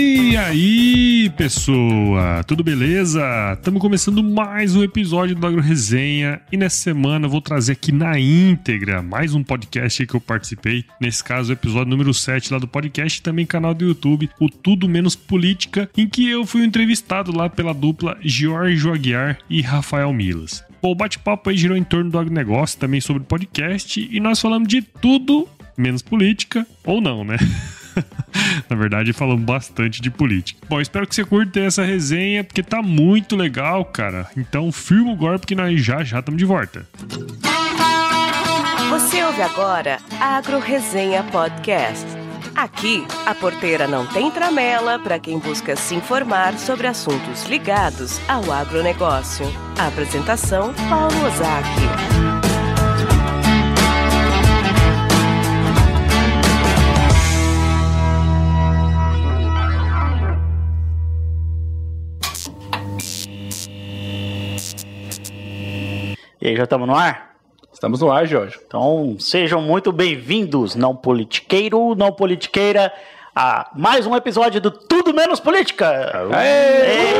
E aí, pessoa, tudo beleza? Estamos começando mais um episódio do Agro Resenha e nessa semana eu vou trazer aqui na íntegra mais um podcast que eu participei. Nesse caso, o episódio número 7 lá do podcast e também canal do YouTube, o Tudo Menos Política, em que eu fui entrevistado lá pela dupla Jorge Aguiar e Rafael Milas. Bom, o bate-papo aí girou em torno do agronegócio, também sobre podcast, e nós falamos de tudo menos política, ou não, né? Na verdade, falamos bastante de política. Bom, espero que você curta essa resenha, porque tá muito legal, cara. Então, firma o golpe que nós já já estamos de volta. Você ouve agora Agro Resenha Podcast. Aqui, a porteira não tem tramela para quem busca se informar sobre assuntos ligados ao agronegócio. A apresentação, Paulo Ozaki. E aí, já estamos no ar? Estamos no ar, Jorge. Então, sejam muito bem-vindos, não politiqueiro, não politiqueira, a mais um episódio do Tudo Menos Política. Aê!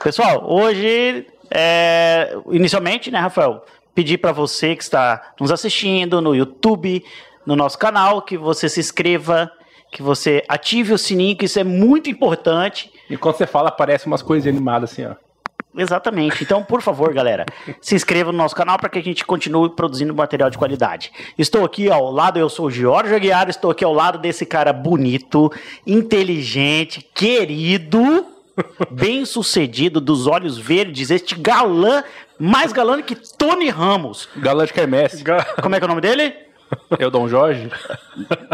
Pessoal, hoje, é, inicialmente, né, Rafael, pedir para você que está nos assistindo no YouTube, no nosso canal, que você se inscreva, que você ative o sininho, que isso é muito importante. E quando você fala, aparece umas coisas animadas assim, ó. Exatamente. Então, por favor, galera, se inscreva no nosso canal para que a gente continue produzindo material de qualidade. Estou aqui ao lado, eu sou o Jorge Aguiar, estou aqui ao lado desse cara bonito, inteligente, querido, bem sucedido, dos olhos verdes, este galã, mais galã que Tony Ramos. Galã de quermesse. Como é que é o nome dele? É o Dom Jorge?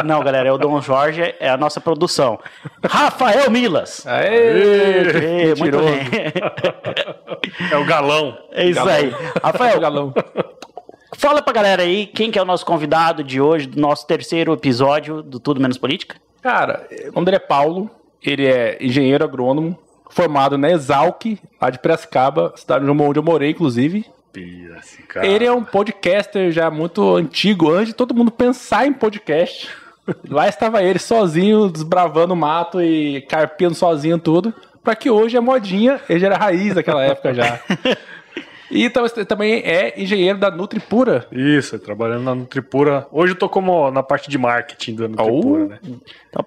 Não, galera, é o Dom Jorge, é a nossa produção. Rafael Milas. Aê! Aê, muito bem. É o galão. É isso Galão. aí. Rafael, Galão. fala pra galera aí quem que é o nosso convidado de hoje, do nosso terceiro episódio do Tudo Menos Política. Cara, o nome dele é Paulo, ele é engenheiro agrônomo, formado na Exalc, lá de Piracicaba, cidade onde eu morei, inclusive. Ele é um podcaster já muito antigo, antes de todo mundo pensar em podcast. Lá estava ele sozinho, desbravando o mato e carpindo sozinho tudo, para que hoje a modinha, ele já era raiz daquela época já. E tam- também é engenheiro da Nutripura. Isso, trabalhando na Nutripura. Hoje eu tô como na parte de marketing da Nutripura, Oh. né? Então,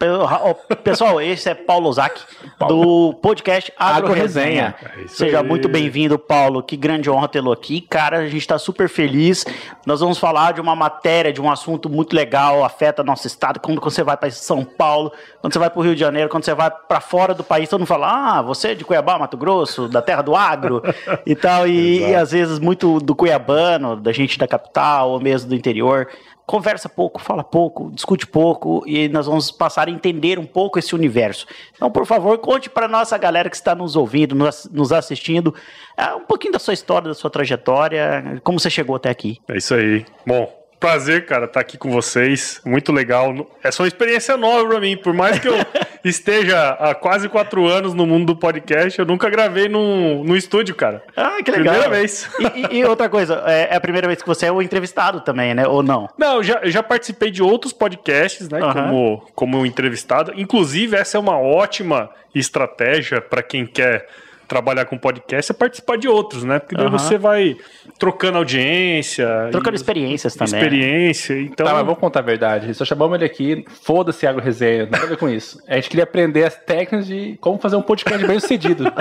pessoal, esse é Paulo Ozaki, do podcast Agro Agro Resenha. É Seja aí. muito bem-vindo, Paulo. Que grande honra tê-lo aqui. Cara, a gente está super feliz. Nós vamos falar de uma matéria, de um assunto muito legal, afeta nosso estado. Quando você vai para São Paulo, quando você vai para o Rio de Janeiro, quando você vai para fora do país, todo mundo fala: Ah, você é de Cuiabá, Mato Grosso, da terra do agro e tal. E, às vezes muito do cuiabano, da gente da capital ou mesmo do interior. Conversa pouco, fala pouco, discute pouco e nós vamos passar a entender um pouco esse universo. Então, por favor, conte para nossa galera que está nos ouvindo, nos, nos assistindo, é, um pouquinho da sua história, da sua trajetória, como você chegou até aqui. É isso aí. Bom, prazer, cara, estar aqui com vocês. Muito legal. Essa é uma experiência nova pra mim. Por mais que eu esteja há quase quatro anos no mundo do podcast, eu nunca gravei num, num estúdio, cara. Ah, que legal. Primeira vez. E, e- e outra coisa, é, é a primeira vez que você é o entrevistado também, né? Ou não? Não, eu já, eu já participei de outros podcasts, né? Aham. Como, como entrevistado. Inclusive, essa é uma ótima estratégia para quem quer trabalhar com podcast, é participar de outros, né? Porque daí Aham. você vai trocando audiência. Trocando e- experiências também. Experiência. Então, Tá, mas vamos contar a verdade. Só chamamos ele aqui, foda-se agro resenha, nada a ver com isso. A gente queria aprender as técnicas de como fazer um podcast bem sucedido.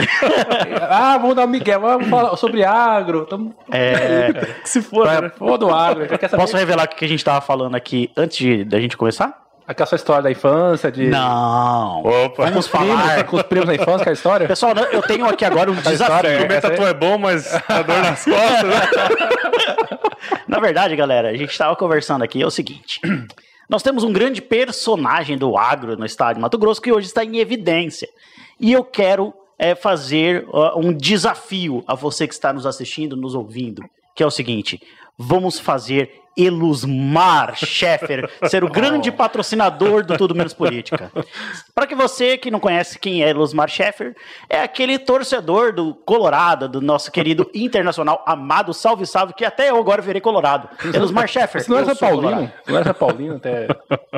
ah, vamos dar um migué, vamos falar sobre agro. Tamo... É, se for, né? Foda o agro. Posso revelar o que a gente estava falando aqui antes de, da gente começar? Aquela sua história da infância, de... Não. Opa. Vamos falar. com os primos da infância, que é a história? Pessoal, eu tenho aqui agora um desafio. história Comer Essa aí- tatu é bom, mas a dor nas costas, né? Na verdade, galera, a gente estava conversando aqui, é o seguinte. Nós temos um grande personagem do agro no estado de Mato Grosso que hoje está em evidência. E eu quero é, fazer ó, um desafio a você que está nos assistindo, nos ouvindo. que é o seguinte: vamos fazer Elusmar Sheffer ser o grande patrocinador do Tudo Menos Política. Para que você que não conhece quem é Elusmar Sheffer, é aquele torcedor do Colorado, do nosso querido internacional amado Salve Salve, que até eu agora virei Colorado. Elusmar Sheffer. Você não era Paulino? Não era Paulino até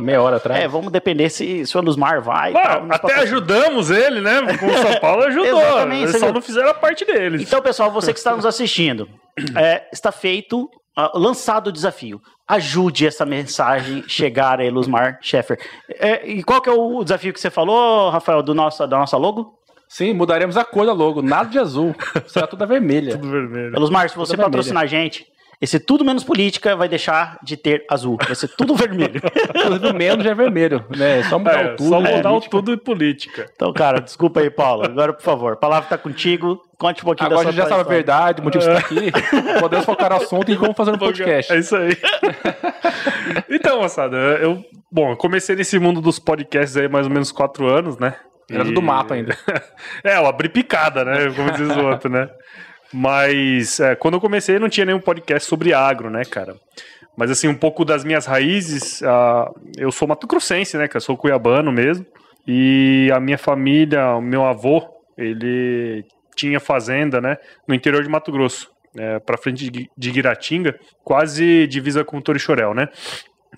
meia hora atrás? É, vamos depender se, se o Elusmar vai. Ah, tal, até ajudamos ele, né? Com o São Paulo ajudou. Exatamente. Eles só não fizeram a parte deles. Então, pessoal, você que está nos assistindo, é, está feito uh, lançado o desafio. Ajude essa mensagem chegar a Elusmar Sheffer. É, e qual que é o desafio que você falou, Rafael, do nosso, da nossa logo? Sim, mudaremos a cor da logo. Nada de azul. Será toda vermelha. Tudo vermelho. Elusmar, se você patrocinar a gente, esse tudo menos política vai deixar de ter azul. Vai ser tudo vermelho. tudo menos já é vermelho, né? Só mudar é, o tudo. Só mudar o tudo e política. Então, cara, desculpa aí, Paulo. Agora, por favor, a palavra está contigo. Conte um pouquinho Agora a gente já sabe a verdade, o motivo de estar aqui. Podemos focar no assunto e como fazer um podcast. É isso aí. então, moçada, eu, bom, eu comecei nesse mundo dos podcasts aí mais ou menos quatro anos, né? Era e... do mapa ainda. é, eu abri picada, né? Como diz o outro, né? Mas é, quando eu comecei não tinha nenhum podcast sobre agro, né, cara? Mas assim, um pouco das minhas raízes, uh, eu sou mato-grossense, né, cara? Sou cuiabano mesmo. E a minha família, o meu avô, ele tinha fazenda, né, no interior de Mato Grosso, é, para frente de, de Guiratinga, quase divisa com Torixorel, né?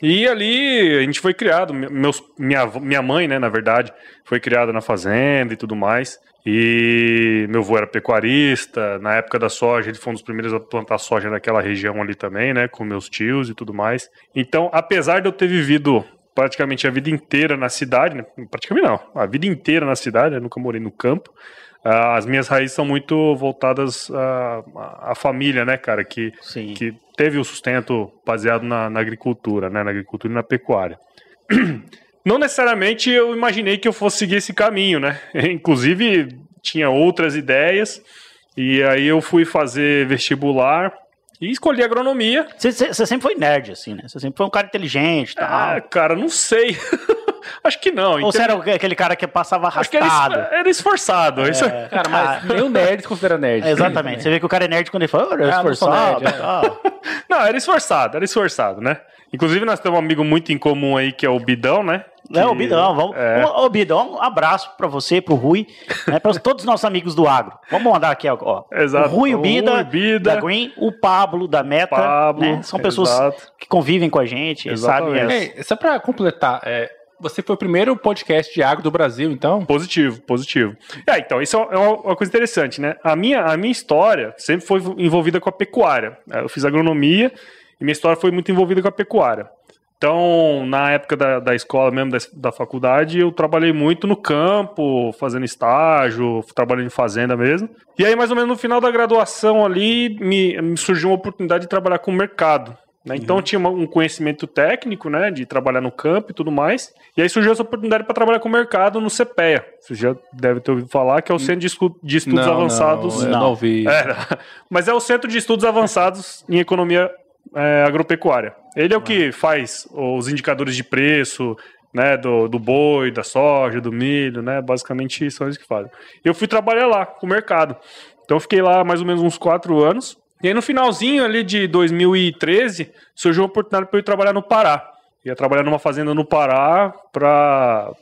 E ali a gente foi criado, meus, minha, minha mãe, né, na verdade, foi criada na fazenda e tudo mais. E meu avô era pecuarista, na época da soja, ele foi um dos primeiros a plantar soja naquela região ali também, né, com meus tios e tudo mais. Então, apesar de eu ter vivido praticamente a vida inteira na cidade, né, praticamente não, a vida inteira na cidade, eu nunca morei no campo, as minhas raízes são muito voltadas à, à família, né, cara, que, que teve o sustento baseado na, na agricultura, né, na agricultura e na pecuária. Não necessariamente eu imaginei que eu fosse seguir esse caminho, né? Inclusive, tinha outras ideias, e aí eu fui fazer vestibular e escolhi agronomia. Você, sempre foi nerd, assim, né? Você sempre foi um cara inteligente e tal. Ah, cara, não sei. Acho que não. Ou você era aquele cara que passava arrastado? Acho que era, esforçado. É, isso... Cara, mas nem o nerd se considera nerd. É, exatamente. Você vê que o cara é nerd quando ele fala, oh, era ah, esforçado. Nerd, é. não, era esforçado, era esforçado, né? Inclusive, nós temos um amigo muito em comum aí, que é o Bidão, né? Que... É, o Bidão. Vamos... É. Ô, Bidão, um abraço pra você, pro Rui, né, para todos os nossos amigos do agro. Vamos mandar aqui, ó. Exato. O Rui, o Bida, Rui, Bida, da Green, o Pablo, da Meta. Pablo, né? São pessoas exato. que convivem com a gente, Exatamente. sabem. As... só pra completar, é, você foi o primeiro podcast de agro do Brasil, então? Positivo, positivo. É, então, isso é uma coisa interessante, né? A minha, a minha história sempre foi envolvida com a pecuária. Eu fiz agronomia e minha história foi muito envolvida com a pecuária. Então, na época da, da escola mesmo, da, da faculdade, eu trabalhei muito no campo, fazendo estágio, trabalhando em fazenda mesmo. E aí, mais ou menos no final da graduação ali, me, me surgiu uma oportunidade de trabalhar com o mercado. Né? Então, uhum. tinha um conhecimento técnico, né, de trabalhar no campo e tudo mais. E aí surgiu essa oportunidade para trabalhar com o mercado no CPEA. Você já deve ter ouvido falar que é o Centro de, Estudos não, Avançados. Não, não ouvi. É, mas é o Centro de Estudos Avançados em Economia é, agropecuária. Ele é o que faz os indicadores de preço, né, do, do boi, da soja, do milho, né, basicamente são eles que fazem. Eu fui trabalhar lá, com o mercado. Então eu fiquei lá mais ou menos uns quatro anos. E aí no finalzinho ali de 2013, surgiu a oportunidade para eu ir trabalhar no Pará. Ia trabalhar numa fazenda no Pará para,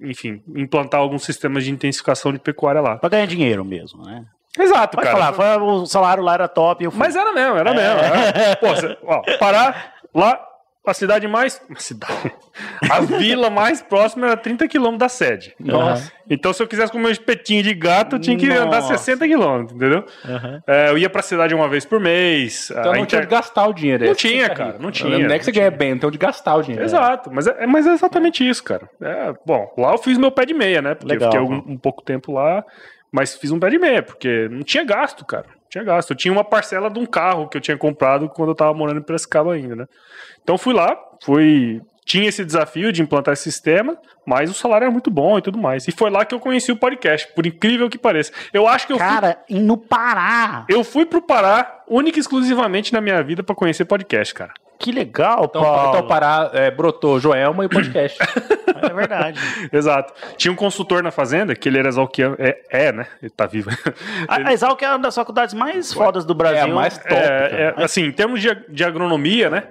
enfim, implantar alguns sistemas de intensificação de pecuária lá. Para ganhar dinheiro mesmo, né? Exato, Pode cara. Falar, o salário lá era top. Mas era mesmo, era é. mesmo. Era. Pô, você, ó, Pará, lá, a cidade mais. A cidade. A vila mais próxima era 30 quilômetros da sede. Nossa. Então, se eu quisesse comer um espetinho de gato, eu tinha que Nossa. andar 60 quilômetros, entendeu? Uhum. É, eu ia pra cidade uma vez por mês. Então não inter... tinha de gastar o dinheiro. Não tinha, cara. Não tinha. Não é que você ganha bem, então de gastar o dinheiro. Exato. Mas é, mas é exatamente isso, cara. É, bom, lá eu fiz meu pé de meia, né? Porque Legal, eu fiquei um, um pouco tempo lá. Mas fiz um pé de meia, porque não tinha gasto, cara. Tinha gasto. Eu tinha uma parcela de um carro que eu tinha comprado quando eu tava morando em Piracicaba ainda, né? Então fui lá, fui. Tinha esse desafio de implantar esse sistema, mas o salário era muito bom e tudo mais. E foi lá que eu conheci o podcast, por incrível que pareça. Eu acho que eu Cara, fui... no Pará. Eu fui pro Pará única e exclusivamente na minha vida para conhecer podcast, cara. Que legal, Então, Paulo. então parar, é, brotou Joelma e o podcast. É verdade. Exato. Tinha um consultor na fazenda, que ele era exalquiano. É, é né? Ele tá vivo. A, a Exalc é uma das faculdades mais fodas do Brasil. É a mais top. É, é, assim, em termos de, de agronomia, né?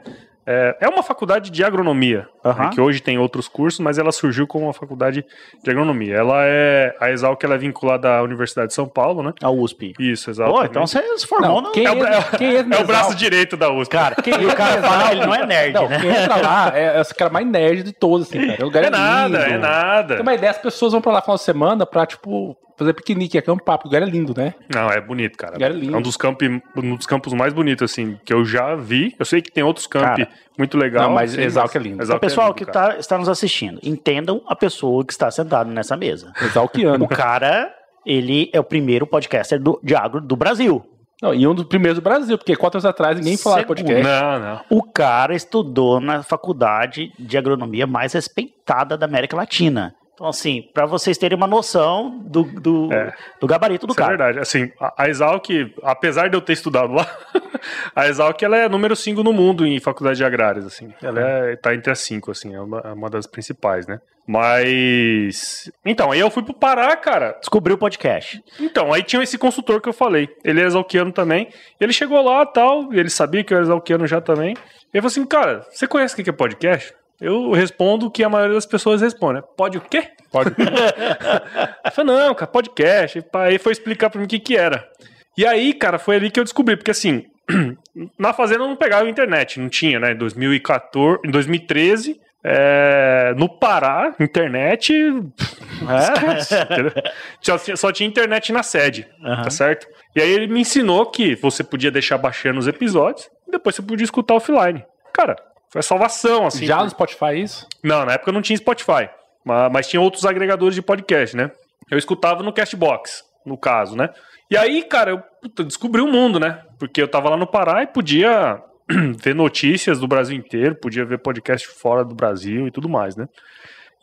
É, é uma faculdade de agronomia, Aham. né, que hoje tem outros cursos, mas ela surgiu como uma faculdade de agronomia. Ela é a Exalc, ela é vinculada à Universidade de São Paulo, né? A USP. Isso, exato. Pô, então você se formou Não, no... quem é, o, entra- quem é no o braço direito da USP. Cara, Quem o cara fala ele não é nerd, Não, né? quem entra lá é, é os caras mais nerds de todos, assim, cara. O lugar é é, nada, lindo. é nada. Tem uma ideia, as pessoas vão pra lá final de semana pra, tipo, fazer piquenique, acampar, porque o lugar é lindo, né? Não, é bonito, cara. Lugar lindo. É um dos, campi, um dos campos mais bonitos, assim, que eu já vi. Eu sei que tem outros Cara, muito legais. não, mas Exalc é lindo. Então, Exalc é pessoal lindo, que cara. tá, está nos assistindo, entendam a pessoa que está sentado nessa mesa. Exalquiano. O cara, ele é o primeiro podcaster do, de agro do Brasil. Não, e um dos primeiros do Brasil, porque quatro anos atrás ninguém falava de Segundo. podcast. Não, não. O cara estudou na faculdade de agronomia mais respeitada da América Latina. Então, assim, para vocês terem uma noção do, do, É. do gabarito do é cara. verdade. Assim, a a Exalc, apesar de eu ter estudado lá, a Exalc ela é número 5 no mundo em faculdade de agrárias, assim. Ela é, tá entre as 5, assim, é uma, é uma das principais, né? Mas. Então, aí eu fui pro Pará, cara. Descobriu o podcast. Então, aí tinha esse consultor que eu falei. Ele é exalquiano também. Ele chegou lá tal, e ele sabia que eu era exalquiano já também. E ele falou assim: Cara, você conhece o que é podcast? Eu respondo o que a maioria das pessoas responde. Pode o quê? Pode. eu falei, não, cara, podcast. E Aí foi explicar pra mim o que, que era. E aí, cara, foi ali que eu descobri, porque assim, na fazenda eu não pegava internet, não tinha, né? Em 2014, em 2013, é, no Pará, internet. É. entendeu? só, tinha- só tinha internet na sede, Aham. tá certo? E aí ele me ensinou que você podia deixar baixando os episódios e depois você podia escutar offline. Cara, foi a salvação, assim. Já no Spotify é isso? Não, na época não tinha Spotify, mas, mas tinha outros agregadores de podcast, né? Eu escutava no Castbox, no caso, né? E aí, cara, eu puta, descobri o mundo, né? Porque eu tava lá no Pará e podia ver notícias do Brasil inteiro, podia ver podcast fora do Brasil e tudo mais, né?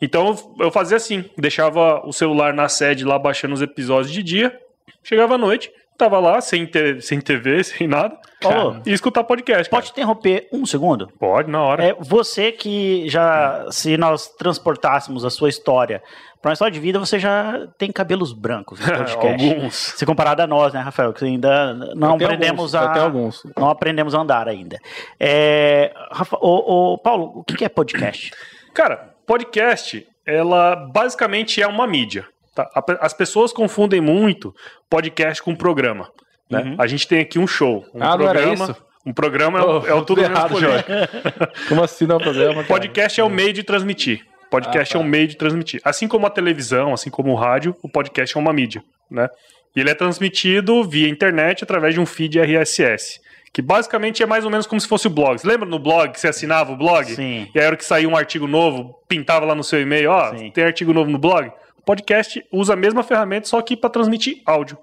Então eu fazia assim, deixava o celular na sede lá baixando os episódios de dia, chegava à noite, tava lá sem, te- sem TV, sem nada, Paulo, e escutar podcast. cara. pode interromper um segundo? Pode, na hora. É, você que já, se nós transportássemos a sua história para uma história de vida, você já tem cabelos brancos no podcast. Alguns. Se comparado a nós, né, Rafael? Que ainda não aprendemos alguns, a. alguns. Não aprendemos a andar ainda. É, Rafa, ô, ô, Paulo, o que é podcast? Cara, podcast, ela basicamente é uma mídia. Tá? As pessoas confundem muito podcast com programa. Né? Uhum. A gente tem aqui um show. Um Ah, era programa? Um programa é o- Oh, é o tudo errado, político. Como assim não é um programa? cara? Podcast é o meio de transmitir. Podcast Ah, é tá. um meio de transmitir. Assim como a televisão, assim como o rádio, o podcast é uma mídia, né? E ele é transmitido via internet através de um feed RSS, que basicamente é mais ou menos como se fosse o blog. Você lembra no blog que você assinava o blog? Sim. E aí, a hora que saía um artigo novo, pintava lá no seu e-mail, ó, Sim. tem artigo novo no blog? Podcast usa a mesma ferramenta, só que para transmitir áudio.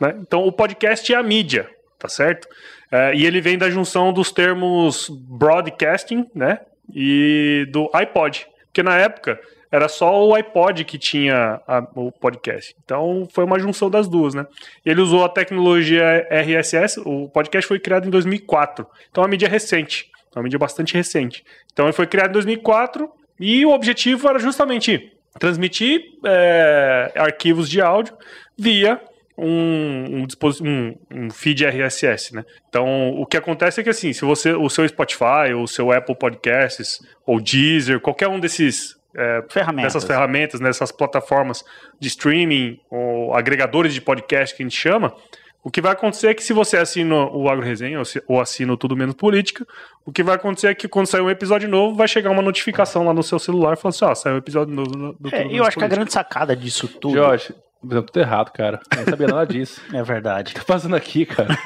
Né? Então, o podcast é a mídia, tá certo? É, e ele vem da junção dos termos broadcasting, né? E do iPod. Porque na época era só o iPod que tinha a- o podcast. Então foi uma junção das duas, né? Ele usou a tecnologia RSS, o podcast foi criado em 2004. Então é uma mídia recente, é uma mídia bastante recente. Então ele foi criado em 2004 e o objetivo era justamente transmitir é, arquivos de áudio via um, um, um- um feed RSS, né? Então, o que acontece é que, assim, se você, o seu Spotify, ou o seu Apple Podcasts, ou Deezer, qualquer um desses, é, Ferramentas. dessas ferramentas, nessas plataformas de streaming, ou agregadores de podcast que a gente chama, o que vai acontecer é que se você assina o Agro Resenha, ou, assina o Tudo Menos Política, o que vai acontecer é que quando sair um episódio novo, vai chegar uma notificação lá no seu celular falando assim, ó, saiu um episódio novo do, É, Tudo eu Menos acho que a Política. grande sacada disso tudo. Jorge, por exemplo, tudo errado, cara. Eu não sabia nada disso. É verdade. O que tá fazendo aqui, cara?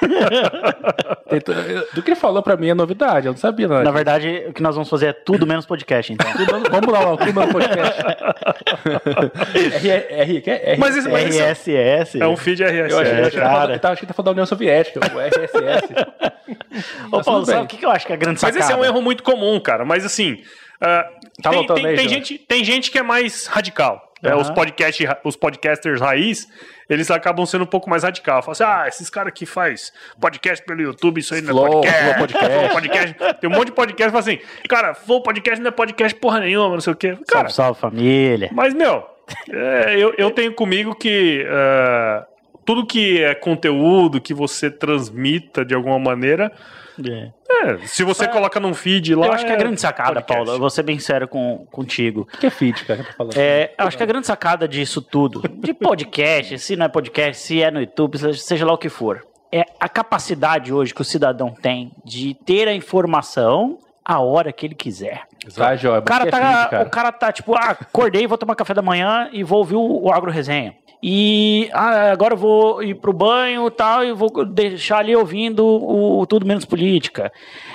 Do que ele falou pra mim é novidade, eu não sabia nada. Na disso. verdade, o que nós vamos fazer é tudo menos podcast, então. Tudo- Vamos lá, o clima do podcast. É? R, Mas isso- mas RSS. É um feed RSS. eu achei, que cara. tá falando- eu achei que tá falando da União Soviética, o RSS. Ô, Mas Paulo, tudo sabe o que que eu acho que é a grande Mas sacada? esse é um erro muito comum, cara. Mas assim, ah, Tá tem, tem- aí, tem gente, tem gente que é mais radical. É, os, podcast, os podcasters raiz, eles acabam sendo um pouco mais radicais. Falam assim, ah, esses caras que faz podcast pelo YouTube, isso aí não é podcast. Podcast. podcast. Tem um monte de podcast que fala assim, cara, Flow Podcast não é podcast porra nenhuma, não sei o quê. Cara, Salve, salve família. mas, meu, é, eu, eu tenho comigo que é, tudo que é conteúdo que você transmita de alguma maneira, É. é, se você coloca num feed lá. Eu acho que a é grande sacada, podcast. Paulo, eu vou ser bem sério com, contigo. O que é feed, cara? Tá falando? É, eu acho que a grande sacada disso tudo, de podcast, se não é podcast, se é no YouTube, seja- lá o que for, é a capacidade hoje que o cidadão tem de ter a informação a hora que ele quiser. Tá, O cara é tá, feed, cara? o cara tá tipo, ah, acordei, vou tomar café da manhã e vou ouvir o, o Agro Resenha. E ah, agora eu vou ir pro banho e tal, e vou deixar ali ouvindo o, o Tudo Menos Política.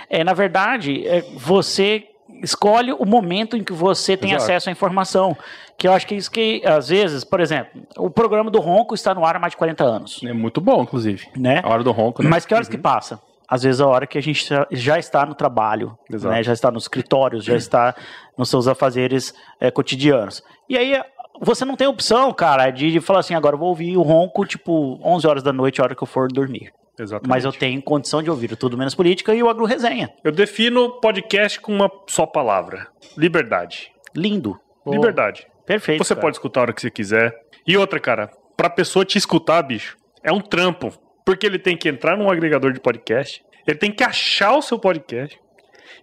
É, na verdade, é, você escolhe o momento em que você tem Exato. acesso à informação. Que eu acho que é isso que, às vezes, por exemplo, o programa do Ronco está no ar há mais de 40 anos. É muito bom, inclusive. Né? A hora do ronco, né? Mas que horas que passa? Às vezes a hora que a gente já- está no trabalho, né? já está nos escritórios, já está nos seus afazeres eh, cotidianos. E aí você não tem opção, cara, de, de falar assim, agora eu vou ouvir o ronco tipo 11 horas da noite, a hora que eu for dormir. Exatamente. Mas eu tenho condição de ouvir o Tudo Menos Política e o Agro Resenha. Eu defino podcast com uma só palavra: liberdade. Lindo. Liberdade. Perfeito. Você cara. pode escutar a hora que você quiser. E outra, cara, pra pessoa te escutar, bicho, é um trampo. Porque ele tem que entrar num agregador de podcast, ele tem que achar o seu podcast,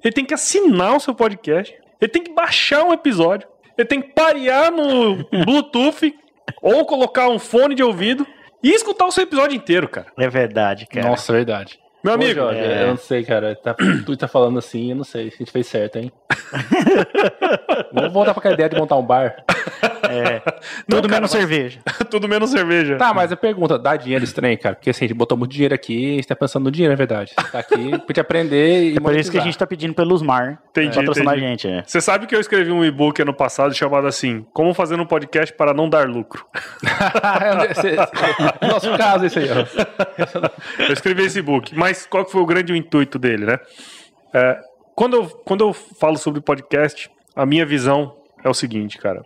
ele tem que assinar o seu podcast, ele tem que baixar um episódio, ele tem que parear no Bluetooth ou colocar um fone de ouvido e escutar o seu episódio inteiro, cara. É verdade, cara. Nossa, verdade. Meu Ô, amigo, Jorge, é. eu não sei, cara. Tá, tu tá falando assim, eu não sei se a gente fez certo, hein? Vamos voltar pra aquela ideia de montar um bar. É. Não, Tudo cara, menos mas- cerveja. tudo menos cerveja. Tá, mas a pergunta, dá dinheiro estranho, cara? Porque assim, a gente botou muito dinheiro aqui, a gente tá pensando no dinheiro, é verdade. Tá aqui pra gente aprender e É por isso que a gente tá pedindo pelo Mar Entendi, patrocinar entendi. a gente. É. Você sabe que eu escrevi um e-book ano passado chamado assim: Como fazer um podcast para não dar lucro. Esse- esse- Nosso caso, esse aí, ó. Eu escrevi esse e-book. Mas qual que foi o grande intuito dele, né? É, quando, eu, quando eu falo sobre podcast, a minha visão é o seguinte, cara.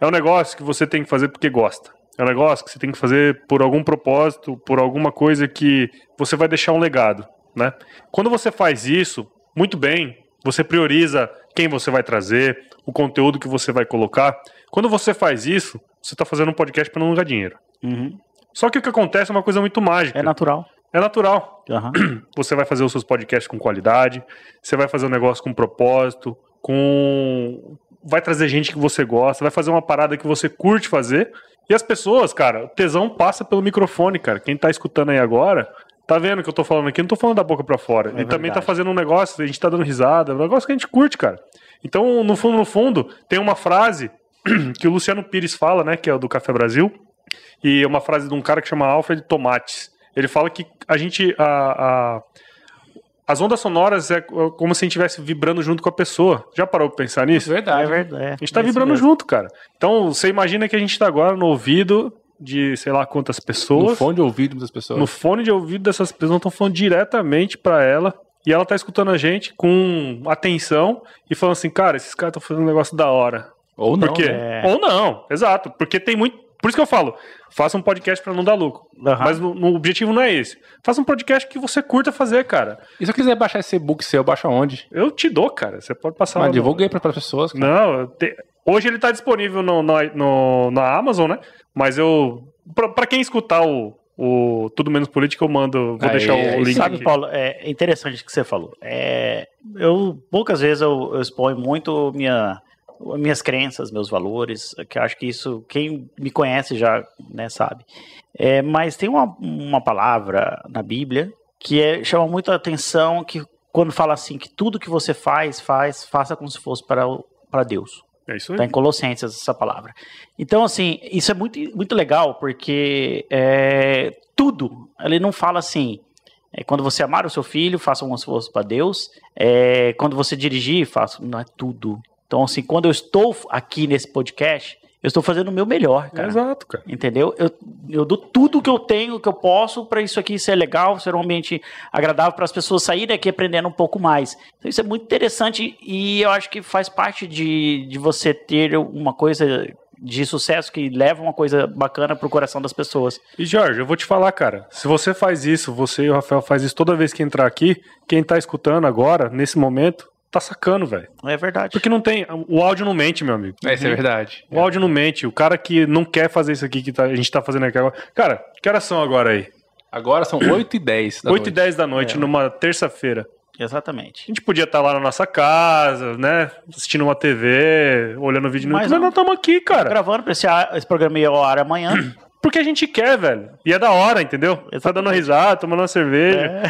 É um negócio que você tem que fazer porque gosta. É um negócio que você tem que fazer por algum propósito, por alguma coisa que você vai deixar um legado, né? Quando você faz isso, muito bem, você prioriza quem você vai trazer, o conteúdo que você vai colocar. Quando você faz isso, você está fazendo um podcast para não ganhar dinheiro. Uhum. Só que o que acontece é uma coisa muito mágica. É natural. É natural. Aham. Você vai fazer os seus podcasts com qualidade, você vai fazer um negócio com propósito, com. Vai trazer gente que você gosta, vai fazer uma parada que você curte fazer. E as pessoas, cara, o tesão passa pelo microfone, cara. Quem tá escutando aí agora, tá vendo o que eu tô falando aqui? Não tô falando da boca pra fora. É Ele também tá fazendo um negócio, a gente tá dando risada, é um negócio que a gente curte, cara. Então, no fundo, no fundo, tem uma frase que o Luciano Pires fala, né, que é o do Café Brasil, e é uma frase de um cara que chama Alfred Tomates. Ele fala que a gente. A, a- as ondas sonoras é como se a gente estivesse vibrando junto com a pessoa. Já parou pra pensar nisso? É Verdade. verdade. é. A gente tá É vibrando mesmo. junto, cara. Então, você imagina que a gente tá agora no ouvido de sei lá quantas No pessoas. fone de ouvido das pessoas. No fone de ouvido dessas pessoas, não estão falando diretamente pra ela. E ela tá escutando a gente com atenção e falando assim, cara, esses caras estão fazendo um negócio da hora. Ou não. Por quê? né? É. Ou não, exato. Porque tem muito. Por isso que eu falo, faça um podcast pra não dar lucro. Aham. Mas no, no objetivo não é esse. Faça um podcast que você curta fazer, cara. E se eu quiser baixar esse e-book seu, baixa onde? Eu te dou, cara. Você pode passar lá Mas no- divulguei para as pessoas. cara. Não, te- hoje ele tá disponível no, no, no- na Amazon, né? Mas eu. Pra, pra quem escutar o, o Tudo Menos Política, eu mando. Vou Aí, deixar o link Sabe, aqui. Paulo, é interessante o que você falou. É, eu poucas vezes eu, eu exponho muito minha, minhas crenças, meus valores, que acho que isso quem me conhece já né, sabe. É, mas tem uma, uma palavra na Bíblia que é- chama muito a atenção que quando fala assim que tudo que você faz, faz, faça como se fosse para o- para Deus. É isso aí. Está em Colossenses essa palavra. Então, assim, isso é muito, muito legal, porque é, tudo, ele não fala assim. é, quando você amar o seu filho, faça um esforço para Deus. É, quando você dirigir, faça. Não é tudo. Então, assim, quando eu estou aqui nesse podcast, eu estou fazendo o meu melhor, cara. Exato, cara. Entendeu? Eu, eu dou tudo que eu tenho, que eu posso, para isso aqui ser legal, ser um ambiente agradável para as pessoas saírem aqui aprendendo um pouco mais. Então, isso é muito interessante e eu acho que faz parte de, de você ter uma coisa de sucesso que leva uma coisa bacana pro coração das pessoas. E Jorge, eu vou te falar, cara, se você faz isso, você e o Rafael faz isso toda vez que entrar aqui, quem tá escutando agora, nesse momento, tá sacando, velho. É verdade. Porque não tem, o áudio não mente, meu amigo. Isso é verdade. O áudio não mente. O cara que não quer fazer isso aqui que tá- a gente tá fazendo aqui agora. Cara, que horas são agora aí? Agora são 8 e 10 da 8 e noite. 10 da noite, numa terça-feira. Exatamente. A gente podia estar lá na nossa casa, né? Assistindo uma TV, olhando vídeo no Mas YouTube, mas não. nós estamos aqui, cara. Gravando pra esse, esse programa ir ao ar amanhã. Porque a gente quer, velho. E é da hora, entendeu? Tá dando Exatamente. risada, tomando uma cerveja.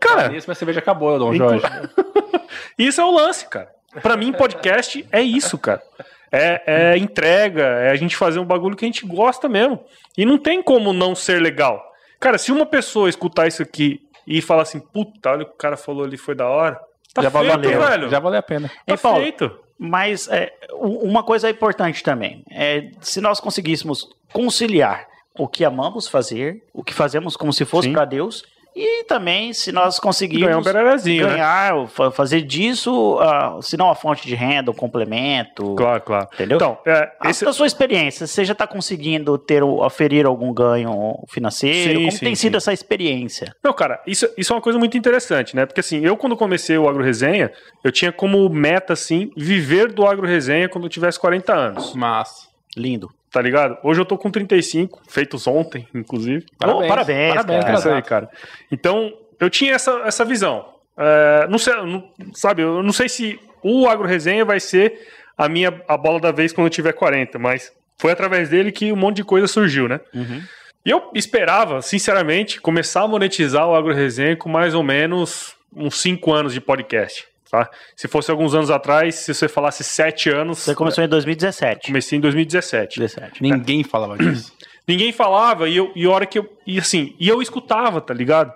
Cara, Isso, mas a cerveja acabou, Dom Jorge. isso é o lance, cara. Pra mim, podcast é isso, cara. É, é entrega, é a gente fazer um bagulho que a gente gosta mesmo. E não tem como não ser legal. Cara, se uma pessoa escutar isso aqui e falar assim, puta, olha o que o cara falou ali, foi da hora. Tá Já feito, valeu. velho. Já valeu a pena. Tá Paulo? feito. Mas é, uma coisa importante também é se nós conseguíssemos conciliar o que amamos fazer, o que fazemos como se fosse para Deus, e também se nós conseguirmos Ganhar um né? ganhar, fa- fazer disso, ah, se não a fonte de renda, um complemento. Claro, claro. Entendeu? Então, é, A esse, da sua experiência, você já está conseguindo ter, oferir algum ganho financeiro? Sim, Como sim, tem sido sim. essa experiência? Não, cara, isso, isso é uma coisa muito interessante, né? Porque assim, eu quando comecei o Agro Resenha, eu tinha como meta, assim, viver do Agro Resenha quando eu tivesse 40 anos, Mas. Lindo. Tá ligado? Hoje eu tô com 35, feitos ontem, inclusive. Oh, parabéns, Parabéns, cara. É isso aí, cara. Então, eu tinha essa, essa visão. É, não sei, não- sabe, eu não sei se o Agro Resenha vai ser a minha a bola da vez quando eu tiver 40, mas foi através dele que um monte de coisa surgiu, né? Uhum. E eu esperava, sinceramente, começar a monetizar o Agro Resenha com mais ou menos uns 5 anos de podcast. Tá? Se fosse alguns anos atrás, se você falasse 7 anos, Você começou em 2017. comecei em 2017. 17. Ninguém falava disso. Ninguém falava e, eu, e hora que eu. E assim, e eu escutava, tá ligado?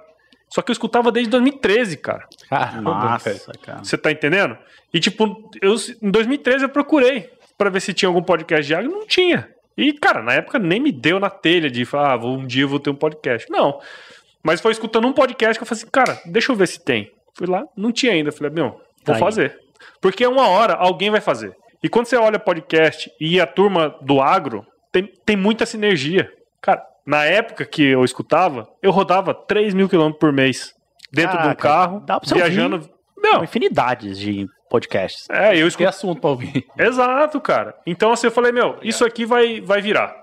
Só que eu escutava desde 2013, cara. Caramba. Nossa, cara. Você tá entendendo? E tipo, eu, em 2013 eu procurei pra ver se tinha algum podcast de agro, não tinha. E, cara, na época nem me deu na telha de falar, ah, vou- um dia eu vou ter um podcast. Não. Mas foi escutando um podcast que eu falei assim, cara, deixa eu ver se tem. Fui lá, não tinha ainda. Falei, meu, vou Tá aí. fazer. Porque uma hora alguém vai fazer. E quando você olha podcast e a turma do agro, tem, tem muita sinergia. Cara, na época que eu escutava, eu rodava 3 mil quilômetros por mês. Dentro de um Caraca, carro, dá pra você viajando. ouvir. Não, infinidades de podcasts. é, eu Tem escuto. assunto pra ouvir. Exato, cara. Então assim, eu falei, meu, isso aqui vai, vai virar.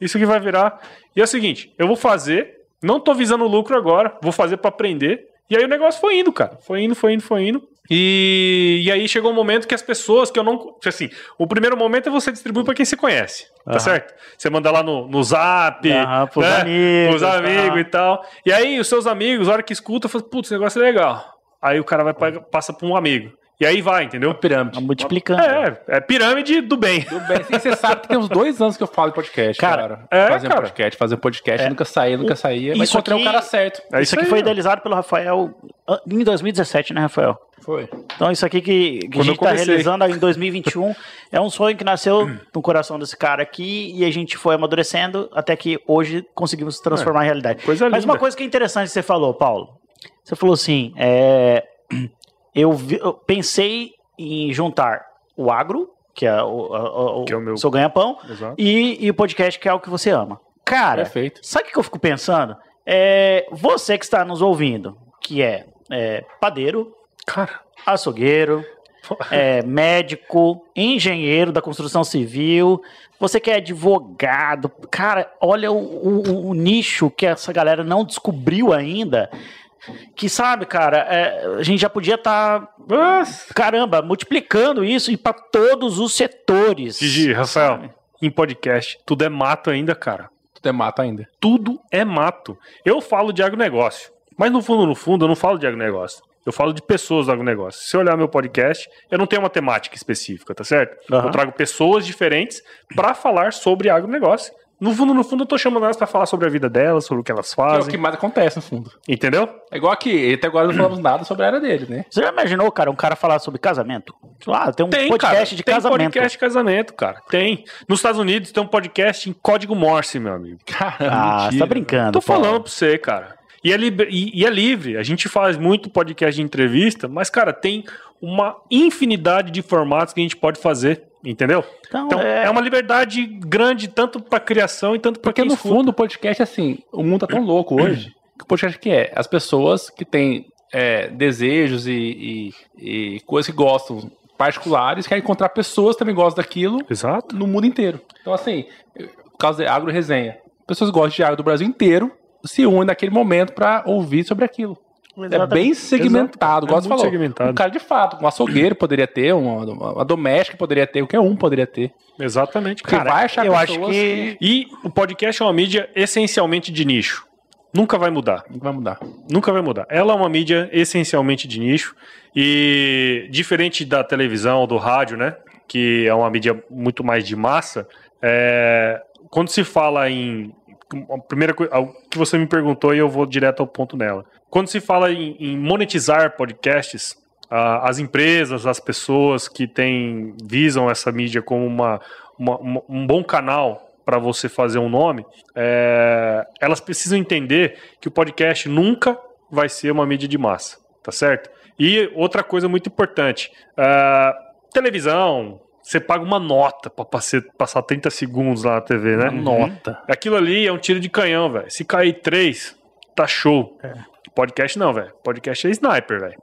Isso aqui vai virar. E é o seguinte, eu vou fazer, não tô visando lucro agora, vou fazer pra aprender. E aí o negócio foi indo, cara. Foi indo, foi indo, foi indo. E, e aí chegou um momento que as pessoas que eu não. Assim, o primeiro momento é você distribuir pra quem você conhece. Tá Aham. certo? Você manda lá no, no zap, Aham, pros né? amigos, pros amigos tá. e tal. E aí os seus amigos, a hora que escuta, falam, putz, esse negócio é legal. Aí o cara vai paga- passa pra um amigo. E aí vai, entendeu? Pirâmide. Tá multiplicando. É, é pirâmide do bem. Tudo bem. Sim, você sabe que tem uns dois anos que eu falo de podcast, Cara, cara. é, fazer cara. podcast, fazer podcast, nunca saía, nunca saía. Mas isso encontrei aqui- o cara certo. É isso aqui aí, foi idealizado pelo Rafael em 2017, né, Rafael? Foi. Então, isso aqui que, que a gente está realizando em 2021 é um sonho que nasceu no coração desse cara aqui e a gente foi amadurecendo até que hoje conseguimos transformar em realidade. coisa Mas linda. uma coisa que é interessante que você falou, Paulo. Você falou assim: é, eu, vi- eu pensei em juntar o agro, que é o, o, o- Que é o meu- seu ganha-pão, e, e o podcast, que é o que você ama. Cara, Perfeito. Sabe o que eu fico pensando? É, você que está nos ouvindo, que é, é, padeiro, Cara, açougueiro, é, médico, engenheiro da construção civil, você que é advogado, cara, olha o, o- o nicho que essa galera não descobriu ainda. Que sabe, cara, é, a gente já podia estar, Nossa. caramba, multiplicando isso e para todos os setores. Gigi, Rafael, em podcast, tudo é mato ainda, cara. Tudo é mato ainda. Tudo é mato. Eu falo de agronegócio, mas no fundo, no fundo, eu não falo de agronegócio. Eu falo de pessoas do agronegócio. Se você olhar meu podcast, eu não tenho uma temática específica, tá certo? Aham. Eu trago pessoas diferentes pra falar sobre agronegócio. No fundo, no fundo, eu tô chamando elas pra falar sobre a vida delas, sobre o que elas Que é o fazem. que mais acontece, no fundo. Entendeu? É igual aqui, até agora não falamos nada sobre a área dele, né? Você já imaginou, cara, um cara falar sobre casamento? Ah, tem um Tem, podcast cara. de tem casamento. podcast de casamento, cara. Tem. Nos Estados Unidos tem um podcast em código Morse, meu amigo. Caramba, Ah, você tá brincando. Tô Paulo. falando pra você, cara. E é, libre- e- e é livre. A gente faz muito podcast de entrevista, mas, cara, tem uma infinidade de formatos que a gente pode fazer. Entendeu? Então, Então é... é, uma liberdade grande, tanto pra criação e tanto Porque quem no escuta. fundo o podcast, assim, o mundo tá tão louco hoje, que o podcast que é? As pessoas que têm é, desejos e, e- e coisas que gostam particulares, querem encontrar pessoas que também gostam daquilo Exato. no mundo inteiro. Então, assim, por causa de agro resenha, pessoas que gostam de agro do Brasil inteiro se unem naquele momento pra ouvir sobre aquilo. É bem segmentado, Exato. igual É você segmentado. Um cara de fato, um açougueiro poderia ter, uma, uma, doméstica poderia ter, qualquer um poderia ter. Exatamente. Porque Cara, vai achar eu acho pessoas que- E o podcast é uma mídia essencialmente de nicho. Nunca vai mudar. que vai mudar. Nunca vai mudar. Ela é uma mídia essencialmente de nicho e diferente da televisão ou do rádio, né? Que é uma mídia muito mais de massa. é, Quando se fala em a primeira coisa que você me perguntou e eu vou direto ao ponto nela. Quando se fala em, em monetizar podcasts, ah, as empresas, as pessoas que têm visam essa mídia como uma, uma- uma- um bom canal para você fazer um nome, é, elas precisam entender que o podcast nunca vai ser uma mídia de massa, tá certo? E outra coisa muito importante, ah, televisão, você paga uma nota para passar 30 segundos lá na TV, né? Nota. Aquilo ali é um tiro de canhão, velho. Se cair três, tá show. Podcast não, velho. Podcast é sniper, velho.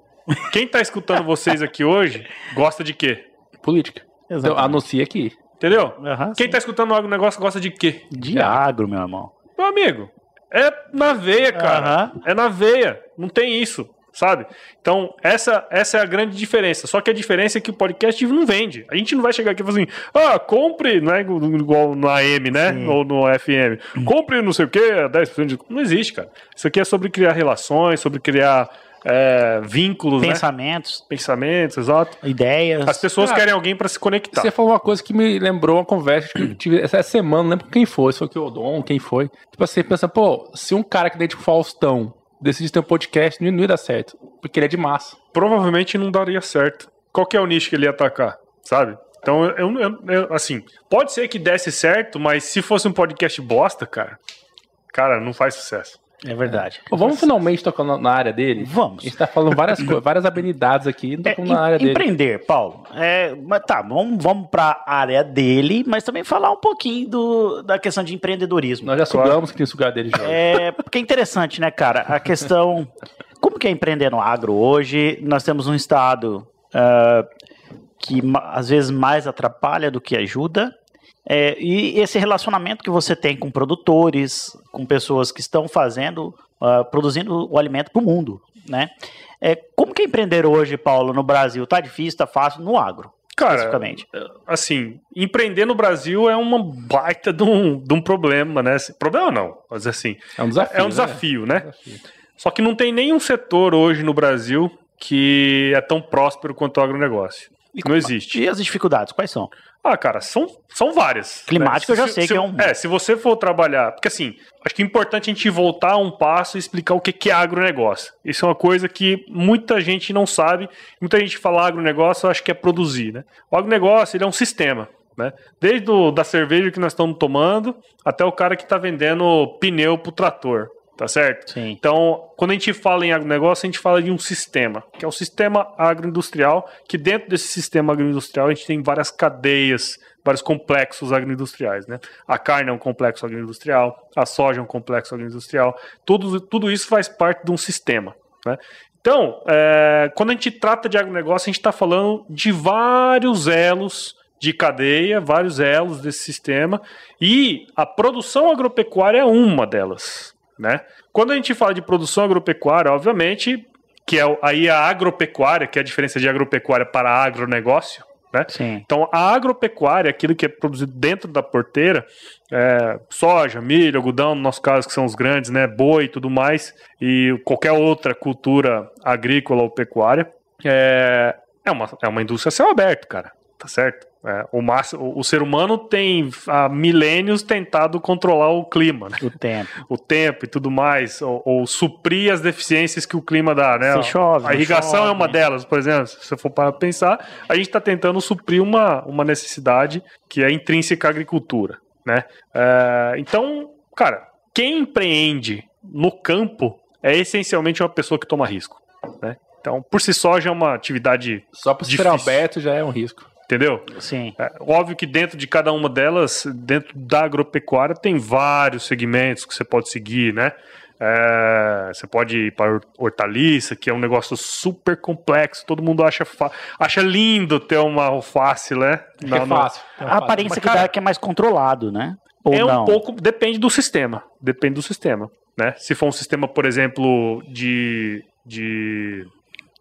Quem tá escutando vocês aqui hoje gosta de quê? Política. Então, Exatamente. anuncia aqui. Entendeu? Aham, Quem sim. tá escutando o negócio gosta de quê? De agro, meu irmão. Meu amigo, é na veia, cara. Aham. É na veia. Não tem isso, sabe? Então, essa, essa é a grande diferença. Só que a diferença é que o podcast não vende. A gente não vai chegar aqui e falar assim, ah, compre, não é igual no AM, né? Sim. Ou no FM. Compre não sei o quê, 10% de... Não existe, cara. Isso aqui é sobre criar relações, sobre criar é, vínculos, né? Pensamentos, Pensamentos, exato. ideias. As pessoas Cara, querem alguém para se conectar. Você falou uma coisa que me lembrou uma conversa que eu tive essa semana, não lembro quem foi, se foi que o Odon, quem foi. Tipo assim, pensa, pô, se um cara que daí tipo Faustão decidisse ter um podcast, não ia dar certo. Porque ele é de massa. provavelmente não daria certo. Qual que é o nicho que ele ia atacar, sabe? Então, eu, eu- eu- assim, pode ser que desse certo, mas se fosse um podcast bosta, cara, cara, não faz sucesso. É verdade. Pô, vamos finalmente tocar na, área dele? Vamos. A gente tá falando várias coisas, várias habilidades aqui, não É, tocamos na área em- dele. empreender, Paulo. É, mas tá, vamos, vamos para a área dele, mas também falar um pouquinho do, da questão de empreendedorismo. Nós já sugamos que tem sugar dele já. É, porque é interessante, né, cara? A questão. Como que é empreender no agro hoje? Nós temos um estado ah, que às vezes mais atrapalha do que ajuda. É, e esse relacionamento que você tem com produtores, com pessoas que estão fazendo, ah, produzindo o alimento para o mundo, né? É, como que é empreender hoje, Paulo, no Brasil? Tá difícil, tá fácil? No agro, Cara, especificamente. assim, empreender no Brasil é uma baita de um, de um problema, né? Problema não, mas assim, É um desafio. é um né? desafio, né? Só que não tem nenhum setor hoje no Brasil que é tão próspero quanto o agronegócio. Não existe. E as dificuldades, quais são? Ah, cara, são, são várias. Climática né? eu já Se- sei se- que é um- É, se você for trabalhar. Porque assim, acho que é importante a gente voltar um passo e explicar o que é agronegócio. Isso é uma coisa que muita gente não sabe. Muita gente fala agronegócio, acho que é produzir, né? O agronegócio, ele é um sistema. Né? Desde o, da cerveja que nós estamos tomando até o cara que está vendendo pneu pro trator, tá certo? Sim. Então, quando a gente fala em agronegócio, a gente fala de um sistema, que é o sistema agroindustrial, que dentro desse sistema agroindustrial a gente tem várias cadeias, vários complexos agroindustriais, né? A carne é um complexo agroindustrial, a soja é um complexo agroindustrial, tudo, tudo isso faz parte de um sistema, né? Então, é, quando a gente trata de agronegócio, a gente está falando de vários elos de cadeia, vários elos desse sistema, e a produção agropecuária é uma delas, né? Quando a gente fala de produção agropecuária, obviamente, que é aí a agropecuária, que é a diferença de agropecuária para agronegócio, né? Sim. Então, a agropecuária, aquilo que é produzido dentro da porteira, é, soja, milho, algodão, no nosso caso, que são os grandes, né? Boi e tudo mais, e qualquer outra cultura agrícola ou pecuária, é, é, uma, é uma indústria a céu aberto, cara. Tá certo? É, o, máximo, o, ser humano tem há milênios tentado controlar o clima, né? O tempo. o tempo e tudo mais, ou, ou suprir as deficiências que o clima dá, né? Se chove, a irrigação chove. é uma delas, por exemplo, se você for para pensar, a gente está tentando suprir uma, uma necessidade que é intrínseca à agricultura, né? É, então, cara, quem empreende no campo é essencialmente uma pessoa que toma risco, né? Então, por si só já é uma atividade Só para ser Difícil. aberto já é um risco. Entendeu? Sim. É, óbvio que dentro de cada uma delas, dentro da agropecuária, tem vários segmentos que você pode seguir, né? É, você pode ir para hortaliça, que é um negócio super complexo. Todo mundo acha, acha lindo ter uma alface, né? Não, é fácil. A aparência Mas, que cara, dá é que é mais controlado, né? Ou é não? um pouco, depende do sistema. Depende do sistema, né? Se for um sistema, por exemplo, de de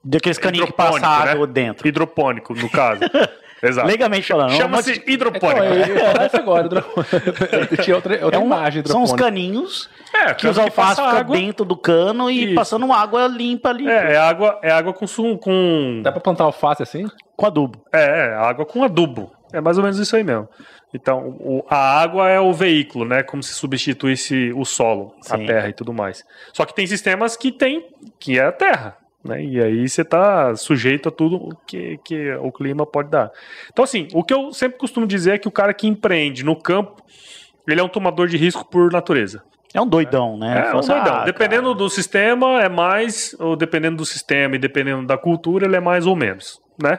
Daqueles caninhos que passa água né? dentro. Hidropônico, no caso. Exato. Legalmente falando. Chama-se uma... hidropônico. É, agora, Tinha outra, outra é um, imagem São os caninhos é, que os alfaces ficam dentro do cano e Isso. passando água limpa ali. É, é água, é água com, com... Dá pra plantar alface assim? Com adubo. É, é, água com adubo. É mais ou menos isso aí mesmo. Então, o, a água é o veículo, né? Como se substituísse o solo, Sim. a terra e tudo mais. Só que tem sistemas que tem, que é a terra. Né? E aí você está sujeito a tudo que, que o clima pode dar. Então, assim, o que eu sempre costumo dizer é que o cara que empreende no campo, ele é um tomador de risco por natureza. É um doidão, né? É, um doidão. Ah, dependendo cara. do sistema, é mais, ou dependendo do sistema e dependendo da cultura, ele é mais ou menos, né?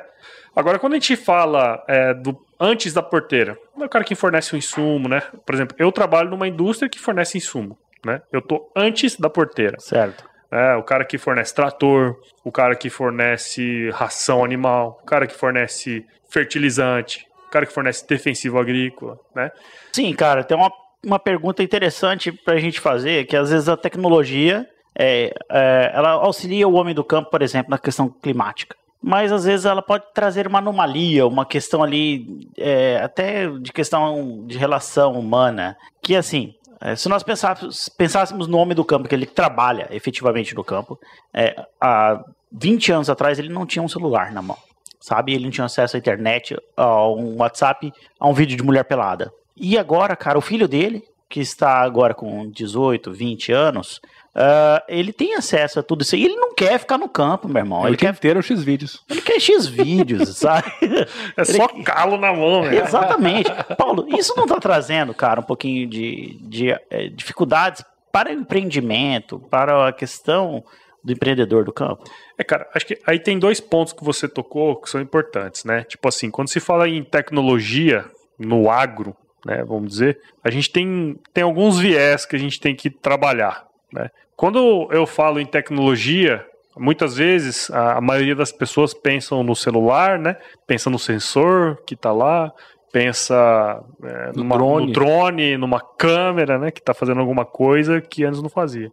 Agora, quando a gente fala é, do antes da porteira, é o cara que fornece o insumo, né? Por exemplo, eu trabalho numa indústria que fornece insumo, né? Eu tô antes da porteira. Certo. É, o cara que fornece trator, o cara que fornece ração animal, o cara que fornece fertilizante, o cara que fornece defensivo agrícola, né? Sim, cara, tem uma, uma pergunta interessante para a gente fazer, que às vezes a tecnologia é, é, ela auxilia o homem do campo, por exemplo, na questão climática. Mas às vezes ela pode trazer uma anomalia, uma questão ali, é, até de questão de relação humana, que assim, é, se nós pensássemos, no homem do campo, que ele trabalha efetivamente no campo, é, há 20 anos atrás ele não tinha um celular na mão, sabe? Ele não tinha acesso à internet, a um WhatsApp, a um vídeo de mulher pelada. E agora, cara, o filho dele, que está agora com 18, 20 anos, Uh, ele tem acesso a tudo isso aí. Ele não quer ficar no campo, meu irmão. Ele, ele quer ter os X vídeos. Ele quer X vídeos, sabe? É ele... só calo na mão, né? Exatamente. Paulo, isso não está trazendo, cara, um pouquinho de, de é, dificuldades para o empreendimento, para a questão do empreendedor do campo? É, cara, acho que aí tem dois pontos que você tocou que são importantes, né? Tipo assim, quando se fala em tecnologia no agro, né, vamos dizer, a gente tem, tem alguns viés que a gente tem que trabalhar, né? Quando eu falo em tecnologia, muitas vezes a, maioria das pessoas pensam no celular, né? Pensa no sensor que está lá, pensa é, no, numa, drone. no drone, numa câmera, né? Que está fazendo alguma coisa que antes não fazia.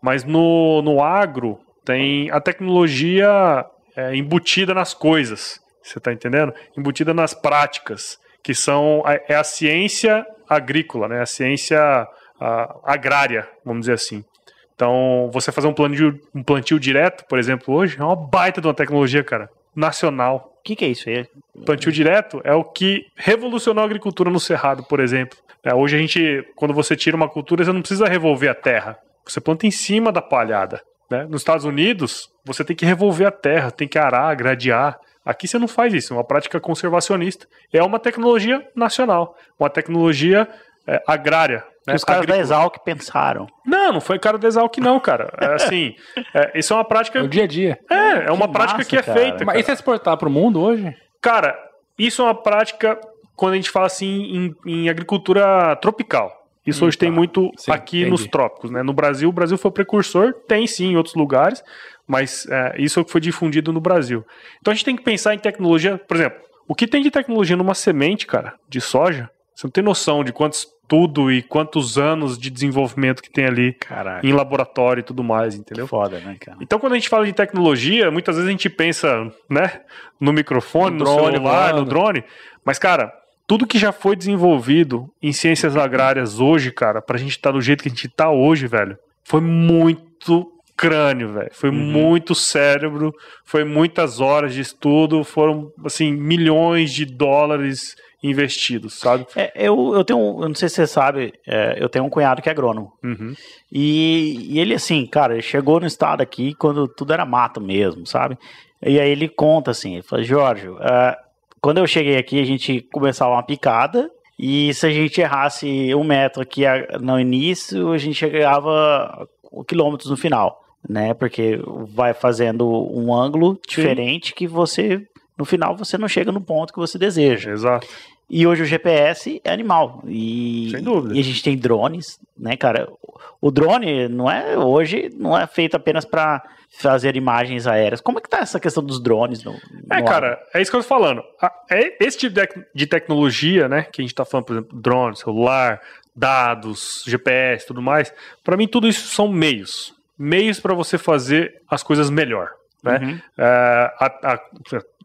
Mas no, no agro tem a tecnologia é, embutida nas coisas. Você está entendendo? Embutida nas práticas, que são a, é a ciência agrícola, né? A ciência a, agrária, vamos dizer assim. Então, você fazer um plantio, um plantio direto, por exemplo, hoje, é uma baita de uma tecnologia, cara, nacional. O que, que, é isso aí? Plantio direto é o que revolucionou a agricultura no Cerrado, por exemplo. É, hoje a gente, quando você tira uma cultura, você não precisa revolver a terra. Você planta em cima da palhada. Né? Nos Estados Unidos, você tem que revolver a terra, tem que arar, gradear. Aqui você não faz isso, é uma prática conservacionista. É uma tecnologia nacional, uma tecnologia é, agrária, que os caras da Exalc pensaram. Não, não foi cara da Exalc, não, cara. É assim, é, isso é uma prática. É o dia a dia. É, é uma que prática massa, que é cara. feita. Mas e se exportar para o mundo hoje? Cara, isso é uma prática quando a gente fala assim em, em agricultura tropical. Isso hum, hoje tá. tem muito sim, aqui entendi. nos trópicos, né? No Brasil, o Brasil foi precursor, tem sim em outros lugares, mas é, isso é o que foi difundido no Brasil. Então a gente tem que pensar em tecnologia, por exemplo, o que tem de tecnologia numa semente, cara, de soja, você não tem noção de quantos tudo e quantos anos de desenvolvimento que tem ali Caraca. em laboratório e tudo mais, entendeu? Foda, né, cara? Então, quando a gente fala de tecnologia, muitas vezes a gente pensa, né, no microfone, no, no drone, celular, mano. no drone, mas, cara, tudo que já foi desenvolvido em ciências agrárias hoje, cara, pra gente estar tá do jeito que a gente tá hoje, velho, foi muito crânio, velho. Foi uhum. muito cérebro, foi muitas horas de estudo, foram, assim, milhões de dólares investidos, sabe? É, eu, eu tenho, eu não sei se você sabe, é, eu tenho um cunhado que é agrônomo. Uhum. E, e, ele, assim, cara, ele chegou no estado aqui quando tudo era mato mesmo, sabe? E aí ele conta assim, ele fala, Jorge, uh, quando eu cheguei aqui, a gente começava uma picada, e se a gente errasse um metro aqui no início, a gente chegava quilômetros no final, né? Porque vai fazendo um ângulo diferente Sim. que você no final você não chega no ponto que você deseja. Exato. E hoje o GPS é animal. E, Sem dúvida. E a gente tem drones, né, cara? O drone não é hoje não é feito apenas para fazer imagens aéreas. Como é que tá essa questão dos drones? No, É, no cara, é isso que eu tô falando. É esse tipo de, tecnologia, né, que a gente tá falando, por exemplo, drone, celular, dados, GPS, tudo mais. Pra mim, tudo isso são meios. Meios pra você fazer as coisas melhor, né? Uhum. É, há, há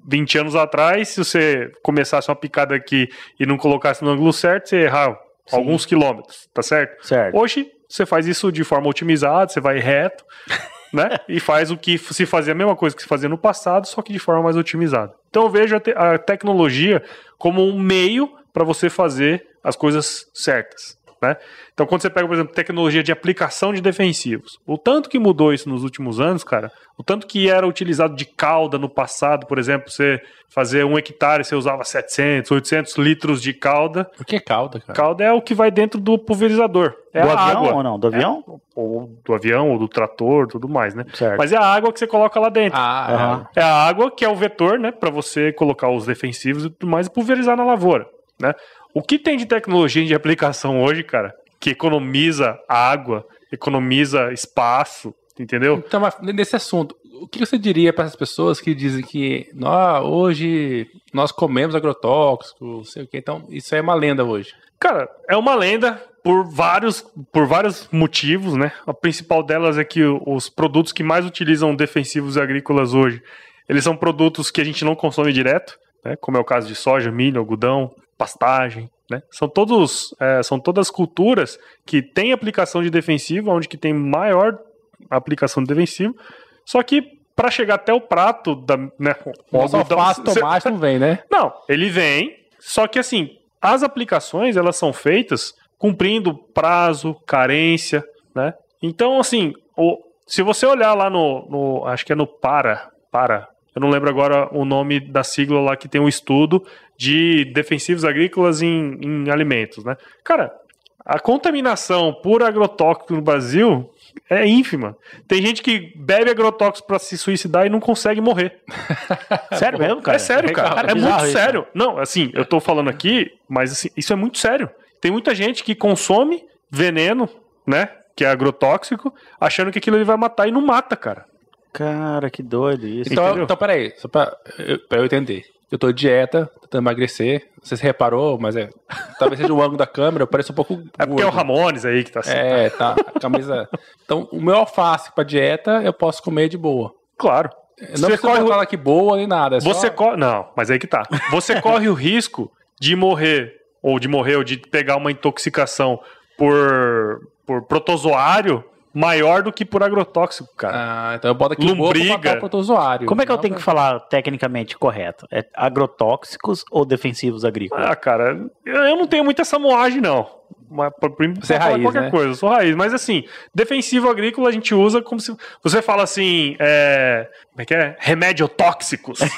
20 anos atrás, se você começasse uma picada aqui e não colocasse no ângulo certo, você errar Sim. alguns quilômetros, tá certo? Certo. Hoje, você faz isso de forma otimizada, você vai reto, né? E faz o que se fazia a mesma coisa que se fazia no passado, só que de forma mais otimizada. Então eu vejo a, te- a tecnologia como um meio para você fazer as coisas certas. Né? Então, quando você pega, por exemplo, tecnologia de aplicação de defensivos, o tanto que mudou isso nos últimos anos, cara, o tanto que era utilizado de calda no passado, por exemplo, você fazer um hectare, você usava 700, 800 litros de calda. O que é calda, cara? Calda é o que vai dentro do pulverizador. É do a avião água. ou não? Do avião? Ou do avião, ou do trator, tudo mais, né? Certo. Mas é a água que você coloca lá dentro. Ah, Aham. É a água que é o vetor, né? Para você colocar os defensivos e tudo mais e pulverizar na lavoura, né? O que tem de tecnologia de aplicação hoje, cara, que economiza água, economiza espaço, entendeu? Então, nesse assunto, o que você diria para essas pessoas que dizem que "Nó, hoje nós comemos agrotóxico, não sei o que, então isso é uma lenda hoje. Cara, é uma lenda por vários, por vários motivos, né? A principal delas é que os produtos que mais utilizam defensivos agrícolas hoje, eles são produtos que a gente não consome direto, né? Como é o caso de soja, milho, algodão, pastagem, né? São todos, é, são todas culturas que têm aplicação de defensivo, onde que tem maior aplicação de defensivo. Só que para chegar até o prato da, né? o algodão- alface, cê- tomate não vem, né? não, ele vem, só que assim, as aplicações elas são feitas cumprindo prazo, carência, né? Então, assim, o, se você olhar lá no, no- acho que é no para, para, eu não lembro agora o nome da sigla lá que tem um estudo de defensivos agrícolas em, em alimentos, né? Cara, a contaminação por agrotóxico no Brasil é ínfima. Tem gente que bebe agrotóxico para se suicidar e não consegue morrer. Sério mesmo, cara? É sério, cara. Cara, É bizarro muito isso. sério. Não, assim, eu tô falando aqui, mas assim, isso é muito sério. Tem muita gente que consome veneno, né? Que é agrotóxico, achando que aquilo ele vai matar e não mata, cara. Cara, que doido isso. Então, Entendeu? então peraí, só pra eu, pra eu entender. Eu tô de dieta, tentando emagrecer. Não sei se reparou, mas é. Talvez seja o ângulo da câmera, eu pareço um pouco. É porque é o. Ramones aí que tá assim. É, tá. A camisa. Então, o meu alface pra dieta eu posso comer de boa. Claro. Eu Não Você corre, falar que boa nem nada. É só- você corre, não, mas aí que tá. Você corre o risco de morrer ou de morrer ou de pegar uma intoxicação por por protozoário maior do que por agrotóxico, cara. Ah, então eu boto aqui Lombriga. o protozoário. Como é que eu tenho que falar tecnicamente correto? É agrotóxicos ou defensivos agrícolas? Ah, cara, eu não tenho muita essa moagem, não. Mas, pra, pra, Você é raiz, qualquer né? coisa, eu sou raiz. Mas assim, defensivo agrícola a gente usa como se. Você fala assim, é, como é que é? Remédio tóxicos.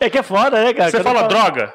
É que é foda, né, cara? Você fala falo- droga?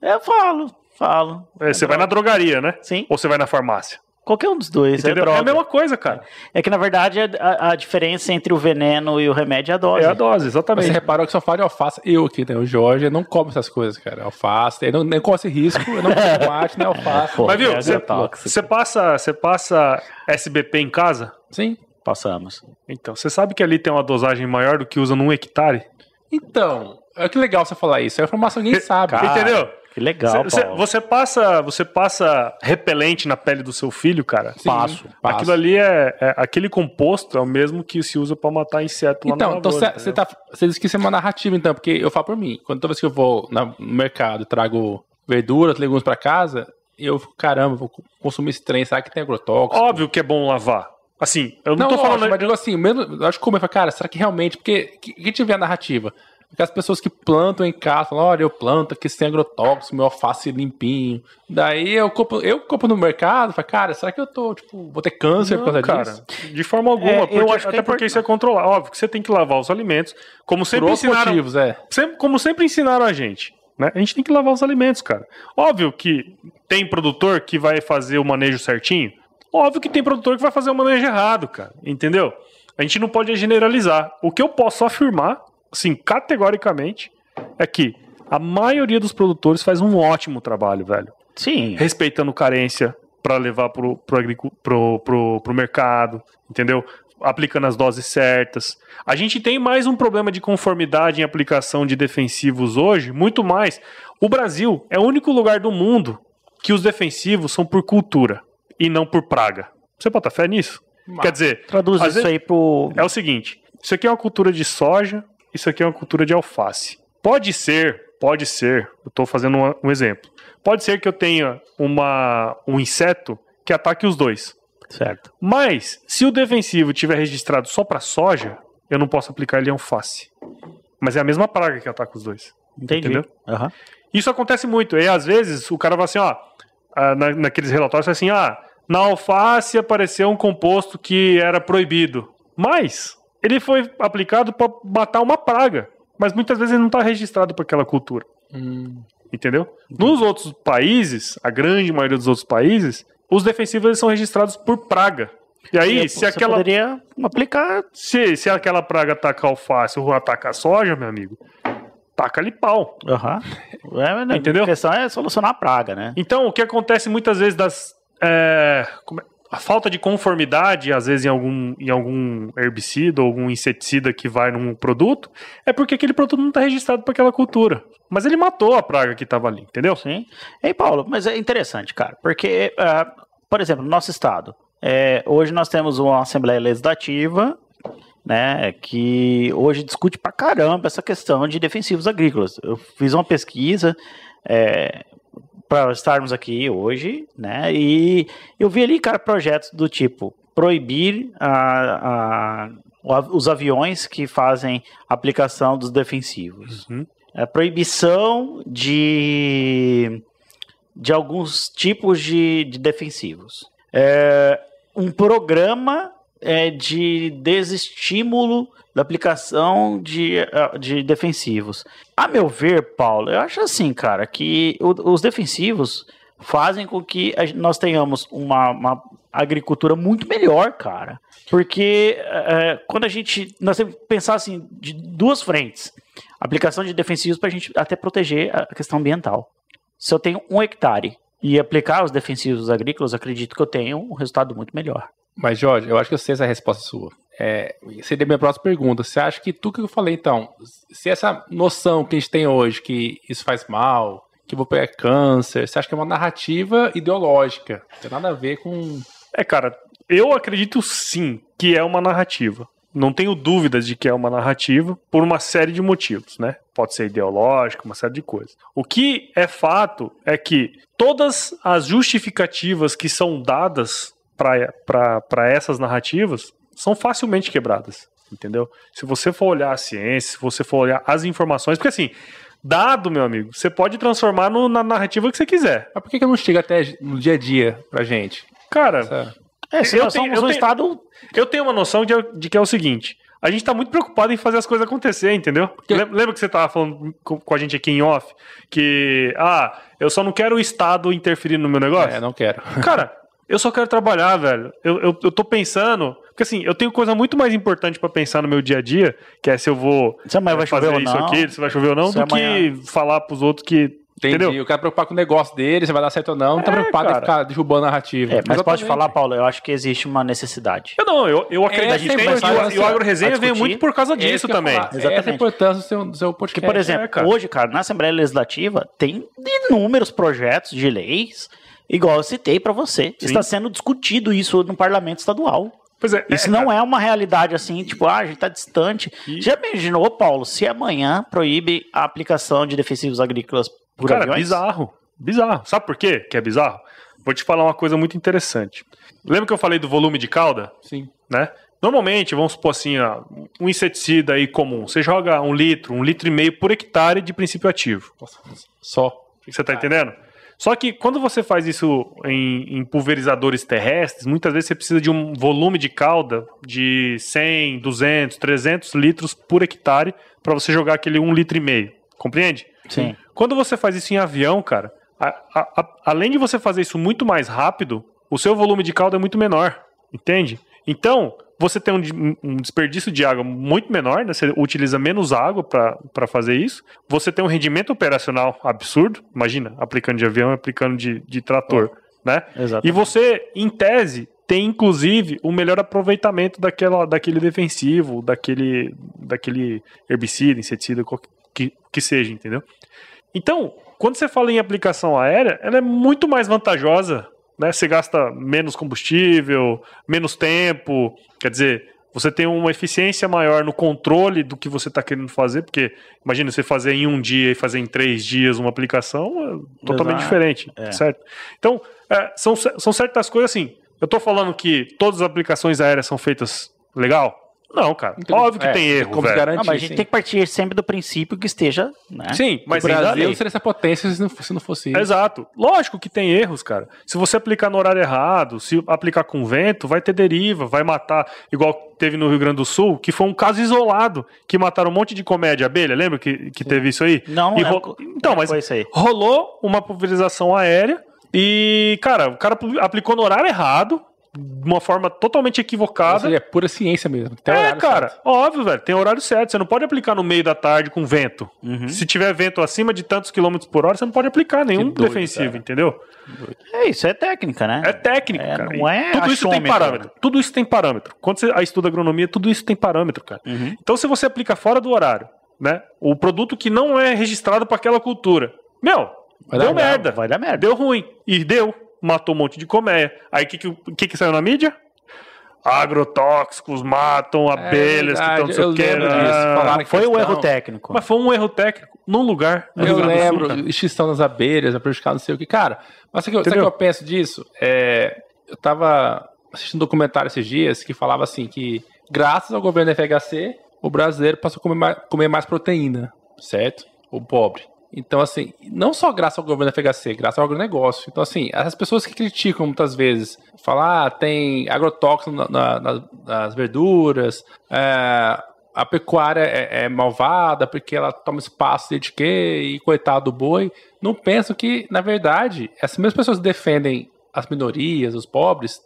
Eu falo, falo. É, você vai na drogaria, né? Sim, Ou você vai na farmácia? Qualquer um dos dois. É, Entendeu? É, droga. a mesma coisa, cara. É que, na verdade, a, a diferença entre o veneno e o remédio é a dose. É a dose, exatamente. Você reparou que só fala de alface. Eu aqui, né? O Jorge não come essas coisas, cara. Alface, eu não, nem corre esse risco, eu não como tomate, nem alface. Pô, Mas viu, é você, você passa, você passa SBP em casa? Sim. Passamos. Então, você sabe que ali tem uma dosagem maior do que usa num hectare? Então, é que legal você falar isso. É informação que ninguém sabe. Cara, Entendeu? Que legal, Você, Paulo. você passa, você passa repelente na pele do seu filho, cara? Sim, passo. passo. Aquilo ali é, é- aquele composto é o mesmo que se usa pra matar inseto lá Então, na então lavoura, você, você, tá, você disse que isso é uma narrativa, então, porque eu falo por mim. Quando toda vez que eu vou na- no mercado e trago verduras, legumes pra casa, eu fico, caramba, vou consumir esse trem, será que tem agrotóxico? Óbvio que é bom lavar. Assim, eu não, Não, tô lógico, falando... mas digo assim, mesmo, eu acho que como eu falo, cara, será que realmente, porque que- quem tiver a narrativa? Aquelas pessoas que plantam em casa, falam, olha, eu planto aqui sem agrotóxico, meu alface limpinho. Daí eu compro, eu compro no mercado, falo, cara, será que eu tô, tipo, vou ter câncer Não, por causa cara, disso? de forma alguma, É, eu porque- acho que até é porque isso é controlar. Óbvio que você tem que lavar os alimentos, como sempre ensinaram, motivos, é. sempre- como sempre ensinaram a gente. Né? A gente tem que lavar os alimentos, cara. Óbvio que tem produtor que vai fazer o manejo certinho. Óbvio que tem produtor que vai fazer o manejo errado, cara. Entendeu? A gente não pode generalizar. O que eu posso afirmar, assim, categoricamente, é que a maioria dos produtores faz um ótimo trabalho, velho. Sim. Respeitando carência para levar pro, pro, agricu- pro, pro, pro mercado, entendeu? Aplicando as doses certas. A gente tem mais um problema de conformidade em aplicação de defensivos hoje, muito mais. O Brasil é o único lugar do mundo que os defensivos são por cultura e não por praga. Você bota fé nisso? Quer dizer, Traduz isso vezes- aí pro. é o seguinte: isso aqui é uma cultura de soja, isso aqui é uma cultura de alface. Pode ser, pode ser, eu estou fazendo uma- um exemplo. Pode ser que eu tenha uma, um inseto que ataque os dois. Certo. Mas, se o defensivo tiver registrado só para soja, eu não posso aplicar ele em alface. Mas é a mesma praga que ataca os dois. Entendi. Entendeu? Aham. Isso acontece muito. E às vezes o cara vai assim, ó, ah, na- naqueles relatórios assim, ah, na alface apareceu um composto que era proibido. Mas ele foi aplicado para matar uma praga. Mas muitas vezes ele não está registrado para aquela cultura. Entendeu? Nos outros países, a grande maioria dos outros países, os defensivos eles são registrados por praga. E aí, se Você aquela, poderia aplicar. se, se aquela praga ataca a alface ou ataca a soja, meu amigo, taca-lhe pau. Aham. É, Entendeu? A questão é solucionar a praga, né? Então, o que acontece muitas vezes das. é, como é- a falta de conformidade, às vezes, em algum, em algum herbicida ou algum inseticida que vai num produto, é porque aquele produto não está registrado para aquela cultura. Mas ele matou a praga que estava ali, entendeu? Sim. Ei, Paulo, mas é interessante, cara, porque, ah, por exemplo, no nosso estado, é, hoje nós temos uma Assembleia Legislativa, né, que hoje discute pra caramba essa questão de defensivos agrícolas. Eu fiz uma pesquisa é, para estarmos aqui hoje, né, e eu vi ali, cara, projetos do tipo proibir a- a- os aviões que fazem aplicação dos defensivos. Uhum. A proibição de, de alguns tipos de, de defensivos. É, um programa é, de desestímulo da aplicação de, ah, de defensivos. A meu ver, Paulo, eu acho assim, cara, que o- os defensivos fazem com que a nós tenhamos uma, uma agricultura muito melhor, cara. Porque é, quando a gente. Nós temos que pensar assim, de duas frentes. Aplicação de defensivos para a gente até proteger a questão ambiental. Se eu tenho um hectare e aplicar os defensivos agrícolas, acredito que eu tenho um resultado muito melhor. Mas, Jorge, eu acho que eu sei essa resposta sua. É, seria minha próxima pergunta. Você acha que tudo que eu falei, então, se essa noção que a gente tem hoje, que isso faz mal, que vou pegar câncer, você acha que é uma narrativa ideológica? Não tem nada a ver com. É, cara, eu acredito sim que é uma narrativa. Não tenho dúvidas de que é uma narrativa por uma série de motivos, né? Pode ser ideológico, uma série de coisas. O que é fato é que todas as justificativas que são dadas para essas narrativas são facilmente quebradas, entendeu? Se você for olhar a ciência, se você for olhar as informações, porque assim, dado, meu amigo, você pode transformar no- na narrativa que você quiser. Mas por que, que não chega até no dia a dia pra gente? Cara, É, se Eu nós tenho- somos eu um tenho- estado Eu tenho uma noção de, de que é o seguinte: a gente tá muito preocupado em fazer as coisas acontecer, entendeu? Lem- Lembra que você tava falando com, com a gente aqui em off? Que, ah, eu só não quero o Estado interferir no meu negócio? É, não quero. Cara, eu só quero trabalhar, velho. Eu, eu, eu tô pensando. Porque assim, eu tenho coisa muito mais importante pra pensar no meu dia a dia, que é se eu vou Se amanhã vai fazer chover ou isso não. aqui, se vai chover ou não, Se do amanhã- que falar pros outros que. Entendi. Entendeu? Eu quero preocupar com o negócio dele, se vai dar certo ou não. Não tá É, preocupado em cara. ficar derrubando a narrativa. É, mas pode Exatamente. falar, Paulo, eu acho que existe uma necessidade. Eu não, eu, eu acredito. Essa que tem- e o- Agro Resenha veio muito por causa É isso disso também. falar. Essa é a Exatamente. importância do seu, do seu podcast. Porque, por exemplo, é, cara. hoje, cara, na Assembleia Legislativa tem inúmeros projetos de leis, igual eu citei pra você. Está sendo discutido isso no parlamento estadual. Pois é, Isso é, não cara. é uma realidade assim, tipo, ah, a gente tá distante. Já imaginou, Paulo, se amanhã proíbe a aplicação de defensivos agrícolas por Cara, aviões? bizarro. Bizarro. Sabe por quê que é bizarro? Vou te falar uma coisa muito interessante. Lembra que eu falei do volume de cauda? Sim. Né? Normalmente, vamos supor assim, ó, um inseticida aí comum. Você joga um litro, um litro e meio por hectare de princípio ativo. Nossa, só. Você tá entendendo? Só que quando você faz isso em, em pulverizadores terrestres, muitas vezes você precisa de um volume de cauda de 100, 200, 300 litros por hectare para você jogar aquele um litro e meio. Compreende? Sim. Quando você faz isso em avião, cara, a- a- a- além de você fazer isso muito mais rápido, o seu volume de caldo é muito menor, entende? Então, você tem um, um desperdício de água muito menor, né? você utiliza menos água para fazer isso, você tem um rendimento operacional absurdo, imagina, aplicando de avião, aplicando de, de trator, oh. né? Exatamente. E você, em tese, tem inclusive o melhor aproveitamento daquela, daquele defensivo, daquele, daquele herbicida, inseticida, que, que seja, entendeu? Então, quando você fala em aplicação aérea, ela é muito mais vantajosa, né? Você gasta menos combustível, menos tempo, quer dizer, você tem uma eficiência maior no controle do que você está querendo fazer, porque imagina você fazer em um dia e fazer em três dias uma aplicação, é totalmente Exato. diferente, é. certo? Então, é, são, são certas coisas assim. Eu estou falando que todas as aplicações aéreas são feitas legal, não, cara. Então, Óbvio que é, tem erro, como velho. Garantir, não, mas a gente sim. tem que partir sempre do princípio que esteja, né? Sim, mas o Brasil seria essa potência se não, se não fosse isso. Exato. Lógico que tem erros, cara. Se você aplicar no horário errado, se aplicar com vento, vai ter deriva, vai matar, igual teve no Rio Grande do Sul, que foi um caso isolado, que mataram um monte de comédia abelha, lembra que, que teve isso aí? Não, não ro... é, Então, mas rolou uma pulverização aérea e, cara, o cara aplicou no horário errado, de uma forma totalmente equivocada. Seja, é pura ciência mesmo. Tem é, cara, certo. óbvio, velho. Tem horário certo. Você não pode aplicar no meio da tarde com vento. Uhum. Se tiver vento acima de tantos quilômetros por hora, você não pode aplicar nenhum doido, defensivo, cara. entendeu? É isso, é técnica, né? É técnica, é, cara. Não é tudo isso tem parâmetro. Tudo isso tem parâmetro. Quando você estuda agronomia, tudo isso tem parâmetro, cara. Uhum. Então, se você aplica fora do horário, né? O produto que não é registrado para aquela cultura, meu, vai deu merda. Vai dar merda. Deu ruim. E deu matou um monte de colmeia. Aí o que, que, que, saiu na mídia? agrotóxicos matam é abelhas é que estão não sei o que. Ah, foi um erro técnico. Mas foi um erro técnico num lugar. No eu lembro, Sul, extinção das abelhas, a prejudicar não sei o que. Cara, mas sabe o que, que, eu penso disso? É, eu tava assistindo um documentário esses dias que falava assim que graças ao governo FHC, o brasileiro passou a comer mais, comer mais proteína, certo? O pobre. Então, assim, não só graças ao governo FHC, graças ao agronegócio. Então, assim, as pessoas que criticam muitas vezes, falar ah, tem agrotóxico na, na, nas verduras, é, a pecuária é, é, malvada porque ela toma espaço de quê, e coitado do boi, não pensam que, na verdade, essas mesmas pessoas defendem as minorias, os pobres,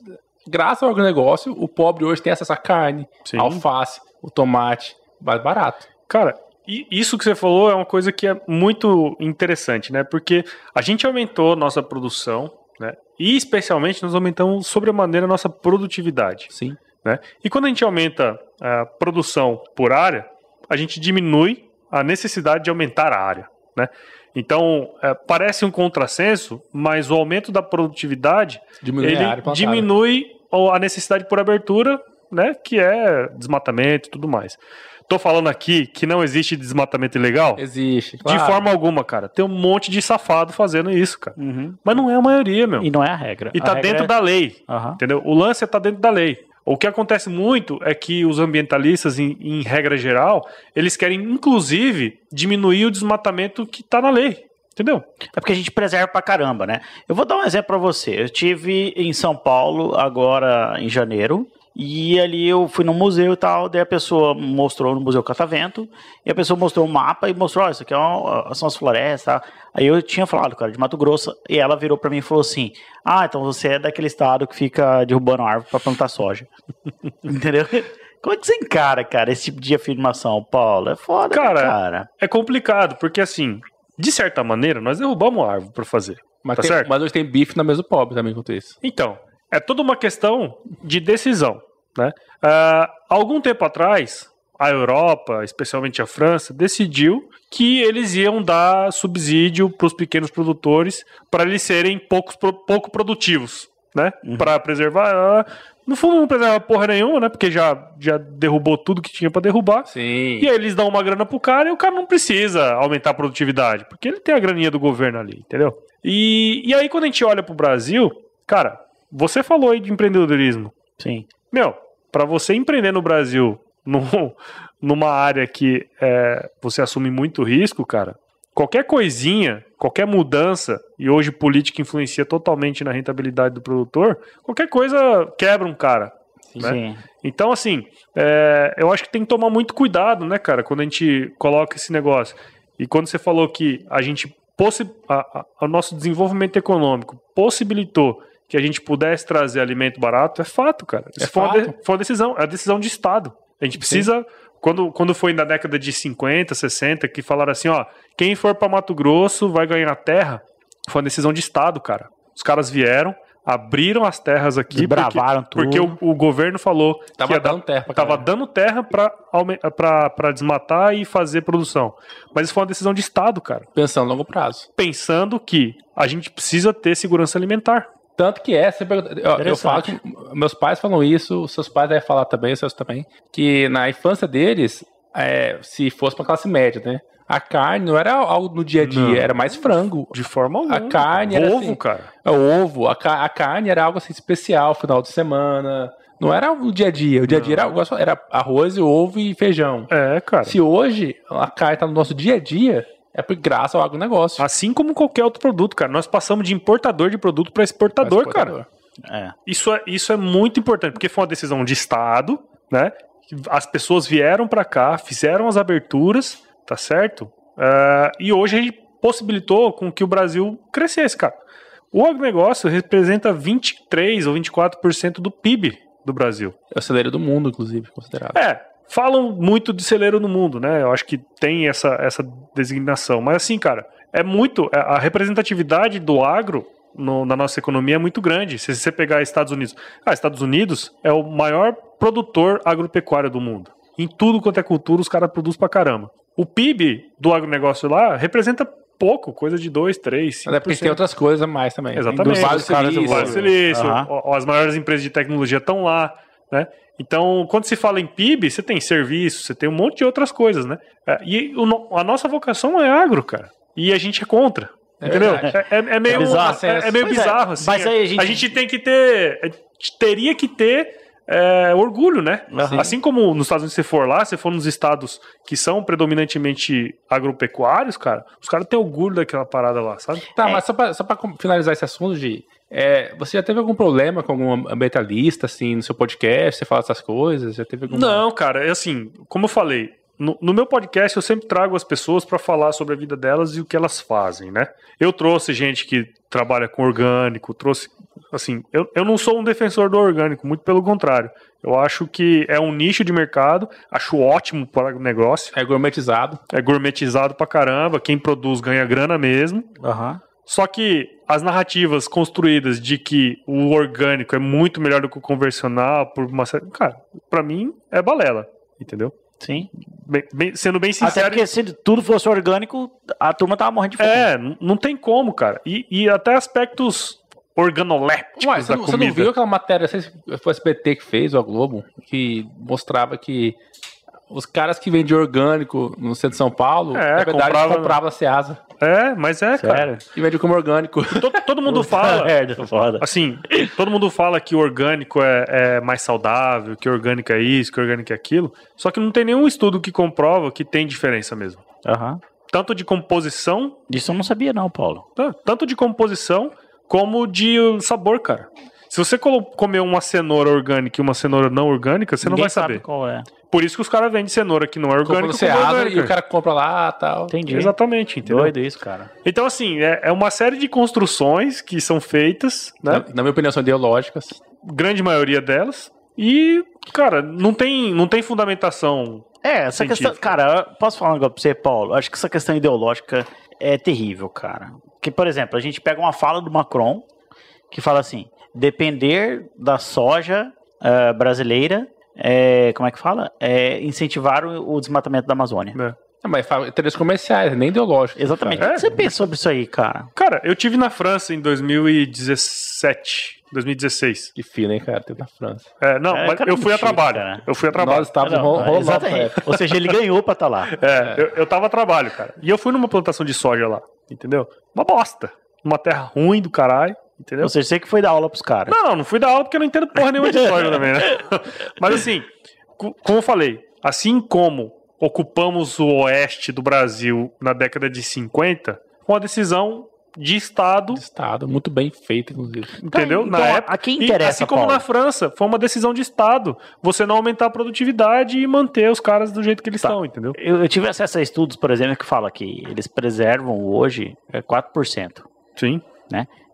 graças ao agronegócio, o pobre hoje tem acesso à carne, Sim. alface, o tomate, mais barato. Cara, e isso que você falou é uma coisa que é muito interessante, né? Porque a gente aumentou nossa produção, né? E especialmente nós aumentamos sobremaneira a nossa produtividade. Sim. Né? E quando a gente aumenta a produção por área, a gente diminui a necessidade de aumentar a área, né? Então, é, parece um contrassenso, mas o aumento da produtividade diminui ele a diminui a necessidade por abertura, né, que é desmatamento e tudo mais. Tô falando aqui que não existe desmatamento ilegal? Existe. Claro. De forma alguma, cara. Tem um monte de safado fazendo isso, cara. Uhum. Mas não é a maioria, meu. E não é a regra. E a tá regra dentro é... da lei. Uhum. Entendeu? O lance é tá dentro da lei. O que acontece muito é que os ambientalistas, em, em regra geral, eles querem, inclusive, diminuir o desmatamento que tá na lei. Entendeu? É porque a gente preserva pra caramba, né? Eu vou dar um exemplo para você. Eu tive em São Paulo agora em janeiro e ali eu fui no museu e tal, daí a pessoa mostrou no Museu Catavento, e a pessoa mostrou um mapa e mostrou, oh, isso aqui é uma, são as florestas, tá? Aí eu tinha falado, cara, de Mato Grosso, e ela virou para mim e falou assim, ah, então você é daquele estado que fica derrubando árvore para plantar soja. Entendeu? Como é que você encara, cara, esse tipo de afirmação, Paulo? É foda, cara, né, cara. É complicado, porque assim, de certa maneira, nós derrubamos a árvore para fazer. Mas, tá tem, certo? mas hoje tem bife na mesa do pobre também quanto isso. Então, é toda uma questão de decisão. Né? Uh, algum tempo atrás, a Europa, especialmente a França, decidiu que eles iam dar subsídio para os pequenos produtores para eles serem poucos, pouco produtivos, né? Uhum. Para preservar. Uh, no fundo, não preserva porra nenhuma, né? Porque já, já derrubou tudo que tinha para derrubar. Sim. E aí eles dão uma grana pro cara e o cara não precisa aumentar a produtividade, porque ele tem a graninha do governo ali, entendeu? E, e aí, quando a gente olha pro Brasil, cara, você falou aí de empreendedorismo. Sim. Meu, para você empreender no Brasil num, numa área que é, você assume muito risco, cara, qualquer coisinha, qualquer mudança, e hoje política influencia totalmente na rentabilidade do produtor, qualquer coisa quebra um cara. Né? Sim. Então, assim, é, eu acho que tem que tomar muito cuidado, né, cara, quando a gente coloca esse negócio. E quando você falou que a gente, possi a, a, o nosso desenvolvimento econômico possibilitou que a gente pudesse trazer alimento barato, é fato, cara. Isso É foi, Uma fato. de- foi uma decisão, é uma decisão de Estado. A gente precisa. Quando, quando foi na década de 50, 60, que falaram assim, ó, quem for para Mato Grosso vai ganhar terra, foi uma decisão de Estado, cara. Os caras vieram, abriram as terras aqui, porque, Desbravaram tudo. porque o, o governo falou Tava que dando terra tava dando terra pra desmatar e fazer produção. Mas isso foi uma decisão de Estado, cara. Pensando a longo prazo. Pensando que a gente precisa ter segurança alimentar. Tanto que é, você pergunta- eu, eu falo que meus pais falam isso, os seus pais devem falar também, os seus também, que na infância deles, é, se fosse pra classe média, né? A carne não era algo no dia a dia, Não. era mais frango. De forma alguma. A carne era Ovo, assim. cara. O ovo, a, a carne era algo assim especial, final de semana. Não era o dia a dia. O dia a dia era, era arroz, ovo e feijão. É, cara. Se hoje a carne tá no nosso dia a dia, é por graça ao agronegócio. Assim como qualquer outro produto, cara. Nós passamos de importador de produto para exportador, Mas, cara. É. Isso é, isso é muito importante, porque foi uma decisão de Estado, né? As pessoas vieram para cá, fizeram as aberturas, tá certo? Ah, e hoje a gente possibilitou com que o Brasil crescesse, cara. O agronegócio representa 23 ou 24% do PIB do Brasil. É o celeiro do mundo, inclusive, considerado. É, falam muito de celeiro no mundo, né? Eu acho que tem essa, essa designação. Mas assim, cara, é muito. é, A representatividade do agro no- na nossa economia é muito grande. Se você pegar Estados Unidos. Ah, Estados Unidos é o maior produtor agropecuário do mundo. Em tudo quanto é cultura, os caras produzem pra caramba. O PIB do agronegócio lá representa pouco, coisa de 2, 3, 5%. Mas é porque tem outras coisas a mais também. Exatamente. Os caras do Silício, ó, as maiores empresas de tecnologia estão lá, né? Então, quando se fala em PIB, você tem serviço, você tem um monte de outras coisas, né? É, e o a nossa vocação é agro, cara. E a gente é contra. É entendeu? É, é- é meio, É bizarro. é, é meio é, bizarro, assim. mas aí a gente- tem que ter. a gente teria que ter é, orgulho, né? Aham. Assim como nos Estados Unidos você for lá, você for nos estados que são predominantemente agropecuários, cara, os caras têm orgulho daquela parada lá, sabe? Tá, É. mas só pra, só pra finalizar esse assunto, Gi, é, você já teve algum problema com algum ambientalista, assim, no seu podcast? Você fala essas coisas? Já teve algum... Não, cara, é assim, como eu falei, no, no meu podcast eu sempre trago as pessoas para falar sobre a vida delas e o que elas fazem, né? Eu trouxe gente que trabalha com orgânico, trouxe, assim, eu, eu não sou um defensor do orgânico, muito pelo contrário. Eu acho que é um nicho de mercado, acho ótimo para o negócio, É gourmetizado. é gourmetizado pra caramba, quem produz ganha grana mesmo. Aham. Só que as narrativas construídas de que o orgânico é muito melhor do que o convencional, por uma série. Cara, pra mim é balela, entendeu? Sim. Bem- bem- sendo bem Até sincero. porque se tudo fosse orgânico, a turma tava morrendo de fome. É, não tem como, cara. E, e até aspectos organolépticos Ué, você, da não, você comida. não viu aquela matéria, não sei se foi o SBT que fez, ou a Globo, que mostrava que os caras que vendem orgânico no centro de São Paulo, É, na verdade, comprava- compravam a Ceasa É, mas é, cara. Sério? e vendiam como orgânico. Todo, todo mundo fala. Merda, foda. Assim, todo mundo fala que o orgânico é, é mais saudável, que o orgânico é isso, que o orgânico é aquilo. Só que não tem nenhum estudo que comprova que tem diferença mesmo. Aham. Tanto de composição Disso eu não sabia não, Paulo. Tá, Tanto de composição como de sabor, cara. Se você comer uma cenoura orgânica e uma cenoura não orgânica, você não Ninguém vai sabe saber. qual é. Por isso que os caras vendem cenoura que não é orgânica. Ceasa orgânica. e o cara compra lá e tal. Entendi. Exatamente, entendeu? Doido isso, cara. Então, assim, é, é uma série de construções que são feitas, né? Na, na minha opinião, são ideológicas. Grande maioria delas. E, cara, não tem, não tem fundamentação. É, essa Científico. questão. Cara, eu posso falar um negócio pra você, Paulo? Acho que essa questão ideológica é terrível, cara. Que, por exemplo, a gente pega uma fala do Macron que fala assim: depender da soja eh, brasileira, é, como é que fala? É incentivar o, o desmatamento da Amazônia. Né? É, mas fala interesses comerciais, nem ideológicos. Exatamente. É. O que você pensa sobre isso aí, cara? Cara, eu tive na França em 2017, 2016. Que fino, hein, cara? Teve na França. É, não, É, mas cara, eu fui a trabalho. cara. Eu fui a trabalho. Nós estávamos Não, ro- rolando. exatamente. Ou seja, ele ganhou pra estar lá. É, Eu, eu tava a trabalho, cara. E eu fui numa plantação de soja lá, entendeu? Uma bosta. Uma terra ruim do caralho, entendeu? Ou seja, você que foi dar aula pros caras. Não, não fui dar aula porque eu não entendo porra nenhuma de soja também, né? Mas assim, co- como eu falei, assim como ocupamos o oeste do Brasil na década de 50, foi uma decisão de Estado, Estado, muito bem feito, inclusive. entendeu? então, na a- época. a quem E interessa, assim como Paulo? na França, foi uma decisão de Estado. Você não aumentar a produtividade e manter os caras do jeito que eles Tá. estão, entendeu? Eu, eu tive acesso a estudos, por exemplo, que fala que eles preservam hoje é, 4%. Sim.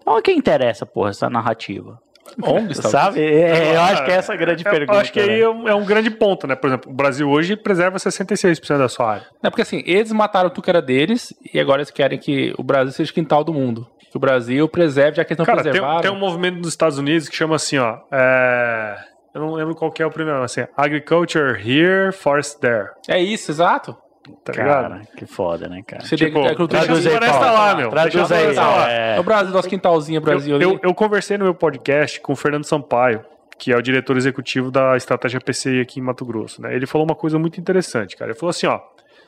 Então, a quem interessa, porra, essa narrativa? ONGs. Sabe? É, eu acho que é essa a grande Eu pergunta. acho que aí né? é um, é um grande ponto, né? Por exemplo, o Brasil hoje preserva 66% da sua área. É porque assim, eles mataram tudo que era deles e agora eles querem que o Brasil seja quintal do mundo. Que o Brasil preserve, já que eles não Cara, tem, preservaram. tem um movimento nos Estados Unidos que chama assim, ó. é, Eu não lembro qual que é o primeiro, mas assim, Agriculture Here, Forest There. É isso, exato. Tá ligado? Cara, que foda, né, cara? Seria Tipo, agricultura deixa traduz aí, floresta Paulo. lá, meu. Traduz aí, floresta lá. é. É o Brasil, nosso quintalzinho Brasil Eu, ali. eu, eu conversei no meu podcast com o Fernando Sampaio, que é o diretor executivo da estratégia PCI aqui em Mato Grosso. Né? Ele falou uma coisa muito interessante, cara. Ele falou assim, ó.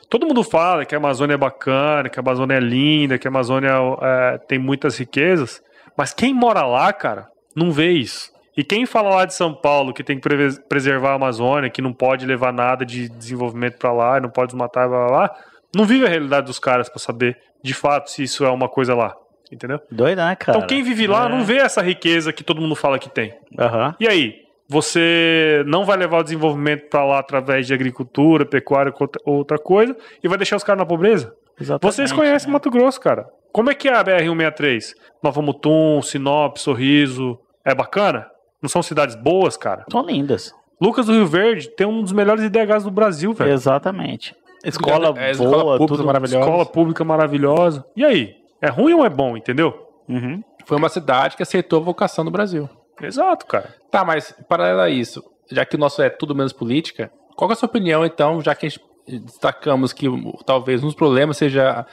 Todo mundo fala que a Amazônia é bacana, que a Amazônia é linda, que a Amazônia é, tem muitas riquezas, mas quem mora lá, cara, não vê isso. E quem fala lá de São Paulo que tem que preservar a Amazônia, que não pode levar nada de desenvolvimento pra lá, não pode desmatar, blá, blá, blá, não vive a realidade dos caras pra saber de fato se isso é uma coisa lá. Entendeu? Doido, né, cara? Então quem vive lá É. não vê essa riqueza que todo mundo fala que tem. Aham. E aí? Você não vai levar o desenvolvimento para lá através de agricultura, pecuária, outra- outra coisa, e vai deixar os caras na pobreza? Exatamente, Vocês conhecem né? Mato Grosso, cara. Como é que é a BR-163? Nova Mutum, Sinop, Sorriso. É bacana? Não são cidades boas, cara? São lindas. Lucas do Rio Verde tem um dos melhores IDHs do Brasil, velho. Exatamente. Escola É, escola boa, pública tudo. maravilhosa. Escola pública maravilhosa. E aí? É ruim ou é bom, entendeu? Uhum. Foi uma cidade que aceitou a vocação do Brasil. Exato, cara. Tá, mas paralelo a isso, já que o nosso é tudo menos política, qual é a sua opinião, então, já que a gente destacamos que talvez um dos problemas seja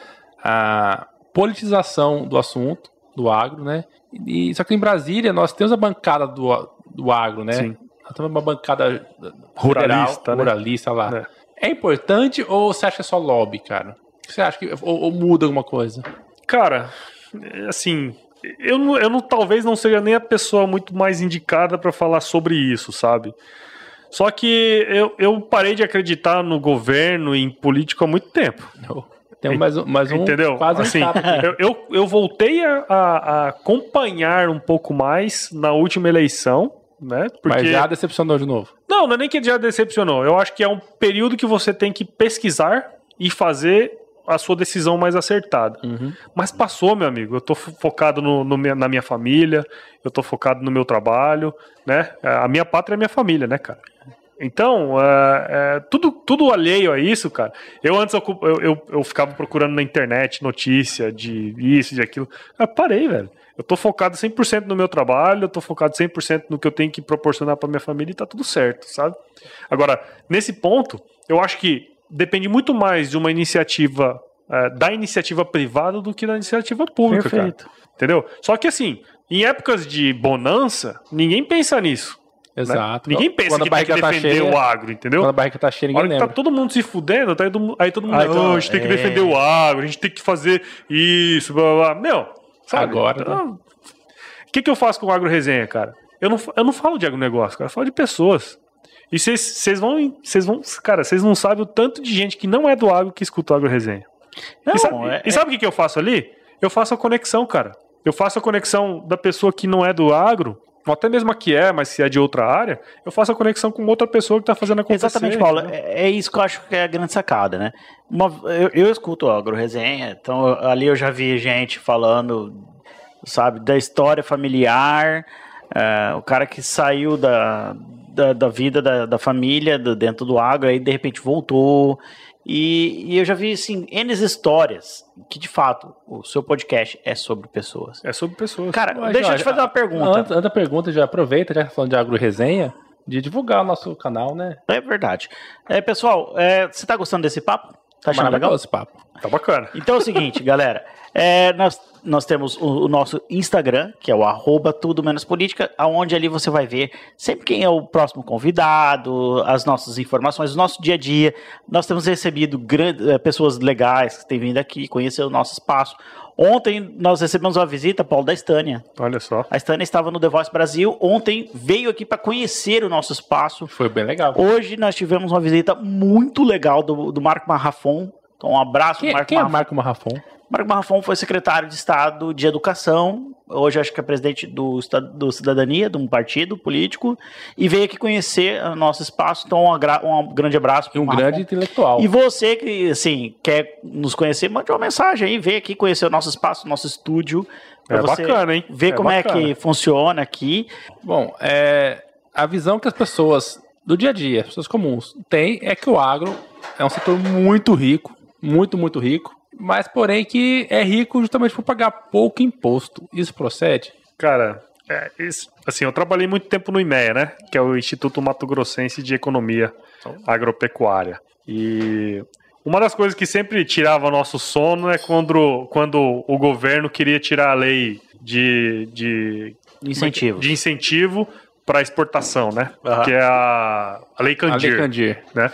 a politização do assunto, do agro, né? E, só que em Brasília nós temos a bancada do, do agro, né? Sim. Nós temos uma bancada Ruralista, né? ruralista lá. É. É. importante ou você acha que é só lobby, cara? Você acha que ou, ou muda alguma coisa? Cara, assim, eu, não, eu não, talvez não seja nem a pessoa muito mais indicada pra falar sobre isso, sabe? Só que eu, eu parei de acreditar no governo e em político há muito tempo. Tem mais um, mais um Entendeu? quase assim, um aqui. eu, eu, eu voltei a, a- acompanhar um pouco mais na última eleição, né? Porque... Mas já decepcionou de novo. Não, não é nem que já decepcionou. Eu acho que é um período que você tem que pesquisar e fazer a sua decisão mais acertada. Uhum. Mas passou, meu amigo. Eu tô fo- focado no, no minha- na minha família, eu tô focado no meu trabalho, né? A minha pátria é a minha família, né, cara? Então, é, é, tudo, tudo alheio a isso, cara. Eu antes eu, eu, eu, ficava procurando na internet notícia de isso, de aquilo. Eu parei, velho. Eu tô focado 100% no meu trabalho, eu tô focado 100% no que eu tenho que proporcionar pra minha família e tá tudo certo, sabe? Agora, nesse ponto, eu acho que depende muito mais de uma iniciativa, é, da iniciativa privada do que da iniciativa pública, cara. Perfeito. Entendeu? Só que assim, em épocas de bonança, ninguém pensa nisso. Né? Exato. Ninguém pensa Quando a que tem que barriga tá defender cheia- o agro, entendeu? Quando a barriga tá cheia, ninguém tá lembra. todo mundo se fudendo, tá aí todo, aí todo mundo, Ah, "Não, então, a gente tem que é. defender o agro, a gente tem que fazer isso, blá blá blá. Meu, sabe? Agora, né? Então, O que, que eu faço com o agro resenha, cara? Eu não, eu não falo de agronegócio, cara, eu falo de pessoas. E vocês vão, vocês vão, cara, vocês não sabem o tanto de gente que não é do agro que escuta o agro resenha. Não, e sabe, é- e sabe o que, que eu faço ali? Eu faço a conexão, cara. Eu faço a conexão da pessoa que não é do agro, até mesmo a que é, mas se é de outra área, eu faço a conexão com outra pessoa que tá fazendo acontecer. Exatamente, Paulo. entendeu? É, isso que eu acho que é a grande sacada, né? Uma- eu, eu escuto a agroresenha, então ali eu já vi gente falando, sabe, da história familiar, é, o cara que saiu da, da, da vida da, da família, do- dentro do agro, aí de repente voltou. E, e eu já vi, assim, N histórias que, de fato, o seu podcast é sobre pessoas. É sobre pessoas. Cara, Mas, deixa eu te fazer uma pergunta. Antes, antes da pergunta, já aproveita, já tá falando de agro resenha, de divulgar o nosso canal, né? É verdade. É, pessoal, é, você tá gostando desse papo? Tá achando legal? Esse papo. Tá bacana. Então é o seguinte, galera. É, nós, nós temos o, o nosso Instagram, que é o arroba tudo menos política, aonde ali você vai ver sempre quem é o próximo convidado, as nossas informações, o nosso dia a dia. Nós temos recebido gran- eh, pessoas legais que têm vindo aqui, conhecer o nosso espaço. Ontem nós recebemos uma visita, Paulo, da Estânia. Olha só. A Estânia estava no The Voice Brasil. Ontem veio aqui para conhecer o nosso espaço. Foi bem legal. Hoje nós tivemos uma visita muito legal do, do Marco Marrafon. Então, um abraço, Quem, Marco quem é Marrafon. Marco Marrafon? Marco Marrafon foi secretário de Estado de Educação, hoje acho que é presidente do, do Cidadania, de um partido político, e veio aqui conhecer o nosso espaço. Então, um, um grande abraço. E um grande intelectual. E você que, assim, quer nos conhecer, mande uma mensagem aí, vem aqui conhecer o nosso espaço, o nosso estúdio. É bacana, hein? Ver é como bacana. é que funciona aqui. Bom, é, a visão que as pessoas do dia a dia, as pessoas comuns, têm é que o agro é um setor muito rico, muito, muito rico, mas porém que é rico justamente por pagar pouco imposto. Isso procede? Cara, é, isso, assim, eu trabalhei muito tempo no IMEA, né? Que é o Instituto Mato Grossense de Economia Agropecuária. E uma das coisas que sempre tirava nosso sono é quando, quando o governo queria tirar a lei de, de incentivo, de incentivo para exportação, né? Uhum. Que é a, a Lei Candir. A Lei Candir. Né?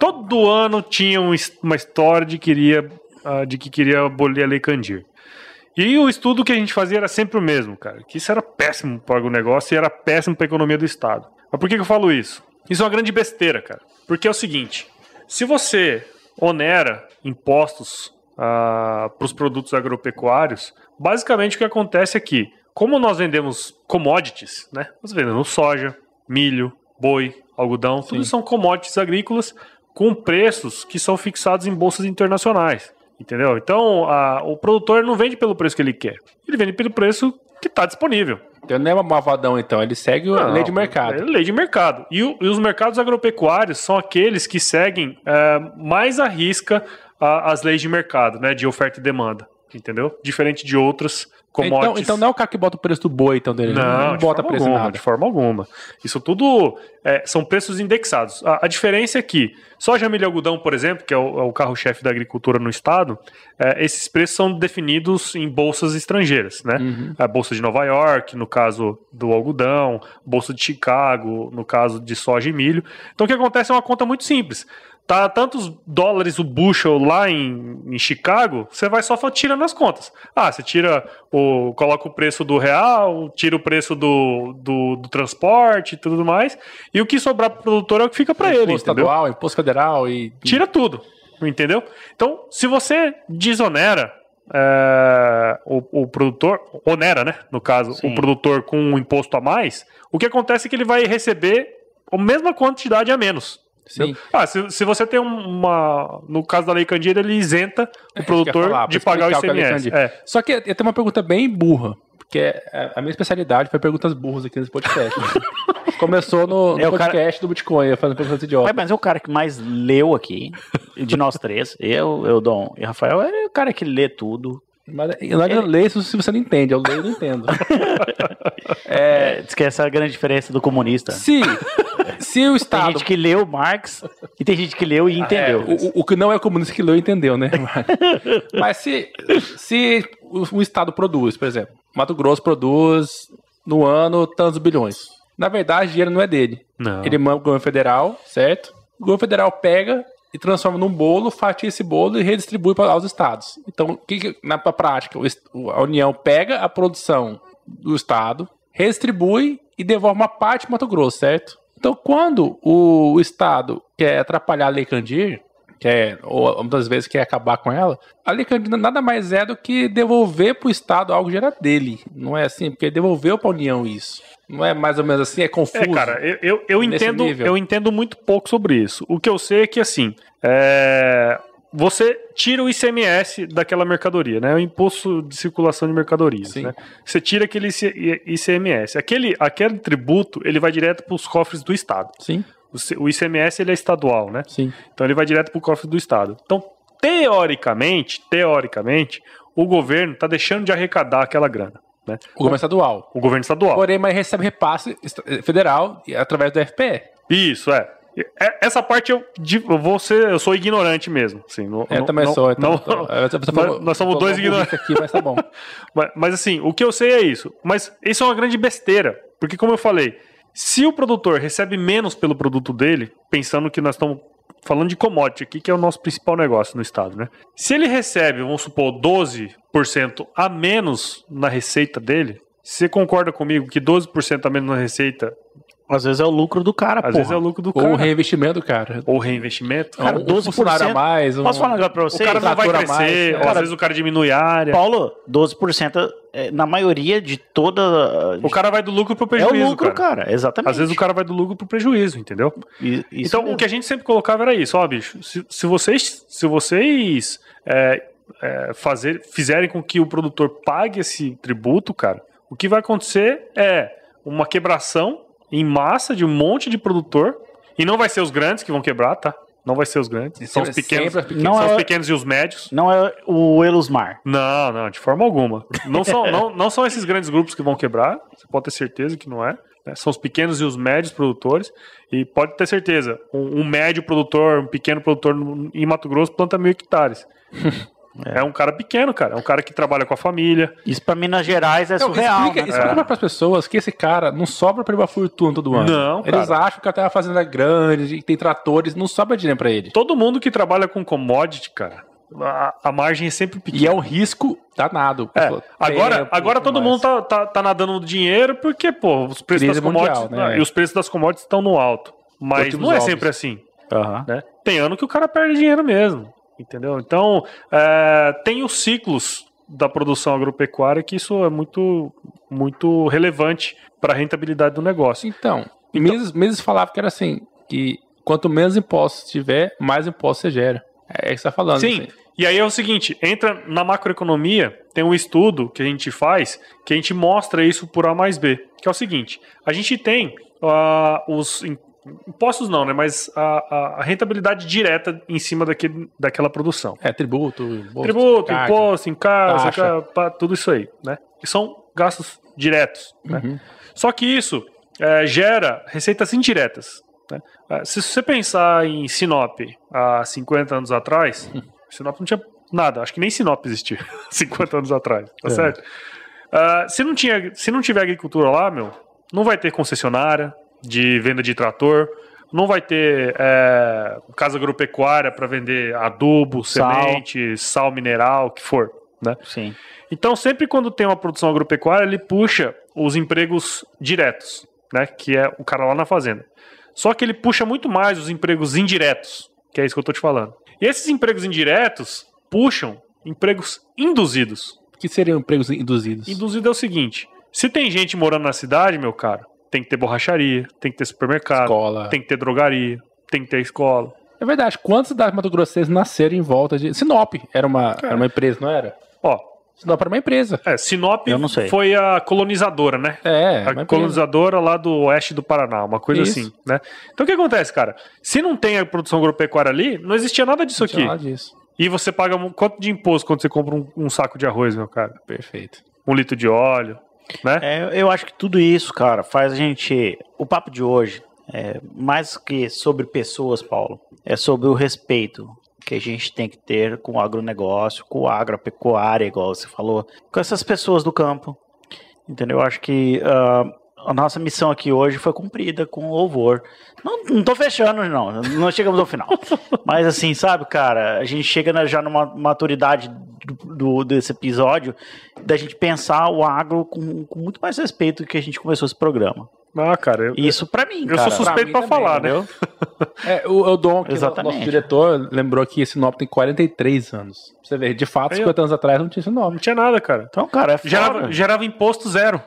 Todo ano tinha um, uma história de, queria, uh, de que queria abolir a Lei Candir. E o estudo que a gente fazia era sempre o mesmo, cara. Que isso era péssimo para o negócio e era péssimo para a economia do Estado. Mas por que, que eu falo isso? Isso é uma grande besteira, cara. Porque é o seguinte: se você onera impostos uh, para os produtos agropecuários, basicamente o que acontece é que como nós vendemos commodities, né? Nós vendemos soja, milho, boi, algodão, Sim. tudo são commodities agrícolas com preços que são fixados em bolsas internacionais. Entendeu? Então, a, o produtor não vende pelo preço que ele quer. Ele vende pelo preço que está disponível. Então não é um malvadão, então. Ele segue a lei de mercado. É lei de mercado. E, o, e, os mercados agropecuários são aqueles que seguem é, mais à risca a, as leis de mercado, né? De oferta e demanda. Entendeu? Diferente de outras commodities. Então, então não é o cara que bota o preço do boi, então, dele. Não, não, não bota preço alguma, nada. De forma alguma. Isso tudo é, são preços indexados. A, a, diferença é que soja, milho e algodão, por exemplo, que é o, é o carro-chefe da agricultura no estado, é, esses preços são definidos em bolsas estrangeiras, né? Uhum. A bolsa de Nova York, no caso do algodão, bolsa de Chicago, no caso de soja e milho. Então o que acontece é uma conta muito simples tá tantos dólares o bushel lá em, em Chicago, você vai só tirando as contas. Ah, você tira o. coloca o preço do real, tira o preço do, do, do transporte e tudo mais. E o que sobrar pro produtor é o que fica para ele. Imposto entendeu? estadual, imposto federal e. Tira tudo. Entendeu? Então, se você desonera é, o, o, produtor, onera, né? No caso, Sim. o produtor com um imposto a mais, o que acontece é que ele vai receber a mesma quantidade a menos. Sim. Ah, se, se você tem uma. No caso da Lei Candir, ele isenta o É, produtor falar, de pagar o é ICMS. Candir. É. Só que eu tenho uma pergunta bem burra, porque é- a minha especialidade foi perguntas burras aqui nesse podcast. Começou no, no É, o cara- podcast do Bitcoin, fazendo perguntas idiotas. mas é o cara que mais leu aqui, de nós três. Eu, eu, Dom e Rafael, é o cara que lê tudo. Mas eu não ler isso se você não entende, eu leio e não entendo. É, diz que essa é a grande diferença do comunista. se, se o Tem Estado gente que leu Marx e tem gente que leu e entendeu. É, o, o que não é comunista que leu entendeu, né? Mas se, se o, o Estado produz, por exemplo, Mato Grosso produz no ano tantos bilhões. Na verdade, o dinheiro não é dele. Não. Ele manda o governo federal, certo? O governo federal pega e transforma num bolo, fatia esse bolo e redistribui para os estados. Então, o que, que na prática, a União pega a produção do estado, redistribui e devolve uma parte para Mato Grosso, certo? Então, quando o, o estado quer atrapalhar a Lei Candir, quer, ou muitas vezes quer acabar com ela, a Lei Candir nada mais é do que devolver para o estado algo que era dele. Não é assim, porque devolveu para a União isso. Não é mais ou menos assim, é confuso. É, cara, eu, eu, eu entendo, nível. eu entendo muito pouco sobre isso. O que eu sei é que, assim, é, você tira o ICMS daquela mercadoria, né? O Imposto de Circulação de Mercadorias, né? Você tira aquele IC- ICMS. Aquele, aquele tributo, ele vai direto para os cofres do Estado. Sim, O ICMS, ele é estadual, né? sim. Então ele vai direto para o cofre do Estado. Então, teoricamente, teoricamente, o governo está deixando de arrecadar aquela grana, né? O governo estadual. O governo estadual. Porém, mas recebe repasse est- federal através do FPE. Isso, é. É- Essa parte eu, vou ser, eu sou ignorante mesmo. Assim, não- Eu não- também não- sou. Então, não- nós- falou- nós somos dois ignorantes. aqui, mas tá bom. mas, mas assim, o que eu sei é isso. Mas isso é uma grande besteira. Porque, como eu falei, se o produtor recebe menos pelo produto dele, pensando que nós estamos falando de commodity aqui, que é o nosso principal negócio no estado, né? Se ele recebe, vamos supor, 12% a menos na receita dele, você concorda comigo que 12% a menos na receita Às vezes é o lucro do cara, Às porra. vezes é o lucro do Ou o cara. reinvestimento do cara. Ou reinvestimento. Cara, um 12%. funcionário a mais. Um... Posso falar um negócio pra o você? cara não vai crescer, mais, ou cara. às vezes o cara diminui a área. Paulo, 12% é, na maioria de toda. O cara vai do lucro pro é o prejuízo, lucro, cara. cara. Exatamente. Às vezes o cara vai do lucro pro prejuízo, entendeu? Então, mesmo. o que a gente sempre colocava era isso, ó, bicho. Se, se vocês, se vocês é, é, fazer, fizerem com que o produtor pague esse tributo, cara, o que vai acontecer é uma quebração em massa de um monte de produtor. E não vai ser os grandes que vão quebrar, tá? Não vai ser os grandes. São os pequenos. pequenos. Não são é- os pequenos e os médios. Não é o Elusmar. Não, não, de forma alguma. Não são, não, não são esses grandes grupos que vão quebrar, você pode ter certeza que não é. né? São os pequenos e os médios produtores. E pode ter certeza, um, um médio produtor, um pequeno produtor no- em Mato Grosso planta mil hectares. É. um cara pequeno, cara. É um cara que trabalha com a família. Isso pra Minas Gerais é Não, surreal. explica, né? explica para as pessoas que esse cara não sobra pra ele uma fortuna todo ano. Não, Eles cara. acham que até uma fazenda grande, que tem tratores, não sobra dinheiro pra ele. Todo mundo que trabalha com commodity, cara, a, a margem é sempre pequena. E é um risco danado. É, Pessoa, agora, tempo, agora todo mais. mundo tá, tá, tá nadando no dinheiro porque, pô, os preços Crise das commodities mundial, né? e os preços das commodities estão no alto. Mas Últimos não é ovos. sempre assim. Aham. né? Tem ano que o cara perde dinheiro mesmo, entendeu? Então, é, tem os ciclos da produção agropecuária que isso é muito, muito relevante para a rentabilidade do negócio. Então, Mises, Mises falava que era assim, que quanto menos impostos tiver, mais impostos você gera. É isso que você tá falando. Sim, assim. e aí é o seguinte, entra na macroeconomia, tem um estudo que a gente faz, que a gente mostra isso por A mais B, que é o seguinte, a gente tem ah, os impostos não, né, mas a, a- rentabilidade direta em cima daquele, daquela produção. É, tributo, imposto, Tributo, carga. imposto, em casa, tudo isso aí, né? Que são gastos diretos, né? Uhum. Só que isso é, gera receitas indiretas. né? É, Se você pensar em Sinop há 50 anos atrás, Sinop não tinha nada, acho que nem Sinop existia 50 anos atrás, tá É. certo? Ah, se, não tinha, se não tiver agricultura lá, meu, não vai ter concessionária de venda de trator, não vai ter é, casa agropecuária para vender adubo, Sal. semente, sal mineral, o que for, né? Sim. Então, sempre quando tem uma produção agropecuária, ele puxa os empregos diretos, né? Que é o cara lá na fazenda. Só que ele puxa muito mais os empregos indiretos, que é isso que eu tô te falando. E esses empregos indiretos puxam empregos induzidos. O que seriam empregos induzidos? Induzido é o seguinte: se tem gente morando na cidade, meu caro, tem que ter borracharia, tem que ter supermercado, Escola. tem que ter drogaria, tem que ter escola. É verdade, quantos cidades Mato Grossenses nasceram em volta de... Sinop era uma, era uma empresa, não era? Ó, Sinop era uma empresa. é, Sinop Eu não sei. foi a colonizadora, né? É, a uma empresa. colonizadora lá do oeste do Paraná, uma coisa Isso. assim, né? Então o que acontece, cara? Se não tem a produção agropecuária ali, não existia nada disso Não aqui. nada disso. E você paga um- quanto de imposto quando você compra um, um saco de arroz, meu cara? Perfeito. Um litro de óleo, né? É, eu acho que tudo isso, cara, faz a gente. O papo de hoje é mais que sobre pessoas, Paulo. É sobre o respeito que a gente tem que ter com o agronegócio, com a agropecuária, igual você falou, com essas pessoas do campo. Entendeu? Eu acho que ah, a nossa missão aqui hoje foi cumprida com louvor. Não, não tô fechando, não. Não chegamos ao final. Mas assim, sabe, cara, a gente chega na- já numa maturidade do, do- desse episódio da gente pensar o agro com, com muito mais respeito do que a gente começou esse programa. Ah, cara, eu, Isso pra mim, eu cara. sou suspeito mim falar, também, né? É, o, o Dom, que é o Exatamente. nosso diretor, lembrou que Sinop tem 43 anos. Pra você ver, de fato, Aí, 50 anos atrás não tinha Sinop. Não tinha nada, cara. Então, cara, é foda. Gerava, gerava imposto zero.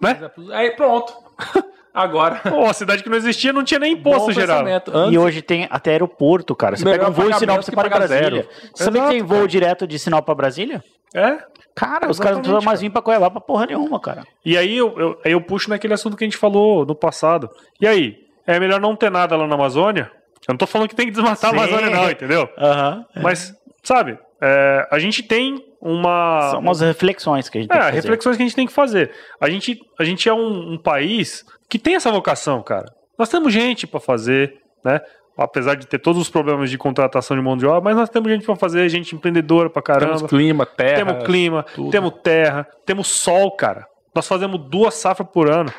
Né? Aí pronto. Agora. Pô, a cidade que não existia não tinha nem imposto bom gerava. pensamento. E Antes, hoje tem até aeroporto, cara. Você Melhor pega um voo Sinop, menos você para Brasília. Você Exato, tem voo cara. direto de Sinop pra Brasília? É. Cara, os caras não precisam mais vir pra Coelá pra porra nenhuma, cara. E aí eu, eu, eu puxo naquele assunto que a gente falou no passado. E aí, é melhor não ter nada lá na Amazônia? Eu não tô falando que tem que desmatar Sim. a Amazônia, não, entendeu? Aham. Mas, sabe, é, a gente tem uma. São umas reflexões que a gente É, tem que fazer. reflexões que a gente tem que fazer. A gente, a gente é um, um país que tem essa vocação, cara. Nós temos gente pra fazer, né? Apesar de ter todos os problemas de contratação de mão de obra, mas nós temos gente pra fazer, gente empreendedora pra caramba. temos clima, terra. Temos clima, tudo. temos terra, temos sol, cara. Nós fazemos duas safras por ano.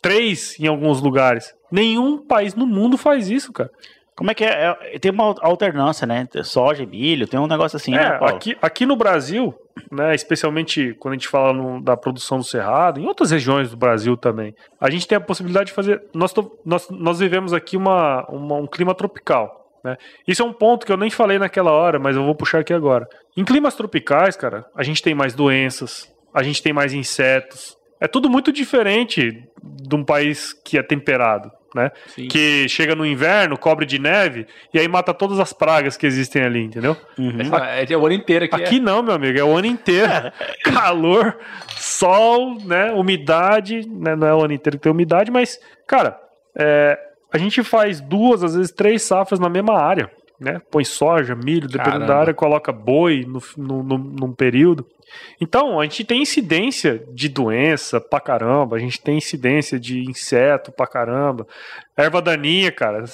Três em alguns lugares. Nenhum país no mundo faz isso, cara. Como é que é? É, Tem uma alternância, né? Soja e milho, tem um negócio assim, né, é, Paulo? aqui, aqui no Brasil, né, especialmente quando a gente fala no, da produção do cerrado, em outras regiões do Brasil também, a gente tem a possibilidade de fazer. Nós, nós, nós vivemos aqui uma, uma, um clima tropical. Né? Isso é um ponto que eu nem falei naquela hora, mas eu vou puxar aqui agora. Em climas tropicais, cara, a gente tem mais doenças, a gente tem mais insetos. É tudo muito diferente de um país que é temperado né? Sim. Que chega no inverno, cobre de neve e aí mata todas as pragas que existem ali, entendeu? Uhum. É, é, o ano inteiro aqui. Aqui é. não, meu amigo, é o ano inteiro. Calor, sol, né? Umidade, né? Não é o ano inteiro que tem umidade, mas, cara, é, a gente faz duas, às vezes três safras na mesma área. Né? Põe soja, milho, dependendo Caramba. da área, coloca boi no, no, no, num período. Então, a gente tem incidência de doença pra caramba, a gente tem incidência de inseto pra caramba. Erva daninha, cara,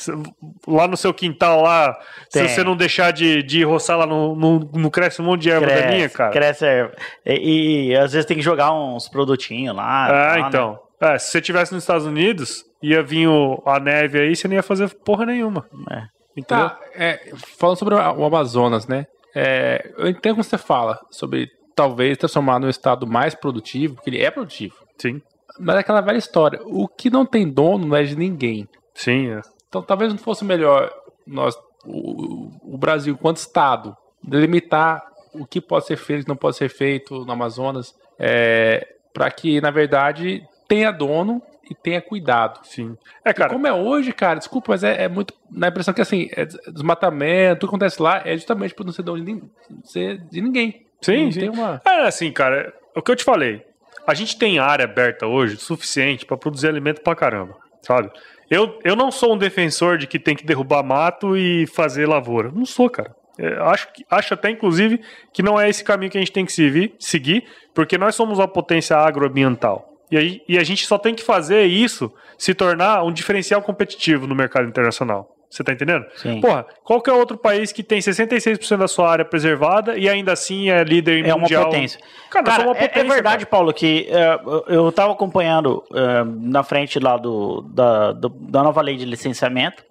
lá no seu quintal lá, tem. se você não deixar de, de roçar lá, não, cresce um monte de erva cresce, daninha, cara? Cresce erva. E, e, às vezes tem que jogar uns produtinhos lá. É, lá, né? então. Né? É, se você tivesse nos Estados Unidos, ia vir o, a neve aí, você não ia fazer porra nenhuma. É. Entendeu? Tá, é, falando sobre o Amazonas, né? É, eu entendo como você fala sobre talvez transformar no estado mais produtivo, porque ele é produtivo. Sim. Mas é aquela velha história. O que não tem dono não é de ninguém. Sim, é. Então talvez não fosse melhor nós, o, o Brasil, enquanto Estado, delimitar o que pode ser feito e não pode ser feito no Amazonas, é, para que, na verdade, tenha dono e tenha cuidado. Sim. É, cara. E como é hoje, cara, desculpa, mas é, é muito. Na impressão que assim, é desmatamento, tudo que acontece lá é justamente por não ser de, ser de ninguém. Sim, sim. Uma... É assim, cara, o que eu te falei. A gente tem área aberta hoje suficiente para produzir alimento pra caramba, sabe? Eu, eu não sou um defensor de que tem que derrubar mato e fazer lavoura. Não sou, cara. É, acho, acho até, inclusive, que não é esse caminho que a gente tem que seguir porque nós somos uma potência agroambiental. E, aí, e a gente só tem que fazer isso se tornar um diferencial competitivo no mercado internacional. Você tá entendendo? Sim. Porra, qual que é outro país que tem 66% da sua área preservada e ainda assim é líder é mundial? É uma potência. Cara, cara uma potência, é, é, verdade, cara. Paulo, que uh, eu tava acompanhando uh, na frente lá do, da, do, da nova lei de licenciamento,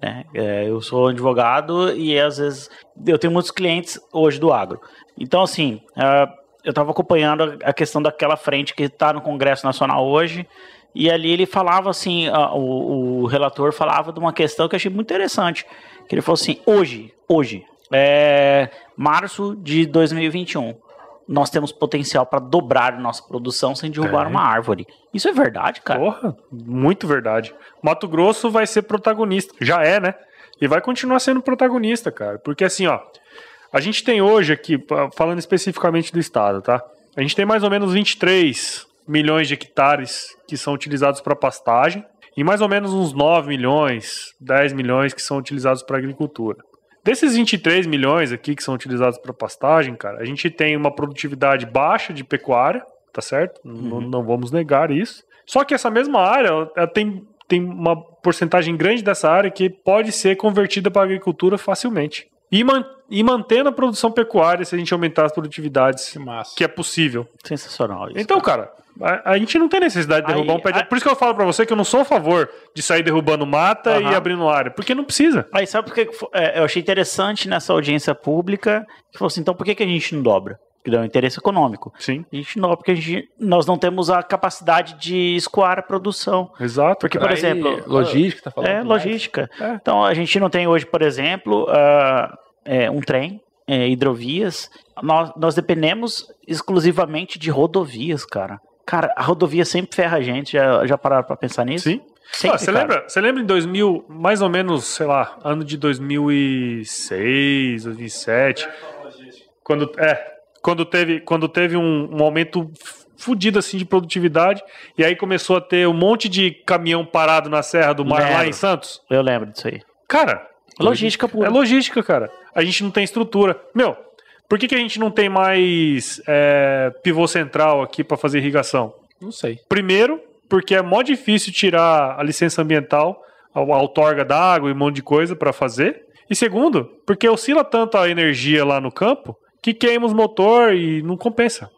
né? Uh, eu sou advogado e às vezes eu tenho muitos clientes hoje do agro. Então, assim, eu estava acompanhando a questão daquela frente que está no Congresso Nacional hoje, e ali ele falava assim, o, o, relator falava de uma questão que eu achei muito interessante, que ele falou assim, hoje, hoje, é março de 2021, nós temos potencial para dobrar nossa produção sem derrubar é. uma árvore. Isso é verdade, cara? Porra, muito verdade. Mato Grosso vai ser protagonista, já é, né? E vai continuar sendo protagonista, cara, porque assim, ó, a gente tem hoje aqui, falando especificamente do estado, tá? A gente tem mais ou menos 23 milhões de hectares que são utilizados para pastagem e mais ou menos uns 9 milhões, 10 milhões que são utilizados para agricultura. Desses 23 milhões aqui que são utilizados para pastagem, cara, a gente tem uma produtividade baixa de pecuária, tá certo? Uhum. Não, vamos negar isso. Só que essa mesma área ela tem, tem uma porcentagem grande dessa área que pode ser convertida para agricultura facilmente. E, man, e mantendo a produção pecuária se a gente aumentar as produtividades, que, que é possível. Sensacional isso. Então, cara, a, a, gente não tem necessidade de derrubar aí, um pé de... Por isso que eu falo para você que eu não sou a favor de sair derrubando mata e abrindo área, porque não precisa. Aí sabe por que é, eu achei interessante nessa audiência pública, que falou assim, então por que, que a gente não dobra? Que dá um interesse econômico. Sim. A gente não, porque a gente, nós não temos a capacidade de escoar a produção. Exato. Porque, por exemplo. Logística, tá falando? É, logística. É. Então, a gente não tem hoje, por exemplo, uh, é, um trem, é, hidrovias. Nós, nós dependemos exclusivamente de rodovias, cara. Cara, a rodovia sempre ferra a gente. Já, já pararam pra pensar nisso? Sim. Sempre, você, lembra, você lembra em 2000, mais ou menos, sei lá, ano de 2006, 2007, quando, é, quando teve, quando teve um, um aumento fudido assim de produtividade e aí começou a ter um monte de caminhão parado na Serra do Mar lembro. lá em Santos. Eu lembro disso aí. Cara, logística pura. É logística, cara. A gente não tem estrutura. Meu, por que, que a gente não tem mais é, pivô central aqui para fazer irrigação? Não sei. Primeiro, porque é mó difícil tirar a licença ambiental, a, a outorga d'água e um monte de coisa para fazer. E segundo, porque oscila tanto a energia lá no campo que queima os motor e não compensa.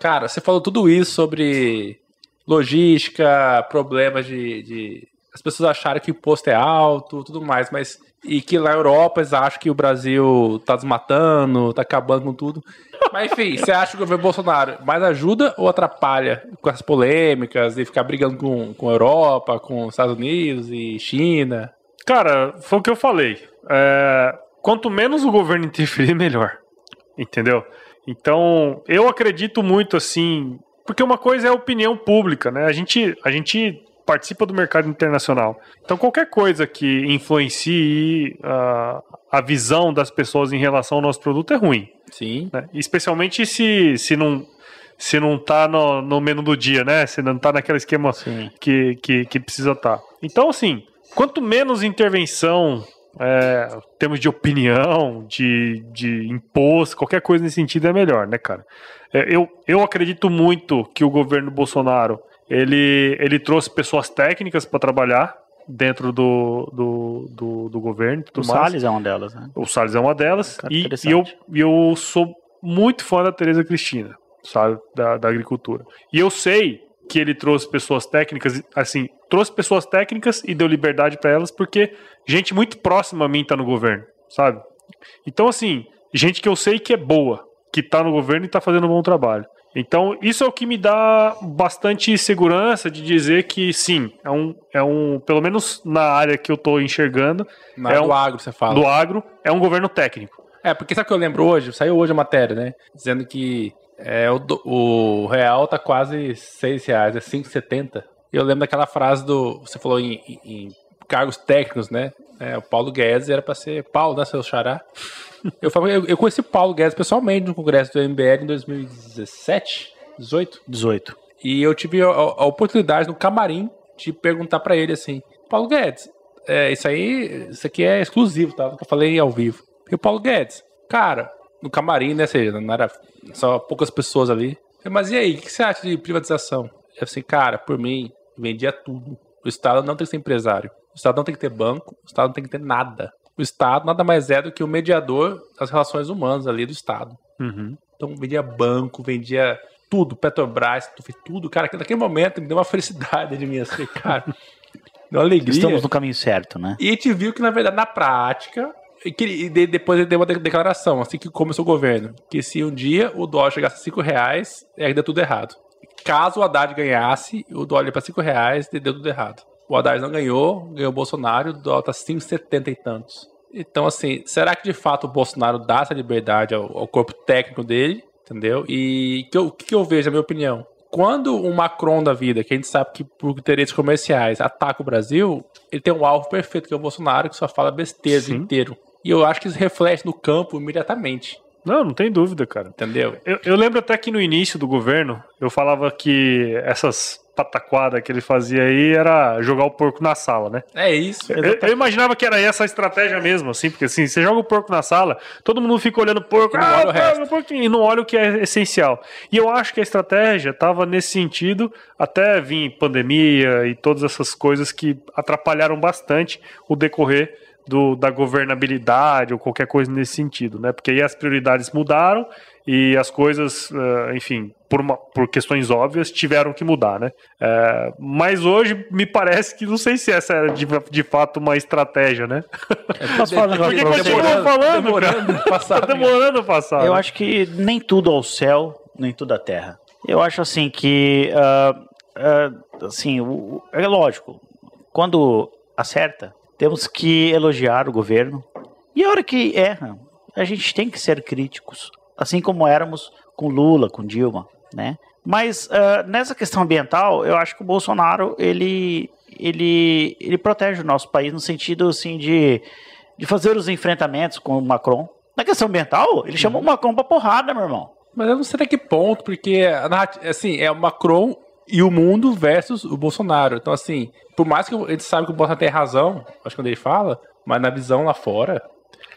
Cara, você falou tudo isso sobre logística, problemas de, de as pessoas acharam que o imposto é alto, tudo mais, mas e que lá na Europa eles acham que o Brasil tá desmatando, tá acabando com tudo. Mas enfim, você acha que o governo Bolsonaro mais ajuda ou atrapalha com essas polêmicas e ficar brigando com, com a Europa, com os Estados Unidos e China? Cara, foi o que eu falei. É, quanto menos o governo interferir, melhor. Entendeu? Então, eu acredito muito assim. Porque uma coisa é a opinião pública, né? A gente, a gente participa do mercado internacional. Então, qualquer coisa que influencie uh, a visão das pessoas em relação ao nosso produto é ruim. Sim. Né? Especialmente se, se não se não tá no, no menu do dia, né? Se não tá naquele esquema que, que, que precisa estar. Tá. Então, assim, quanto menos intervenção, é, termos de opinião, de, de imposto, qualquer coisa nesse sentido é melhor, né, cara? É, eu, eu acredito muito que o governo Bolsonaro ele, ele trouxe pessoas técnicas para trabalhar dentro do, do, do, do governo. o Salles é uma delas, né? O Salles é uma delas. E, e, eu, eu sou muito fã da Tereza Cristina, sabe? Da, da agricultura. E eu sei que ele trouxe pessoas técnicas, assim, trouxe pessoas técnicas e deu liberdade para elas, porque gente muito próxima a mim tá no governo, sabe? Então, assim, gente que eu sei que é boa, que tá no governo e tá fazendo um bom trabalho. Então, isso é o que me dá bastante segurança de dizer que sim, é um, é um pelo menos na área que eu estou enxergando. Na é do um, agro, você fala. Do agro, é um governo técnico. É, porque sabe o que eu lembro hoje? Saiu hoje a matéria, né? Dizendo que é, o, o real tá quase 6 reais, é 5,70. Eu lembro daquela frase do. Você falou em, em, em cargos técnicos, né? É, o Paulo Guedes era para ser Paulo, né, seu xará? Eu, eu, eu conheci Paulo Guedes pessoalmente no congresso do MBL em 2017, 18? 18. E eu tive a, a oportunidade no camarim de perguntar para ele assim: Paulo Guedes, é, isso aí, isso aqui é exclusivo, tá? Que eu falei ao vivo. E o Paulo Guedes, cara, no camarim, né? Seja, não era só poucas pessoas ali. Mas e aí, o que você acha de privatização? Eu assim, cara, por mim, vendia tudo. O Estado não tem que ser empresário. O Estado não tem que ter banco. O Estado não tem que ter nada o Estado nada mais é do que o mediador das relações humanas ali do Estado. Uhum. Então vendia banco, vendia tudo, Petrobras, tudo, cara, que naquele momento me deu uma felicidade de mim, assim, cara. Deu uma alegria. Estamos no caminho certo, né? E a gente viu que, na verdade, na prática, e depois ele deu uma declaração, assim que começou o governo, que se um dia o dólar chegasse a 5 reais, ia dar tudo errado. Caso o Haddad ganhasse, o dólar ia para 5 reais, deu tudo errado. O Haddad não ganhou, ganhou o Bolsonaro, dólar tá 5,70 e tantos. Então, assim, será que de fato o Bolsonaro dá essa liberdade ao, ao corpo técnico dele? Entendeu? E o que, que eu vejo, na minha opinião? Quando o Macron da vida, que a gente sabe que por interesses comerciais ataca o Brasil, ele tem um alvo perfeito, que é o Bolsonaro, que só fala besteira o inteiro. E eu acho que isso reflete no campo imediatamente. Não, não tem dúvida, cara. Entendeu? Eu, eu lembro até que no início do governo, eu falava que essas pataquada que ele fazia aí era jogar o porco na sala, né? É isso. Eu, eu, imaginava que era essa a estratégia mesmo, assim, porque assim, você joga o porco na sala, todo mundo fica olhando o porco, não, ah, olha o resto. Porco, e não olha o que é essencial. E eu acho que a estratégia estava nesse sentido, até vir pandemia e todas essas coisas que atrapalharam bastante o decorrer do, da governabilidade ou qualquer coisa nesse sentido, né? Porque aí as prioridades mudaram e as coisas, uh, enfim, por, uma, por questões óbvias, tiveram que mudar, né? Uh, mas hoje me parece que não sei se essa era de, de fato uma estratégia, né? É, Posso falar um negócio Porque continua falando, demorando cara. Passar, tá demorando a passar. Eu né? acho que nem tudo ao céu, nem tudo à terra. Eu acho assim que, uh, assim, é lógico, quando acerta, temos que elogiar o governo. E a hora que erra, a gente tem que ser críticos assim como éramos com Lula, com Dilma, né? Mas uh, nessa questão ambiental, eu acho que o Bolsonaro ele, ele, ele protege o nosso país no sentido assim de, de fazer os enfrentamentos com o Macron. Na questão ambiental, ele chamou o Macron pra porrada, meu irmão. Mas eu não sei até que ponto, porque assim, é o Macron e o mundo versus o Bolsonaro. Então, assim, por mais que a gente sabe que o Bolsonaro tem razão, acho que quando ele fala, mas na visão lá fora,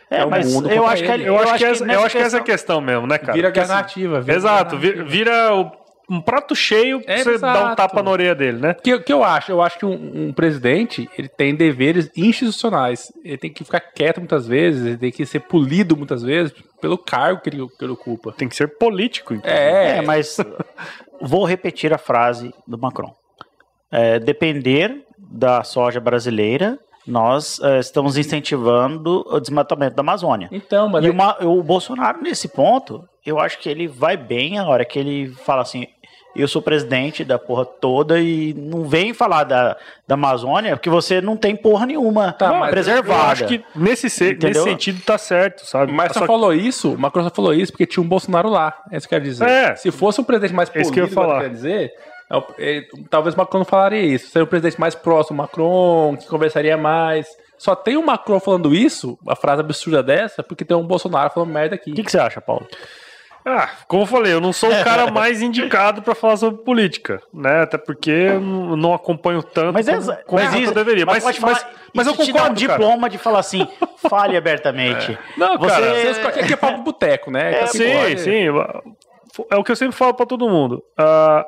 é, é mas eu acho, que, eu, acho que, essa, eu acho que essa é a questão mesmo, né, cara? Vira alternativa. Vira exato, vira, vira o, um prato cheio pra é, você exato. dar um tapa na orelha dele, né? O que, que eu acho? Eu acho que um, um, presidente, ele tem deveres institucionais. Ele tem que ficar quieto muitas vezes, ele tem que ser polido muitas vezes pelo cargo que ele, que ele ocupa. Tem que ser político, então. É, é mas vou repetir a frase do Macron. É, depender da soja brasileira, nós uh, estamos incentivando o desmatamento da Amazônia. Então, mas e uma, o Bolsonaro, nesse ponto, eu acho que ele vai bem a hora que ele fala assim: eu sou presidente da porra toda e não vem falar da, da Amazônia, porque você não tem porra nenhuma Tá, preservada. Eu acho que nesse, se- nesse sentido tá certo, sabe? Mas só falou isso, o Macron só falou isso porque tinha um Bolsonaro lá. É isso que eu quero dizer. É. Se fosse um presidente mais É isso que eu ia falar. quer dizer, é é, talvez o Macron não falaria isso. Seria um presidente mais próximo, o Macron, que conversaria mais. Só tem o Macron falando isso, uma frase absurda dessa, porque tem um Bolsonaro falando merda aqui. O que, que você acha, Paulo? Ah, como eu falei, eu não sou o cara mais indicado pra falar sobre política, né? Até porque eu não acompanho tanto Mas, como, essa, como mas eu isso, deveria. Mas, pode mas, falar, mas eu isso te dá um concordo, cara. diploma de falar assim, fale abertamente. Não, Você- cara, Vocês aqui aqui é papo boteco, né? Então, assim, Sim, pode- sim. É o que eu sempre falo pra todo mundo. Ah,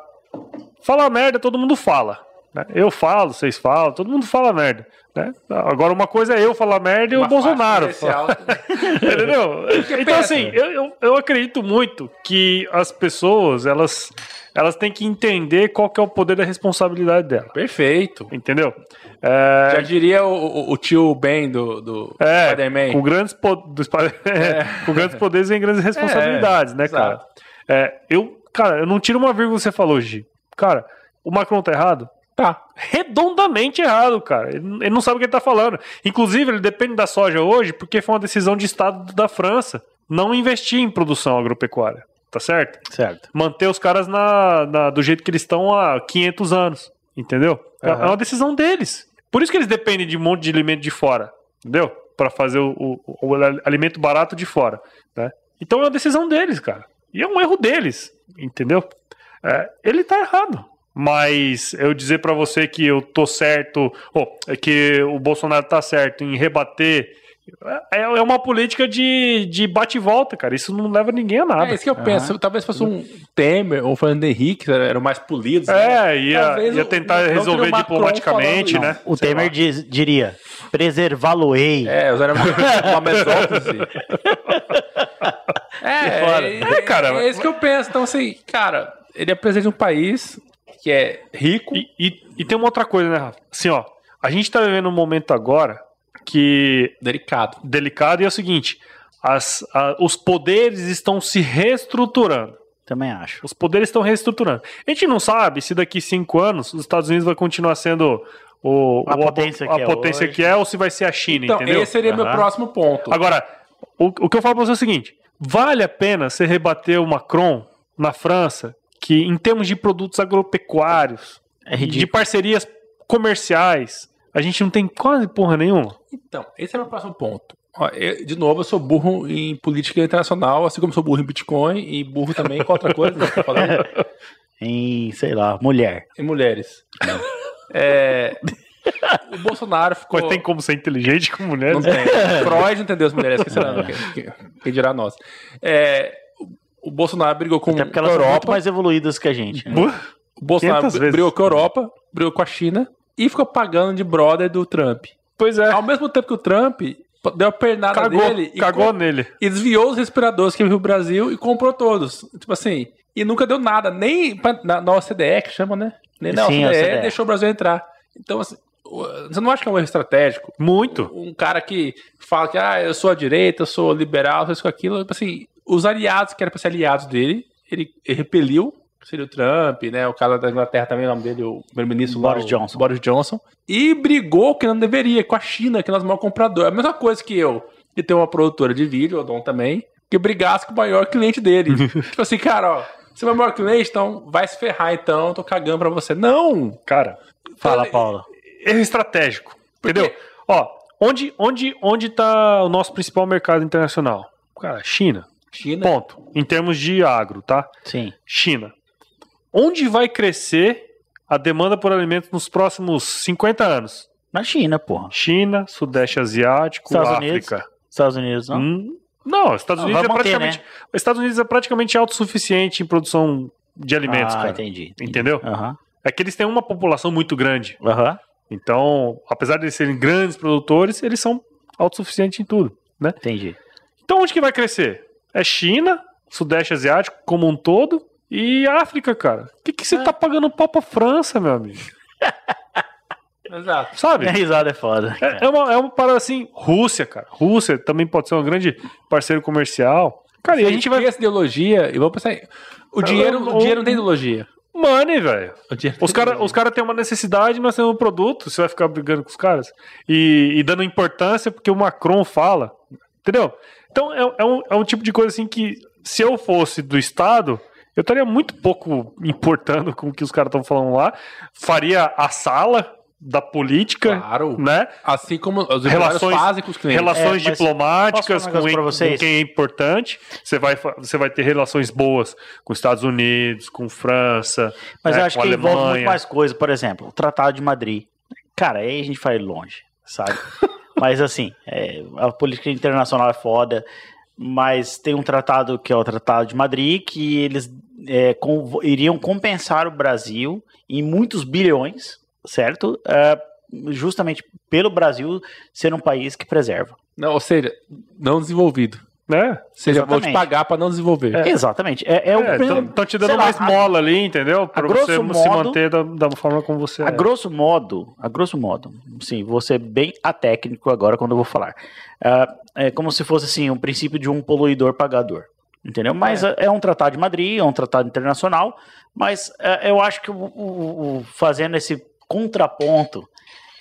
falar merda, todo mundo fala. né? Eu falo, vocês falam, todo mundo fala merda. né? Agora, uma coisa é eu falar merda e o Bolsonaro. faixa comercial. Entendeu? Então, assim, eu, eu, eu acredito muito que as pessoas, elas, elas têm que entender qual que é o poder da responsabilidade dela. Perfeito. Entendeu? É, Já diria o, o- o tio Ben do, do é, Spider-Man. com grandes, po- do Sp- com grandes poderes vem grandes responsabilidades, né, cara? É, eu, cara, eu não tiro uma vírgula que você falou, Gi. Cara, o Macron tá errado? Tá. Redondamente errado, cara. Ele, não sabe o que ele tá falando. Inclusive, ele depende da soja hoje porque foi uma decisão de Estado da França não investir em produção agropecuária. Tá certo? Certo. Manter os caras na, na- do jeito que eles estão há 500 anos. Entendeu? É- Aham. É uma decisão deles. Por isso que eles dependem de um monte de alimento de fora. Entendeu? Pra fazer o, o- o alimento barato de fora. Né? Então é uma decisão deles, cara. E é um erro deles. Entendeu? É, ele tá errado. Mas eu dizer pra você que eu tô certo, ou é que o Bolsonaro tá certo em rebater, é, é uma política de, de bate e volta, cara. Isso não leva ninguém a nada. É isso que eu penso. Talvez fosse um Temer ou um Fernando Henrique, que eram mais polidos. né? É, ia, Talvez ia o- tentar resolver o Macron diplomaticamente, falando né? O Sei Temer diz- diria, preservá-lo-ei. É, usaram uma mesóclise. É, é, É, cara, é isso que eu penso. Então, assim, cara, ele é presidente de um país que é rico. E, e, e tem uma outra coisa, né, Rafa? Assim, ó, a gente tá vivendo um momento agora que Delicado. delicado e é o seguinte: as, a- os poderes estão se reestruturando. Também acho. Os poderes estão reestruturando. A gente não sabe se daqui cinco anos os Estados Unidos vai continuar sendo o, A o- potência a que é potência hoje. que é ou se vai ser a China, Então, entendeu? esse seria meu Aham. próximo ponto. Agora, o, o que eu falo pra você é o seguinte: vale a pena você rebater o Macron na França, que em termos de produtos agropecuários, É de parcerias comerciais, a gente não tem quase porra nenhuma. Então, esse é o meu próximo ponto. De novo, eu sou burro em política internacional, assim como sou burro em Bitcoin e burro também com outra coisa que eu falei, Em, sei lá, mulher. em mulheres. É, o Bolsonaro ficou. Mas tem como ser inteligente com mulheres? Não tem. Freud entendeu as mulheres, que será? Quem, quem- quem dirá nós? É, o- o Bolsonaro brigou com a elas são muito Europa. mais evoluídas que a gente. né? O Bolsonaro 500 vezes. brigou com a Europa, brigou com a China e ficou pagando de brother do Trump. Pois é. Ao mesmo tempo que o Trump deu a pernada Cagou, dele e cagou com- nele. e desviou os respiradores que veio pro Brasil e comprou todos. Tipo assim, e nunca deu nada, nem pra- na, na OCDE, que chama, né? Nem na Sim, OCDE, OCDE. deixou o Brasil entrar. Então, assim, o- você não acha que é um erro estratégico? Muito. Um cara que fala que, ah, eu sou a direita, eu sou liberal, eu sou aquilo, tipo assim, os aliados que eram pra ser aliados dele, ele, ele repeliu, seria o Trump, né? O cara da Inglaterra também, o nome dele, o primeiro-ministro lá, Boris o Johnson. Boris Johnson. E brigou que não deveria, com a China, que é o nosso maior comprador. A mesma coisa que eu, que tenho uma produtora de vídeo, o Dom também, que brigasse com o maior cliente dele. tipo assim, cara, ó, você é o maior cliente, então vai se ferrar, então, tô cagando pra você. Não! Cara, Fala, Paulo. erro estratégico. Por quê? Entendeu? Ó, onde, onde, onde tá o nosso principal mercado internacional? Cara, China. China. Ponto. Em termos de agro, tá? Sim. China. Onde vai crescer a demanda por alimentos nos próximos 50 anos? Na China, porra. China, Sudeste Asiático, Estados Unidos, África. Estados Unidos, não? Hum, não, Estados Não, Unidos é manter, praticamente. Estados Unidos é praticamente autossuficiente em produção de alimentos, ah, cara. entendi. entendi. Entendeu? Aham. É que eles têm uma população muito grande. Aham. Então, apesar de eles serem grandes produtores, eles são autossuficientes em tudo, né? Entendi. Então, onde que vai crescer? É China, Sudeste Asiático como um todo e África, cara. O que, que você É. tá pagando pau pra França, meu amigo? Exato. Sabe? Minha risada é foda. É, é uma, é uma parada assim, Rússia, cara. Rússia também pode ser um grande parceiro comercial. Cara, e a gente vai. essa ideologia e vamos pensar. em- O dinheiro, o o- dinheiro não tem ideologia. Money, velho. O dinheiro Os tem caras os cara têm uma necessidade, nós temos um produto. Você vai ficar brigando com os caras e, e dando importância porque o Macron fala. Entendeu? Então é, é um, é um tipo de coisa assim que, se eu fosse do Estado, eu estaria muito pouco importando com o que os caras estão falando lá. Faria a sala da política, Claro. né? Assim como os Relações- fazem com os clientes. Relações É, diplomáticas um com, em- vocês? com quem é importante. Você vai, você vai ter relações boas com os Estados Unidos, com França, Mas né, eu acho com que a envolve muito Alemanha. mais coisa. Por exemplo, o Tratado de Madrid. Cara, aí a gente vai longe, sabe? mas assim, é, a política internacional é foda. Mas tem um tratado que é o Tratado de Madrid, que eles é, com- iriam compensar o Brasil em muitos bilhões, certo? É, justamente pelo Brasil ser um país que preserva. Não, ou seja, não desenvolvido. Né? Seja, vou te pagar para não desenvolver. Exatamente. É, é o Estão te dando mais a- mola ali, entendeu? Pra você grosso se modo- manter da, da forma como você A é. grosso modo, a grosso modo, sim, vou ser bem atécnico agora quando eu vou falar. Ah, é como se fosse assim, um princípio de um poluidor pagador. Entendeu? Mas é, é um tratado de Madrid, é um tratado internacional, mas é, eu acho que o, o- o- fazendo esse contraponto,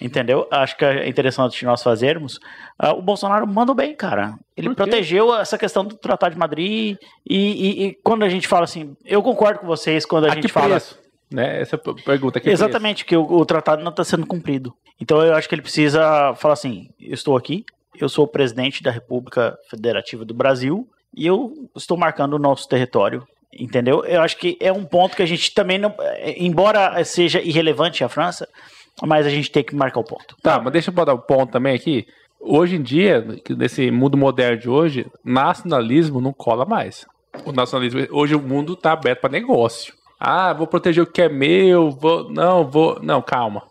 entendeu? Acho que é interessante nós fazermos. Ah, o Bolsonaro mandou bem, cara. Ele protegeu essa questão do tratado de Madrid e, e- e quando a gente fala assim, eu concordo com vocês quando a, A gente que fala preço? Né? Essa pergunta aqui. Exatamente, que o, o tratado não está sendo cumprido. Então eu acho que ele precisa falar assim: eu estou aqui, eu sou o presidente da República Federativa do Brasil e eu estou marcando o nosso território. Entendeu? Eu acho que é um ponto que a gente também não. eh, Embora seja irrelevante a França, mas a gente tem que marcar o ponto. Tá, mas deixa eu botar um ponto também aqui. Hoje em dia, nesse mundo moderno de hoje, nacionalismo não cola mais. O nacionalismo, hoje o mundo tá aberto para negócio. Ah, vou proteger o que é meu, vou, não, vou, não, calma.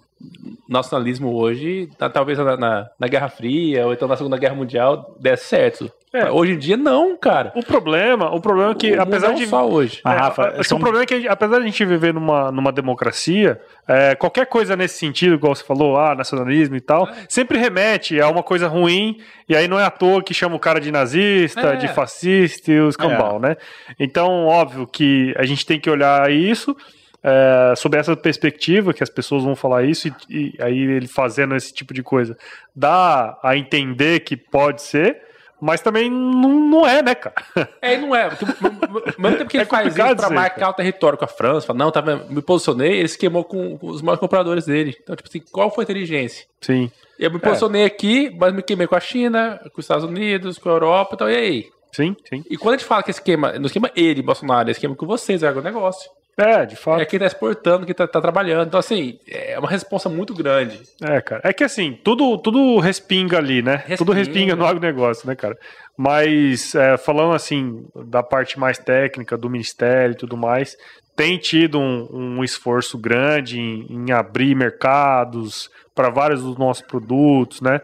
Nacionalismo hoje, tá, talvez na, na, na Guerra Fria ou então na Segunda Guerra Mundial, desse certo. É. Hoje em dia não, cara. O problema, o problema é que, O apesar não de. só hoje. É, Rafa, acho que são- o problema é que, apesar de a gente viver numa, numa democracia, é, qualquer coisa nesse sentido, igual você falou, ah, nacionalismo e tal, sempre remete a uma coisa ruim, e aí não é à toa que chama o cara de nazista, É. de fascista e os cambal, né? Então, óbvio que a gente tem que olhar isso. É, sob essa perspectiva que as pessoas vão falar isso e, e aí ele fazendo esse tipo de coisa dá a entender que pode ser mas também não, não é né cara É, não é. Mesmo tempo que ele É faz isso pra marcar o território com a França, fala, não, tá vendo, me posicionei, ele se queimou com, com os maiores compradores dele. Então, tipo assim, qual foi a inteligência? sim Eu me posicionei aqui, mas me queimei com a China, com os Estados Unidos, com a Europa, então e aí? sim sim E quando a gente fala que esse esquema, não esquema ele, Bolsonaro, esse esquema com vocês, é agronegócio. É de fato É quem tá exportando, quem tá, tá trabalhando. Então, assim, é uma responsa muito grande. É, cara. É que assim, tudo, tudo respinga ali, né? Tudo Respinga. respinga no agronegócio, né, cara? Mas é, falando assim, da parte mais técnica do ministério e tudo mais, tem tido um, um esforço grande em, em abrir mercados para vários dos nossos produtos, né?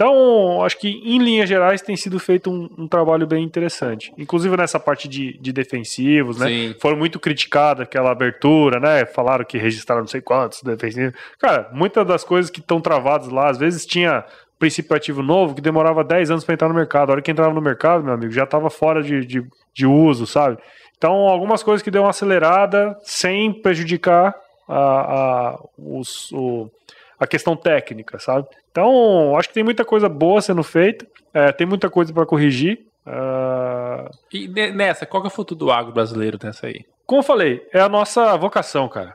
Então, acho que em linhas gerais tem sido feito um, um trabalho bem interessante. Inclusive nessa parte de, de defensivos, né? Sim. Foram muito criticadas aquela abertura, né? Falaram que registraram não sei quantos defensivos. Cara, muitas das coisas que estão travadas lá, às vezes tinha princípio ativo novo que demorava 10 anos para entrar no mercado. A hora que entrava no mercado, meu amigo, já estava fora de, de, de uso, sabe? Então, algumas coisas que deu uma acelerada sem prejudicar a, a, os, o, a questão técnica, sabe? Então, acho que tem muita coisa boa sendo feita, é, tem muita coisa para corrigir. ah, E ne- nessa, qual que é o futuro do agro brasileiro nessa aí? como eu falei, é a nossa vocação, cara.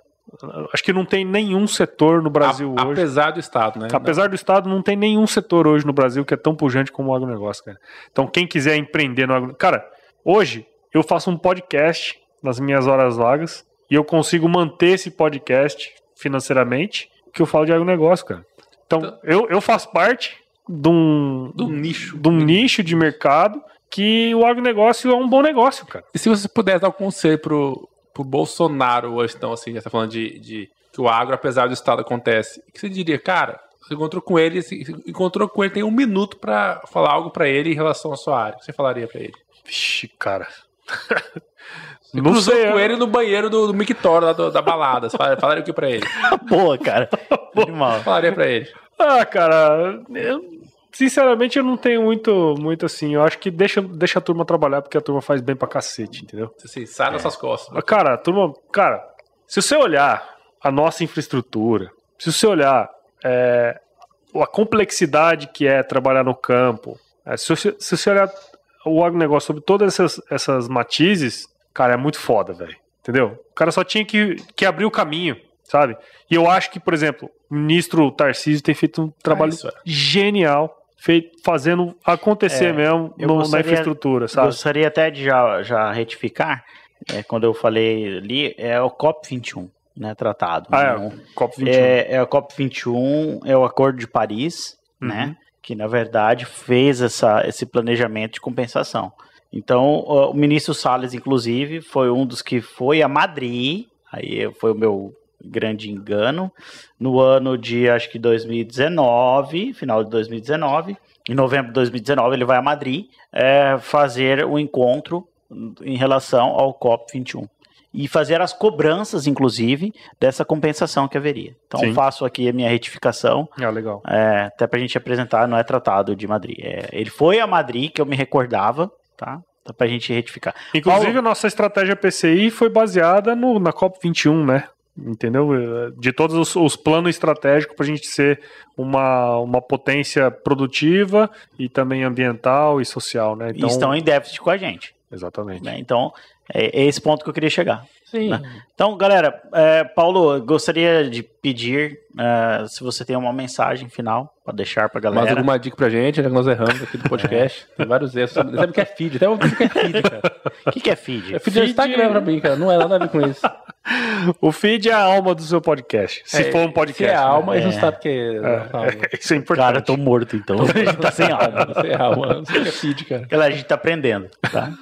Acho que não tem nenhum setor no Brasil A- hoje. Apesar do Estado, né? Apesar do Estado, não tem nenhum setor hoje no Brasil que é tão pujante como o agronegócio, cara. Então, quem quiser empreender no agronegócio. Cara, hoje eu faço um podcast nas minhas horas vagas e eu consigo manter esse podcast financeiramente que eu falo de agronegócio, cara. Então, eu, eu faço parte de um, Do nicho. de um nicho de mercado que o agronegócio é um bom negócio, cara. E se você pudesse dar um conselho pro, pro Bolsonaro hoje, então, assim, já tá falando de, de que o agro, apesar do Estado, acontece, o que você diria, cara? Você encontrou com ele, você encontrou com ele, tem um minuto pra falar algo pra ele em relação à sua área. O que você falaria pra ele? Vixe, cara. Não cruzou sei, com ele no banheiro do, do Mictório, lá do, da balada. Falaram o que pra ele? Boa, cara. Boa. Falaria pra ele. Ah, cara, eu, sinceramente eu não tenho muito, muito assim. Eu acho que deixa, deixa a turma trabalhar porque a turma faz bem pra cacete, entendeu? Assim, sai é. nessas costas. Né? Cara, a turma, cara, se você olhar a nossa infraestrutura, se você olhar é, a complexidade que é trabalhar no campo, é, se, você, se você olhar o agronegócio sobre todas essas, essas matizes, cara, é muito foda, velho. Entendeu? O cara só tinha que, que abrir o caminho, sabe? E eu acho que, por exemplo, o ministro Tarcísio tem feito um trabalho é genial, feito, fazendo acontecer é, mesmo no, gostaria, na infraestrutura, sabe? Gostaria até de já, já retificar, é, quando eu falei ali, é o COP21 né, tratado. Ah, né? é, COP21. É, é o COP21, é o Acordo de Paris, uhum. né, que na verdade fez essa, esse planejamento de compensação. Então, o ministro Salles, inclusive, foi um dos que foi a Madrid, aí foi o meu grande engano, no ano de, acho que 2019, final de 2019, em novembro de 2019 ele vai a Madrid é, fazer o um encontro em relação ao COP21 e fazer as cobranças, inclusive, dessa compensação que haveria. Então, Sim. faço aqui a minha retificação. Ah, legal. É, até para a gente apresentar, não é tratado de Madrid. É, ele foi a Madrid, que eu me recordava, tá? Dá pra gente retificar. Inclusive, Paulo... a nossa estratégia PCI foi baseada no, na COP21, né? Entendeu? De todos os, os planos estratégicos para a gente ser uma, uma potência produtiva e também ambiental e social, né? Então... E estão em déficit com a gente. Exatamente. Né? Então, é, é esse ponto que eu queria chegar. Sim. Né? Então, galera, é, Paulo, gostaria de pedir é, se você tem uma mensagem final para deixar para galera. Mais alguma dica pra gente, né, que nós erramos aqui do podcast. Tem vários erros. Sabe, sabe o que é feed? Até o que é feed, cara. O que, que é feed? É feed, feed do Instagram pra mim, cara. Não é nada a ver com isso. O feed é a alma do seu podcast. Se é, for um podcast. Se é a alma, né? a gente é. sabe que é. é. Isso é importante. Cara, eu tô morto, então. a gente tá sem alma. sem alma. Não sei o que é feed, cara. Galera, a gente tá aprendendo, tá?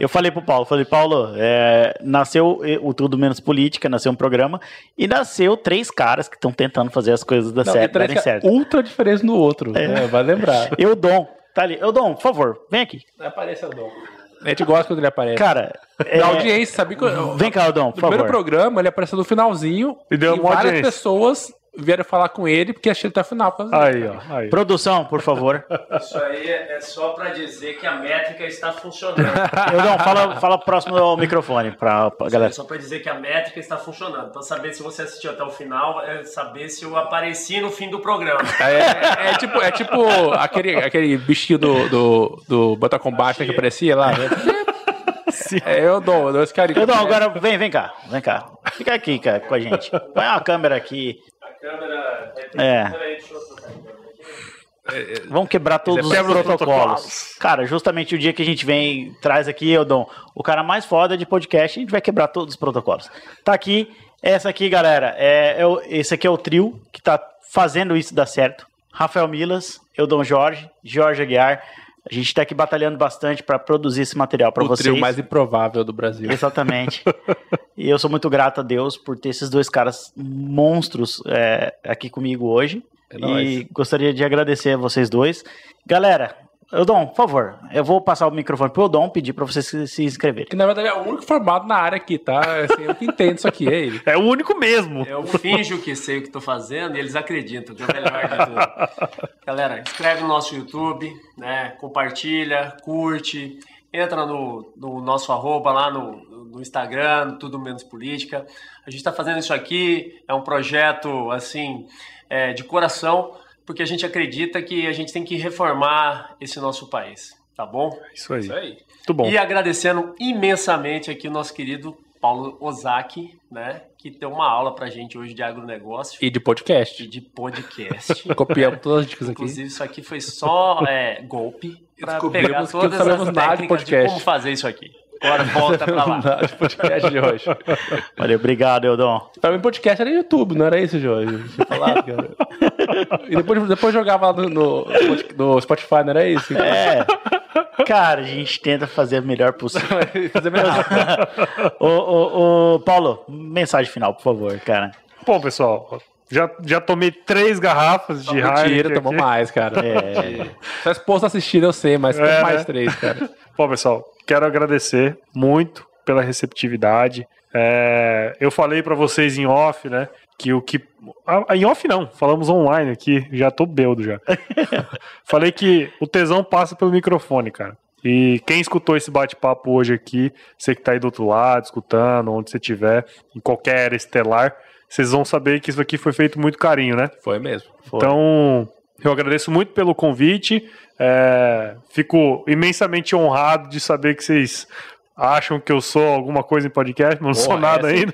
Eu falei pro Paulo, falei, Paulo, é, nasceu o Tudo Menos Política, nasceu um programa, e nasceu três caras que estão tentando fazer as coisas Não, certo, darem certo. Ultra diferença no outro, é. Né? vai lembrar. Eu Dom, tá ali. Eu Dom, por favor, vem aqui. Apareça o Dom. A gente gosta quando ele aparece. Cara, é... audiência, sabia que. Vem cá, Aldão, por no primeiro programa, ele apareceu no finalzinho e, deu e várias audiência. pessoas vieram falar com ele porque achei até o final. Aí, ó, aí. Produção, por favor. Isso aí é, é só para dizer que a métrica está funcionando. Eu não, fala, fala próximo ao microfone para a galera. É só para dizer que a métrica está funcionando. Para saber se você assistiu até o final, é saber se eu apareci no fim do programa. É, é, é tipo, é tipo aquele, aquele bichinho do, do, do Bota Combate que aparecia lá. É, eu dou, eu dou esse carinho. Eu dou, agora vem, vem cá, vem cá. Fica aqui, cara, com a gente. Põe uma câmera aqui câmera. É. Vamos quebrar todos os protocolos. protocolos. Cara, justamente o dia que a gente vem, traz aqui, Eudon, o cara mais foda de podcast, a gente vai quebrar todos os protocolos. Tá aqui, essa aqui, galera, é, é esse aqui é o trio que tá fazendo isso dar certo. Rafael Milas, Eudon Jorge, Jorge Aguiar. A gente está aqui batalhando bastante para produzir esse material para vocês. O trio mais improvável do Brasil. Exatamente. e eu sou muito grato a Deus por ter esses dois caras monstros é, aqui comigo hoje. É e nóis. gostaria de agradecer a vocês dois. Galera, Eudon, por favor, eu vou passar o microfone pro Eudon pedir para vocês se, se inscreverem. Que na verdade é o único formado na área aqui, tá? Assim, eu que entendo isso aqui, é ele. É o único mesmo. Eu finjo que sei o que tô fazendo e eles acreditam, que é o melhor de tudo. Galera, inscreve no nosso YouTube, né? Compartilha, curte, entra no, no nosso arroba lá no, no Instagram, Tudo Menos Política. A gente está fazendo isso aqui, é um projeto, assim, é, de coração porque a gente acredita que a gente tem que reformar esse nosso país, tá bom? Isso aí. Isso aí. Muito bom. E agradecendo imensamente aqui o nosso querido Paulo Ozaki, né? Que deu uma aula pra gente hoje de agronegócio. E de podcast. E de podcast. Copiamos todas as dicas aqui. Inclusive, isso aqui foi só é, golpe para pegar todas as técnicas de, de como fazer isso aqui. Agora volta pra lá. de podcast de hoje. Valeu, obrigado, Eudon. Pra mim, podcast era YouTube, não era isso, Jorge? Falado, cara. E depois, depois jogava lá no, no, no Spotify, não era isso? É. Cara, a gente tenta fazer o melhor possível. fazer melhor. ô, ô, ô, Paulo, mensagem final, por favor, cara. Bom, pessoal, já, já tomei três garrafas de Heineken. Mentira, tomou mais, cara. É. Se a esposa assistir, eu sei, mas é, mais três, cara. Bom, pessoal, quero agradecer muito pela receptividade. É, eu falei para vocês em off, né? Que o que. Ah, em off não, falamos online aqui, já tô beldo já. falei que o tesão passa pelo microfone, cara. E quem escutou esse bate-papo hoje aqui, você que tá aí do outro lado, escutando, onde você estiver, em qualquer era estelar, vocês vão saber que isso aqui foi feito muito carinho, né? Foi mesmo. Foi. Então, eu agradeço muito pelo convite. É, fico imensamente honrado de saber que vocês acham que eu sou alguma coisa em podcast, mas não sou nada ainda.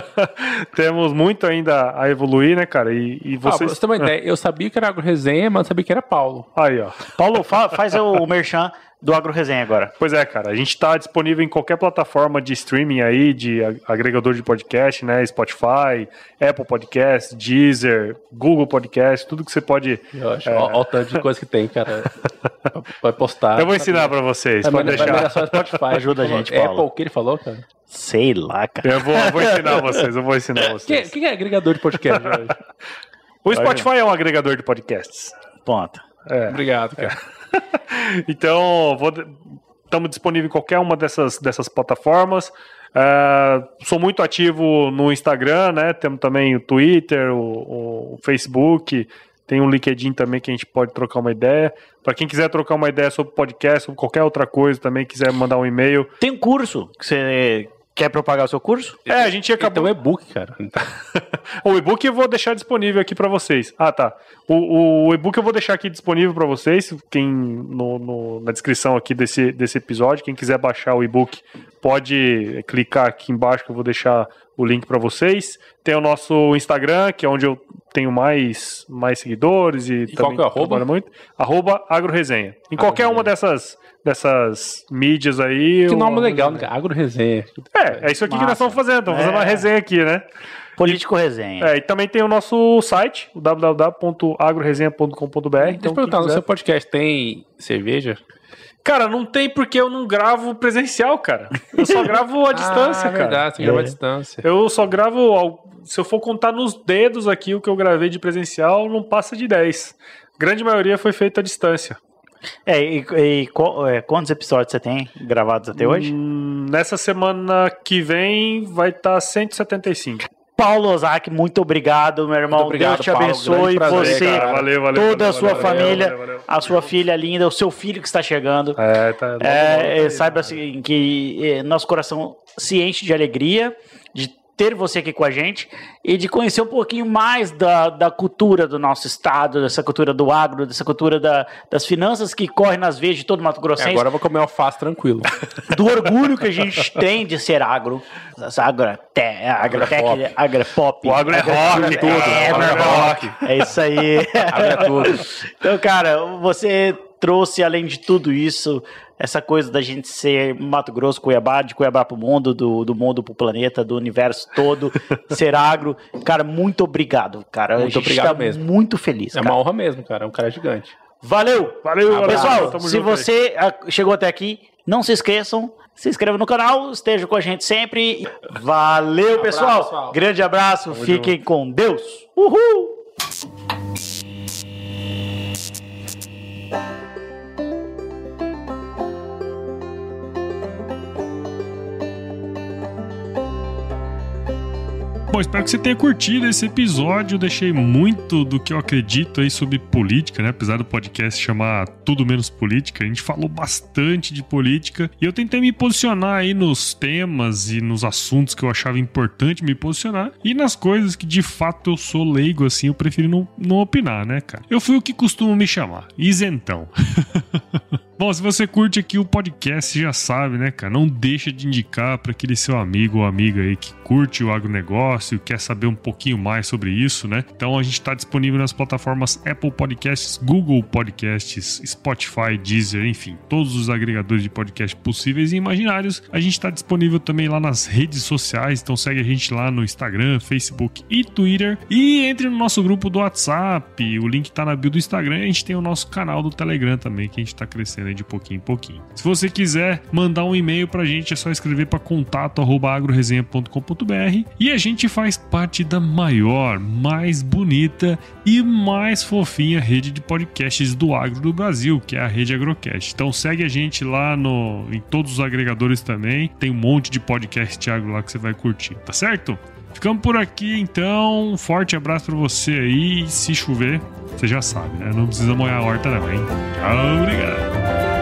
Temos muito ainda a evoluir, né, cara? E, e vocês. Ah, você tem uma ideia, eu sabia que era Agro Resenha, mas não sabia que era Paulo. Aí, ó. Paulo, fa faz o merchan do Agro Resenha agora. Pois é, cara. A gente está disponível em qualquer plataforma de streaming aí, de agregador de podcast, né? Spotify, Apple Podcast, Deezer, Google Podcast, tudo que você pode. Eu acho, é... Olha o tanto de coisa que tem, cara. Vai postar. Eu vou ensinar para vocês. Vai, pode deixar. Só Spotify. Ajuda a gente, Paulo. Apple, o que ele falou, cara? Sei lá, cara. Eu vou, eu vou ensinar vocês, eu vou ensinar vocês. O que, que, é agregador de podcast O Spotify é um agregador de podcasts. Ponto. É. Obrigado, cara. então, estamos disponíveis em qualquer uma dessas, dessas plataformas. Uh, sou muito ativo no Instagram, né? Temos também o Twitter, o, o Facebook, tem um LinkedIn também que a gente pode trocar uma ideia. Para quem quiser trocar uma ideia sobre podcast, sobre qualquer outra coisa também, quiser mandar um e-mail. Tem um curso que você Quer propagar o seu curso? É, a gente acabou. Tem um e-book, cara. o e-book eu vou deixar disponível aqui para vocês. Ah, tá. O, o e-book eu vou deixar aqui disponível para vocês. Quem no, no, na descrição aqui desse, desse episódio, quem quiser baixar o e-book, pode clicar aqui embaixo que eu vou deixar o link para vocês. Tem o nosso Instagram, que é onde eu tenho mais, mais seguidores e, e também qual que é arroba? muito. Arroba AgroResenha. Em qualquer uma dessas dessas mídias aí. Que nome legal, né? Agro Resenha. É, é isso aqui Massa. que nós estamos fazendo. Estamos é. fazendo uma resenha aqui, né? Político Resenha. É, e também tem o nosso site, www.agroresenha.com.br. Então, Deixa eu perguntar, no seu podcast tem cerveja? Cara, não tem porque eu não gravo presencial, cara. Eu só gravo à distância, ah, é cara. verdade, você grava à distância. Eu só gravo, se eu for contar nos dedos aqui o que eu gravei de presencial, não passa de 10. A grande maioria foi feita à distância. É, e, e, é, quantos episódios você tem gravados até hoje? Hum, nessa semana que vem vai estar tá 175. Paulo Ozaki, muito obrigado, meu irmão. Obrigado, Deus te abençoe. Paulo, você, valeu, valeu, toda valeu, a sua família, a sua filha linda, o seu filho que está chegando. É, tá. É, saiba assim, que é, nosso coração se enche de alegria de ter você aqui com a gente e de conhecer um pouquinho mais da, da cultura do nosso estado, dessa cultura do agro, dessa cultura da, das finanças que correm nas veias de todo Mato Grossense. É, agora eu vou comer alface tranquilo. Do orgulho que a gente tem de ser agro. Agro, te, agrotec, agropop. O agro é rock, tudo. É, agro é rock. É isso aí. agro é tudo. Então, cara, você trouxe, além de tudo isso, essa coisa da gente ser Mato Grosso, Cuiabá, de Cuiabá para o mundo, do, do mundo para o planeta, do universo todo, ser agro. Cara, muito obrigado, cara. Muito obrigado tá mesmo. muito feliz. É cara. uma honra mesmo, cara. É um cara gigante. Valeu! Valeu, ah, Pessoal, se você aí. chegou até aqui, não se esqueçam, se inscreva no canal, esteja com a gente sempre. Valeu, pessoal. pessoal. Grande abraço, Tamo fiquem junto. com Deus. Uhul! Bom, espero que você tenha curtido esse episódio. Eu deixei muito do que eu acredito aí sobre política, né? Apesar do podcast chamar Tudo Menos Política, a gente falou bastante de política e eu tentei me posicionar aí nos temas e nos assuntos que eu achava importante me posicionar e nas coisas que de fato eu sou leigo, assim, eu prefiro não, não opinar, né, cara? Eu fui o que costumam me chamar, isentão. Bom, se você curte aqui o podcast, já sabe, né, cara? Não deixa de indicar para aquele seu amigo ou amiga aí que curte o agronegócio, quer saber um pouquinho mais sobre isso, né? Então a gente está disponível nas plataformas Apple Podcasts, Google Podcasts, Spotify, Deezer, enfim, todos os agregadores de podcast possíveis e imaginários. A gente está disponível também lá nas redes sociais, então segue a gente lá no Instagram, Facebook e Twitter. E entre no nosso grupo do WhatsApp, o link está na bio do Instagram. A gente tem o nosso canal do Telegram também, que a gente está crescendo crescendo de pouquinho em pouquinho. Se você quiser mandar um e-mail pra gente, é só escrever para contato@agroresenha.com.br e a gente faz parte da maior, mais bonita e mais fofinha rede de podcasts do agro do Brasil, que é a Rede Agrocast. Então segue a gente lá no em todos os agregadores também. Tem um monte de podcast agro lá que você vai curtir, tá certo? Ficamos por aqui então. Um forte abraço para você aí. Se chover, você já sabe, né? Não precisa molhar a horta, hein? Tchau, obrigado.